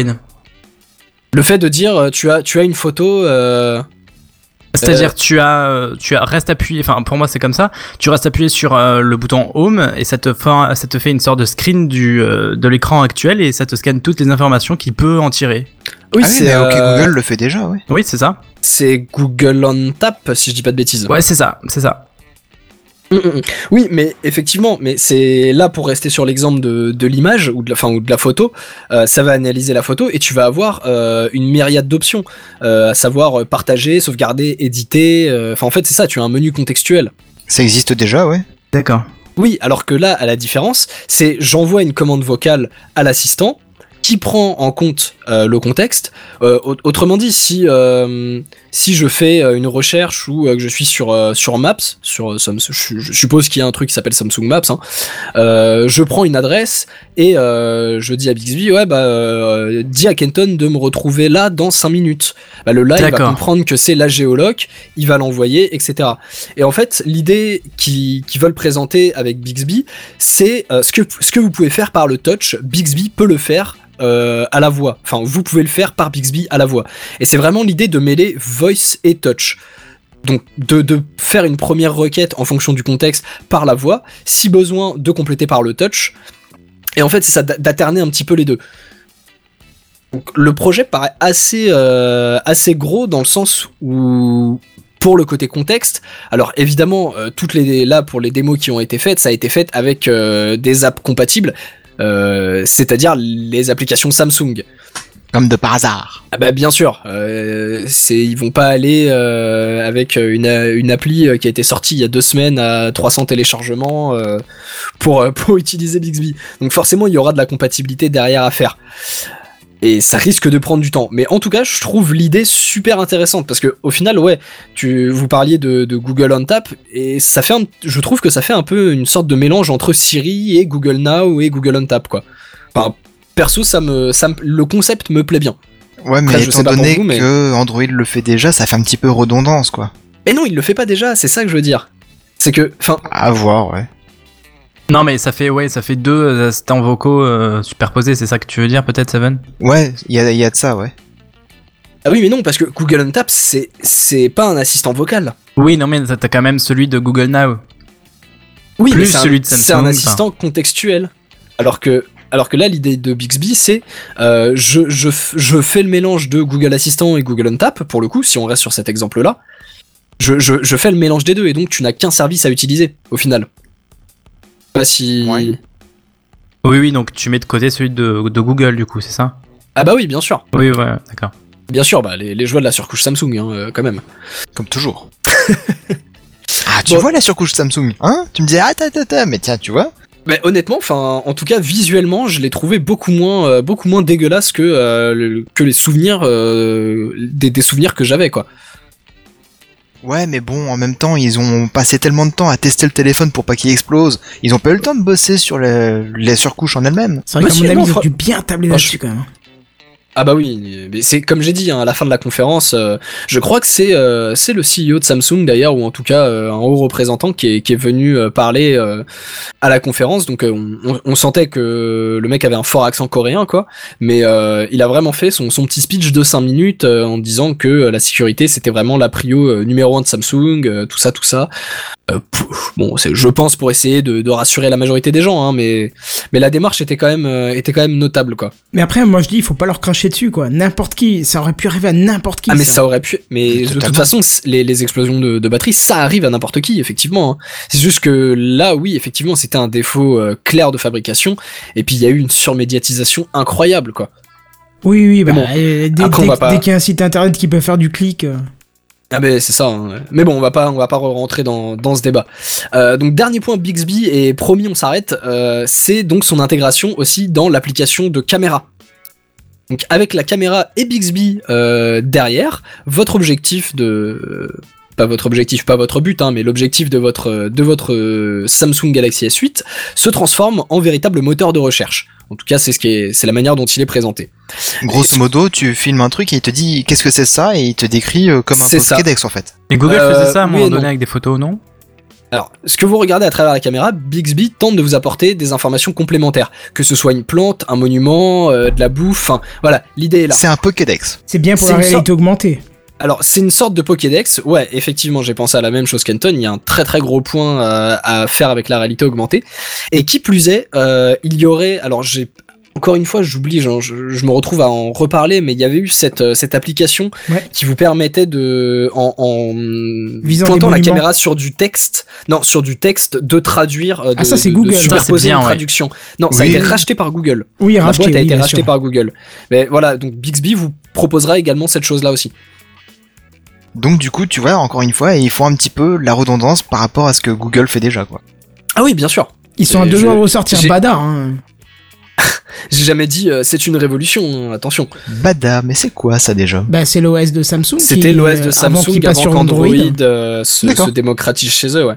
Le fait de dire euh, tu as tu as une photo euh, C'est-à-dire, tu as, tu as reste appuyé. Enfin, pour moi, c'est comme ça. Tu restes appuyé sur euh, le bouton Home et ça te fait, un- ça te fait une sorte de screen du euh, de l'écran actuel et ça te scanne toutes les informations qu'il peut en tirer. Oui, ah oui, c'est mais ok, euh, Google le fait déjà, ouais. Oui, c'est ça. c'est Google on Tap, si je dis pas de bêtises. Ouais, c'est ça, c'est ça. Mm, mm, mm. Oui, mais effectivement, mais c'est là pour rester sur l'exemple de, de l'image ou de la, enfin, ou de la photo, euh, ça va analyser la photo et tu vas avoir euh, une myriade d'options, euh, à savoir partager, sauvegarder, éditer. euh, Enfin, en fait, c'est ça. Tu as un menu contextuel. Ça existe déjà, ouais. D'accord. Oui, alors que là, à la différence, c'est j'envoie une commande vocale à l'assistant qui prend en compte euh, le contexte. Euh, au- autrement dit, si euh, si je fais euh, une recherche ou euh, que je suis sur euh, sur Maps, sur Samsung, je, suppose qu'il y a un truc qui s'appelle Samsung Maps, hein, je prends une adresse et je dis à Bixby, ouais bah dis à Kenton de me retrouver là dans 5 minutes. Bah, le là il va comprendre que c'est la géoloc, il va l'envoyer, etc. Et en fait, l'idée qu'ils veulent présenter avec Bixby, c'est euh, ce, que, ce que vous pouvez faire par le touch, Bixby peut le faire euh, à la voix. Enfin, vous pouvez le faire par Bixby à la voix. Et c'est vraiment l'idée de mêler voice et touch. Donc de, faire une première requête en fonction du contexte par la voix, si besoin de compléter par le touch. Et en fait, c'est ça, d'a- d'alterner un petit peu les deux. Le projet paraît assez, euh, assez gros dans le sens où, pour le côté contexte, alors évidemment, euh, toutes les là pour les démos qui ont été faites, ça a été fait avec euh, des apps compatibles, c'est-à-dire les applications Samsung. Comme de par hasard. Ah bah bien sûr, euh, c'est ils vont pas aller euh, avec une, appli euh, qui a été sortie il y a deux semaines à 300 téléchargements euh, pour utiliser Bixby. Donc forcément il y aura de la compatibilité derrière à faire. Et ça risque de prendre du temps. Mais en tout cas, je trouve l'idée super intéressante parce que au final, ouais, tu vous parliez de, Google on Tap et ça fait, je trouve que ça fait un peu une sorte de mélange entre Siri et Google Now et Google on Tap quoi. Perso, ça me, ça me- le concept me plaît bien. Ouais, mais Après, je étant donné vous, mais- que Android le fait déjà, ça fait un petit peu redondance, quoi. Et non, il le fait pas déjà, c'est ça que je veux dire. C'est que, enfin, À voir, ouais. Non, mais ça fait ouais, ça fait deux euh, assistants vocaux euh, superposés. C'est ça que tu veux dire, peut-être, Seven? Ouais, il y a, il y a de ça, ouais. ah oui, mais non, parce que Google on Tap, c'est, c'est pas un assistant vocal. Oui, non, mais t'as quand même celui de Google Now. Oui, Plus mais c'est un- celui de C'est un assistant contextuel. Alors que, alors que là, l'idée de Bixby, c'est, euh, je, je, f- je fais le mélange de Google Assistant et Google on Tap, pour le coup, si on reste sur cet exemple-là. Je, je, je fais le mélange des deux, et donc tu n'as qu'un service à utiliser, au final. Pas si. Ouais. Oui, oui, donc tu mets de côté celui de, de Google, du coup, c'est ça? Ah bah oui, bien sûr. Oui, ouais, d'accord. Bien sûr, bah, les, les joies de la surcouche Samsung, hein, euh, quand même. Comme toujours. ah, tu Bon. vois la surcouche Samsung, hein? Tu me disais, ah, ta, ta, ta, mais tiens, tu vois Mais honnêtement, enfin, en tout cas visuellement, je l'ai trouvé beaucoup moins, euh, beaucoup moins dégueulasse que euh, le- que les souvenirs, euh, des, des souvenirs que j'avais quoi. Ouais, mais bon, en même temps, ils ont passé tellement de temps à tester le téléphone pour pas qu'il explose. Ils ont pas eu le temps de bosser sur les, les surcouches en elles-mêmes. C'est vrai Bah ils ont fra- dû bien tabler là-dessus quand même. Ah bah oui, mais c'est comme j'ai dit hein, à la fin de la conférence, euh, je crois que c'est euh, c'est le CEO de Samsung d'ailleurs ou en tout cas euh, un haut représentant qui est, qui est venu parler à la conférence. Donc on, sentait que le mec avait un fort accent coréen quoi, mais il a vraiment fait son, son petit speech de 5 minutes en disant que la sécurité c'était vraiment la prio numéro un de Samsung, tout ça tout ça. Bon, je pense pour essayer de, de rassurer la majorité des gens, hein, mais mais la démarche était quand même était quand même notable quoi. Mais après, moi je dis, il faut pas leur cracher dessus, quoi. N'importe qui, ça aurait pu arriver à n'importe qui. Ah mais ça. aurait pu, mais de toute façon les, les explosions de, de batterie ça arrive à n'importe qui effectivement. hein. C'est juste que là oui effectivement c'était un défaut euh, clair de fabrication et puis il y a eu une surmédiatisation incroyable quoi. Oui, oui, bah, Bon, euh, dès, pas- qu'il y a un site internet qui peut faire du clic. euh, Ah ben c'est ça. hein. Mais bon on va pas on va pas rentrer dans, dans ce débat. Euh, donc dernier point Bixby et promis on s'arrête. euh, c'est donc son intégration aussi dans l'application de caméra. Donc avec la caméra et Bixby euh, derrière, votre objectif de euh, pas votre objectif, pas votre but, hein, mais l'objectif de votre de votre euh, Samsung Galaxy S8 se transforme en véritable moteur de recherche. En tout cas, c'est ce qui est, c'est la manière dont il est présenté. Grosso modo, tu filmes un truc et il te dit qu'est-ce que c'est ça? Et il te décrit euh, comme un. Pokédex en fait. Et Google Euh, faisait ça à un moment donné avec des photos, non? Alors, ce que vous regardez à travers la caméra, Bixby tente de vous apporter des informations complémentaires, que ce soit une plante, un monument, euh, de la bouffe, enfin voilà, l'idée est là. C'est un Pokédex. C'est bien pour la réalité sorte- augmentée. alors c'est une sorte de Pokédex. Ouais, effectivement, j'ai pensé à la même chose qu'Anton. Il y a un très très gros point euh, à faire avec la réalité augmentée. Et qui plus est, euh, il y aurait. Alors j'ai encore une fois, j'oublie, genre, je, je me retrouve à en reparler, mais il y avait eu cette, euh, cette application Ouais. qui vous permettait de, en, en Visant pointant la caméra sur du texte, non, sur du texte, de traduire, euh, de, Ah, ça, c'est de- Google. de superposer bien, une ouais. traduction. Non, ça a été racheté par Google. Oui, La racheté, boîte a oui, été sûr. par Google. Mais voilà, donc Bixby vous proposera également cette chose-là aussi. Donc du coup, tu vois, encore une fois, ils font un petit peu la redondance par rapport à ce que Google fait déjà, quoi. Ah oui, bien sûr. Ils sont à deux jours de ressortir j'ai- Bada. Hein. J'ai jamais dit euh, c'est une révolution, attention. Bada, mais c'est quoi ça déjà? Bah, c'est l'OS de Samsung. C'était l'OS euh, de Samsung avant avant sur qu'Android Android. euh, se, démocratise chez eux, ouais.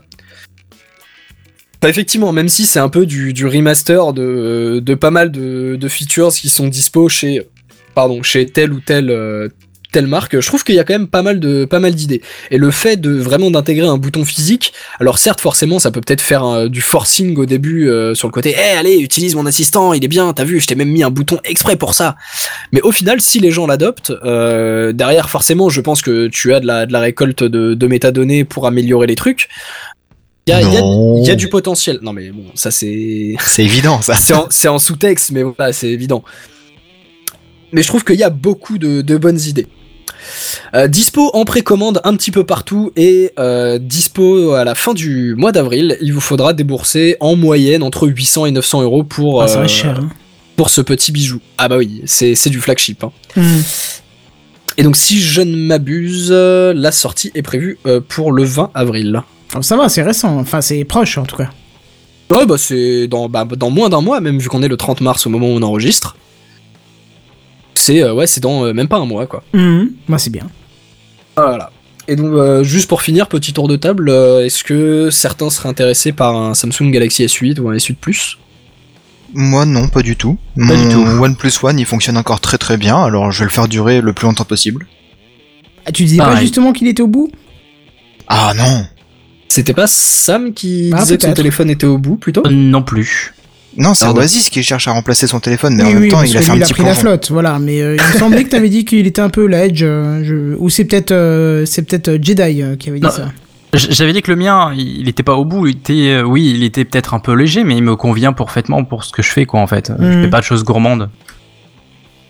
Bah, effectivement, même si c'est un peu du, du remaster de, de pas mal de, de features qui sont dispo chez, pardon, chez telle ou telle, euh, telle marque, je trouve qu'il y a quand même pas mal de pas mal d'idées. Et le fait de vraiment d'intégrer un bouton physique, alors certes forcément ça peut peut-être faire euh, du forcing au début euh, sur le côté, eh allez utilise mon assistant, il est bien, t'as vu, je t'ai même mis un bouton exprès pour ça. Mais au final, si les gens l'adoptent, euh, derrière forcément, je pense que tu as de la, de la récolte de, de métadonnées pour améliorer les trucs. Il y a, y y du potentiel. Non mais bon, ça c'est C'est évident, ça. c'est en, en sous-texte, mais voilà, c'est évident. Mais je trouve qu'il y a beaucoup de, de bonnes idées. Euh, dispo en précommande un petit peu partout et euh, dispo à la fin du mois d'avril, il vous faudra débourser en moyenne entre 800 et 900 euros pour, Ah, euh, cher. Hein. pour ce petit bijou. Ah bah oui, c'est du flagship. hein. Hmm. Et donc si je ne m'abuse, la sortie est prévue pour le 20 avril. Alors, ça va, c'est récent. Enfin, c'est proche en tout cas. Ouais bah c'est dans, bah, dans moins d'un mois, même vu qu'on est le 30 mars au moment où on enregistre. C'est euh, ouais, c'est dans euh, même pas un mois quoi. Mhm. Moi, c'est bien. Voilà. Et donc euh, juste pour finir, petit tour de table, euh, est-ce que certains seraient intéressés par un Samsung Galaxy S8 ou un S8 Plus? Moi, non, pas du tout. Pas Mon du tout. OnePlus One, il fonctionne encore très très bien, alors je vais le faire durer le plus longtemps possible. Ah, tu disais pas justement qu'il était au bout? Ah non C'était pas Sam qui Ah, disait que son téléphone était au bout plutôt? Non plus. Non, c'est. Oasis qui cherche à remplacer son téléphone, mais Oui, en même temps, il a fait un il a pris la flotte, voilà. Mais euh, il me semblait que t'avais dit qu'il était un peu l'Edge, euh, je- ou c'est peut-être euh, c'est peut-être euh, Jedi euh, qui avait dit Non. ça. J'avais dit que le mien, il il était pas au bout. Il était, oui, il était peut-être un peu léger, mais il me convient parfaitement pour ce que je fais, quoi, en fait. Je Mhm. fais pas de choses gourmandes.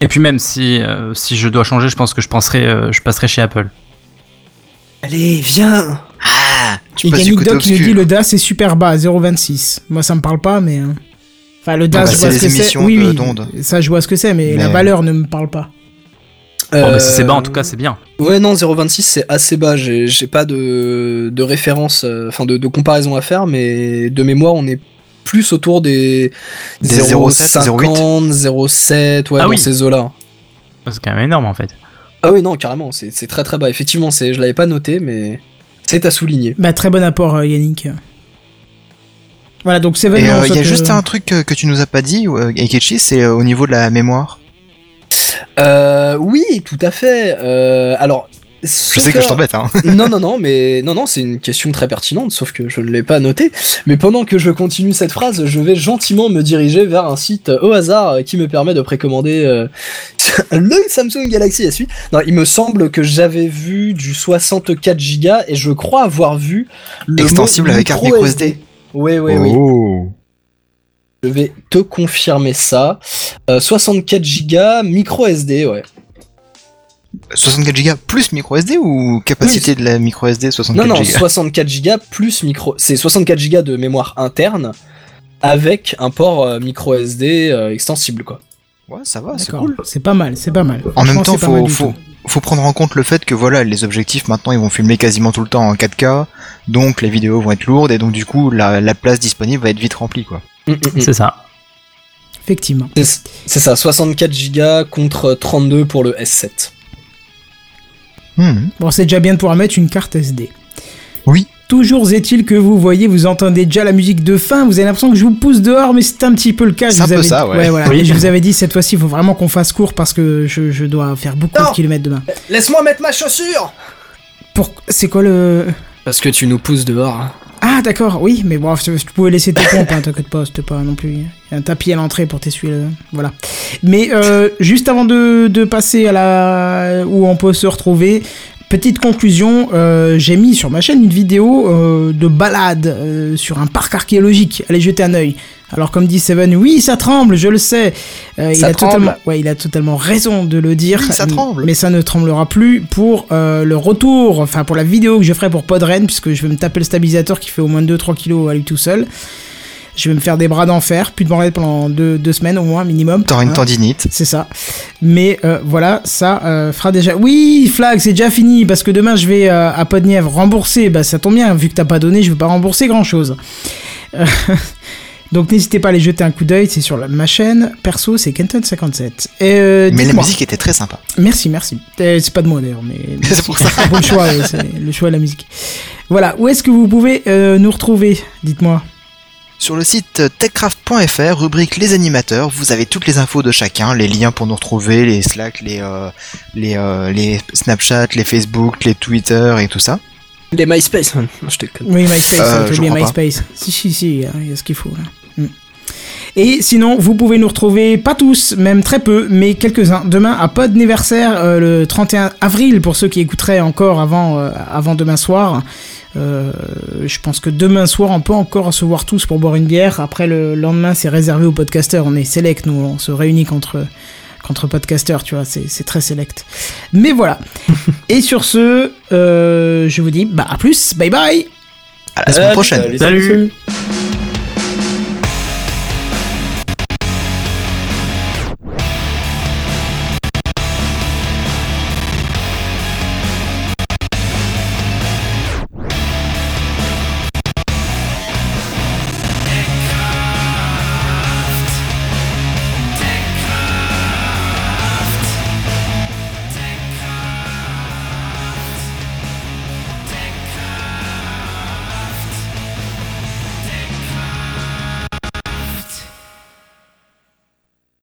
Et puis même si euh, si je dois changer, je pense que je penserai, euh, je passerai chez Apple. Allez, viens Ah Tu Yannick Doc, il nous dit le DAS est super bas, 0,26. Moi, ça me parle pas, mais. Euh, Enfin, le DAS, bah, je c'est vois ce que c'est. Oui, oui, ça, je vois ce que c'est, mais, la valeur ne me parle pas. Bon, bah, si c'est Euh, bas, en tout cas, c'est bien. Ouais, non, 0,26 c'est assez bas. J'ai pas de, de référence, euh, enfin de, de comparaison à faire, mais de mémoire, on est plus autour des, Des 0,7, 0,50, 0,7, ouais, Ah dans oui. ces eaux-là. C'est quand même énorme, en fait. Ah oui, non, carrément, c'est c'est très très bas. Effectivement, c'est- je l'avais pas noté, mais c'est à souligner. Bah, très bon apport, euh, Yannick. Voilà, donc Seven euh, il y a que- juste un truc que, que tu nous as pas dit, euh, Ekechi, c'est euh, au niveau de la mémoire. Euh, oui, tout à fait. Euh, alors, Je sais que je t'embête, hein. non, non, non, mais non, non, c'est une question très pertinente, sauf que je ne l'ai pas noté. Mais pendant que je continue cette phrase, je vais gentiment me diriger vers un site au hasard qui me permet de précommander euh, le Samsung Galaxy S8. Non, il me semble que j'avais vu du 64 Go et je crois avoir vu le Extensible avec carte micro SD. Oui, oui, oui. Oh. Je vais te confirmer ça. Euh, 64 Go micro SD, ouais. 64 Go plus micro SD ou capacité de la micro SD 64 Non, non, Go 64 Go plus micro. C'est 64 Go de mémoire interne avec un port euh, micro SD euh, extensible, quoi. Ouais, ça va, c'est cool. c'est pas mal, c'est pas mal. En même temps, faut, faut, prendre en compte le fait que voilà, les objectifs maintenant ils vont filmer quasiment tout le temps en 4K, donc les vidéos vont être lourdes et donc du coup la, la place disponible va être vite remplie quoi. Mm, mm, mm. C'est ça. Effectivement. C'est c'est ça, 64 Go contre 32 pour le S7. Hmm. Bon, c'est déjà bien de pouvoir mettre une carte SD. Oui. Toujours est-il que vous voyez, vous entendez déjà la musique de fin, vous avez l'impression que je vous pousse dehors, mais c'est un petit peu le cas. C'est un vous peu ça, dit- ouais. voilà. Oui. Je vous avais dit, cette fois-ci, il faut vraiment qu'on fasse court parce que je, je dois faire beaucoup Non. de kilomètres demain. Laisse-moi mettre ma chaussure Pour... C'est quoi le... Parce que tu nous pousses dehors. hein. Ah, d'accord, oui, mais bon, tu tu pouvais laisser tes pompes, hein, t'inquiète pas, c'était pas non plus. Il y a un tapis à l'entrée pour t'essuyer le. Voilà. Mais euh, juste avant de, de passer à la. où on peut se retrouver, Petite conclusion, euh, j'ai mis sur ma chaîne une vidéo euh, de balade euh, sur un parc archéologique. Allez jeter un œil. Alors comme dit Seven, oui ça tremble, je le sais. Euh, il a tremble. totalement, ouais, il a totalement raison de le dire. Oui, ça tremble. Mais ça ne tremblera plus pour euh, le retour, enfin pour la vidéo que je ferai pour Podren, puisque je vais me taper le stabilisateur qui fait au moins 2-3 kilos à lui tout seul. Je vais me faire des bras d'enfer, plus de branlette pendant deux, deux semaines au moins minimum. T'auras une Hein. tendinite. C'est ça. Mais euh, voilà, ça euh, fera déjà. Oui, Flag, c'est déjà fini parce que demain je vais euh, à Podnièvre rembourser. Bah ça tombe bien, vu que t'as pas donné, je vais pas rembourser grand chose. Donc n'hésitez pas à aller jeter un coup d'œil, c'est sur la- ma chaîne. Perso, c'est Kenton57. Et euh, Mais la musique était très sympa. Merci, merci. Euh, c'est pas de moi d'ailleurs, mais C'est pour ça. un bon choix, ouais, le choix de la musique. Voilà, où est-ce que vous pouvez euh, nous retrouver Dites-moi? Sur le site techcraft.fr, rubrique les animateurs, vous avez toutes les infos de chacun, les liens pour nous retrouver, les Slack, les, euh, les, euh, les Snapchat, les Facebook, les Twitter et tout ça. Les MySpace, man. Je te connais. Oui, MySpace, Euh, je crois pas. MySpace. Si, si, si, il y a- il y a ce qu'il faut là. Mm. Et sinon, vous pouvez nous retrouver, pas tous, même très peu, mais quelques-uns, demain à Podniversaire, euh, le 31 avril, pour ceux qui écouteraient encore avant, euh, avant demain soir. Euh, je pense que demain soir, on peut encore se voir tous pour boire une bière. Après, le lendemain, c'est réservé aux podcasteurs. On est select, nous, on se réunit contre, contre podcasteurs, tu vois, c'est c'est très select. Mais voilà. Et sur ce, euh, je vous dis, bah, à plus, bye bye À la semaine prochaine. Salut. Salut. Salut.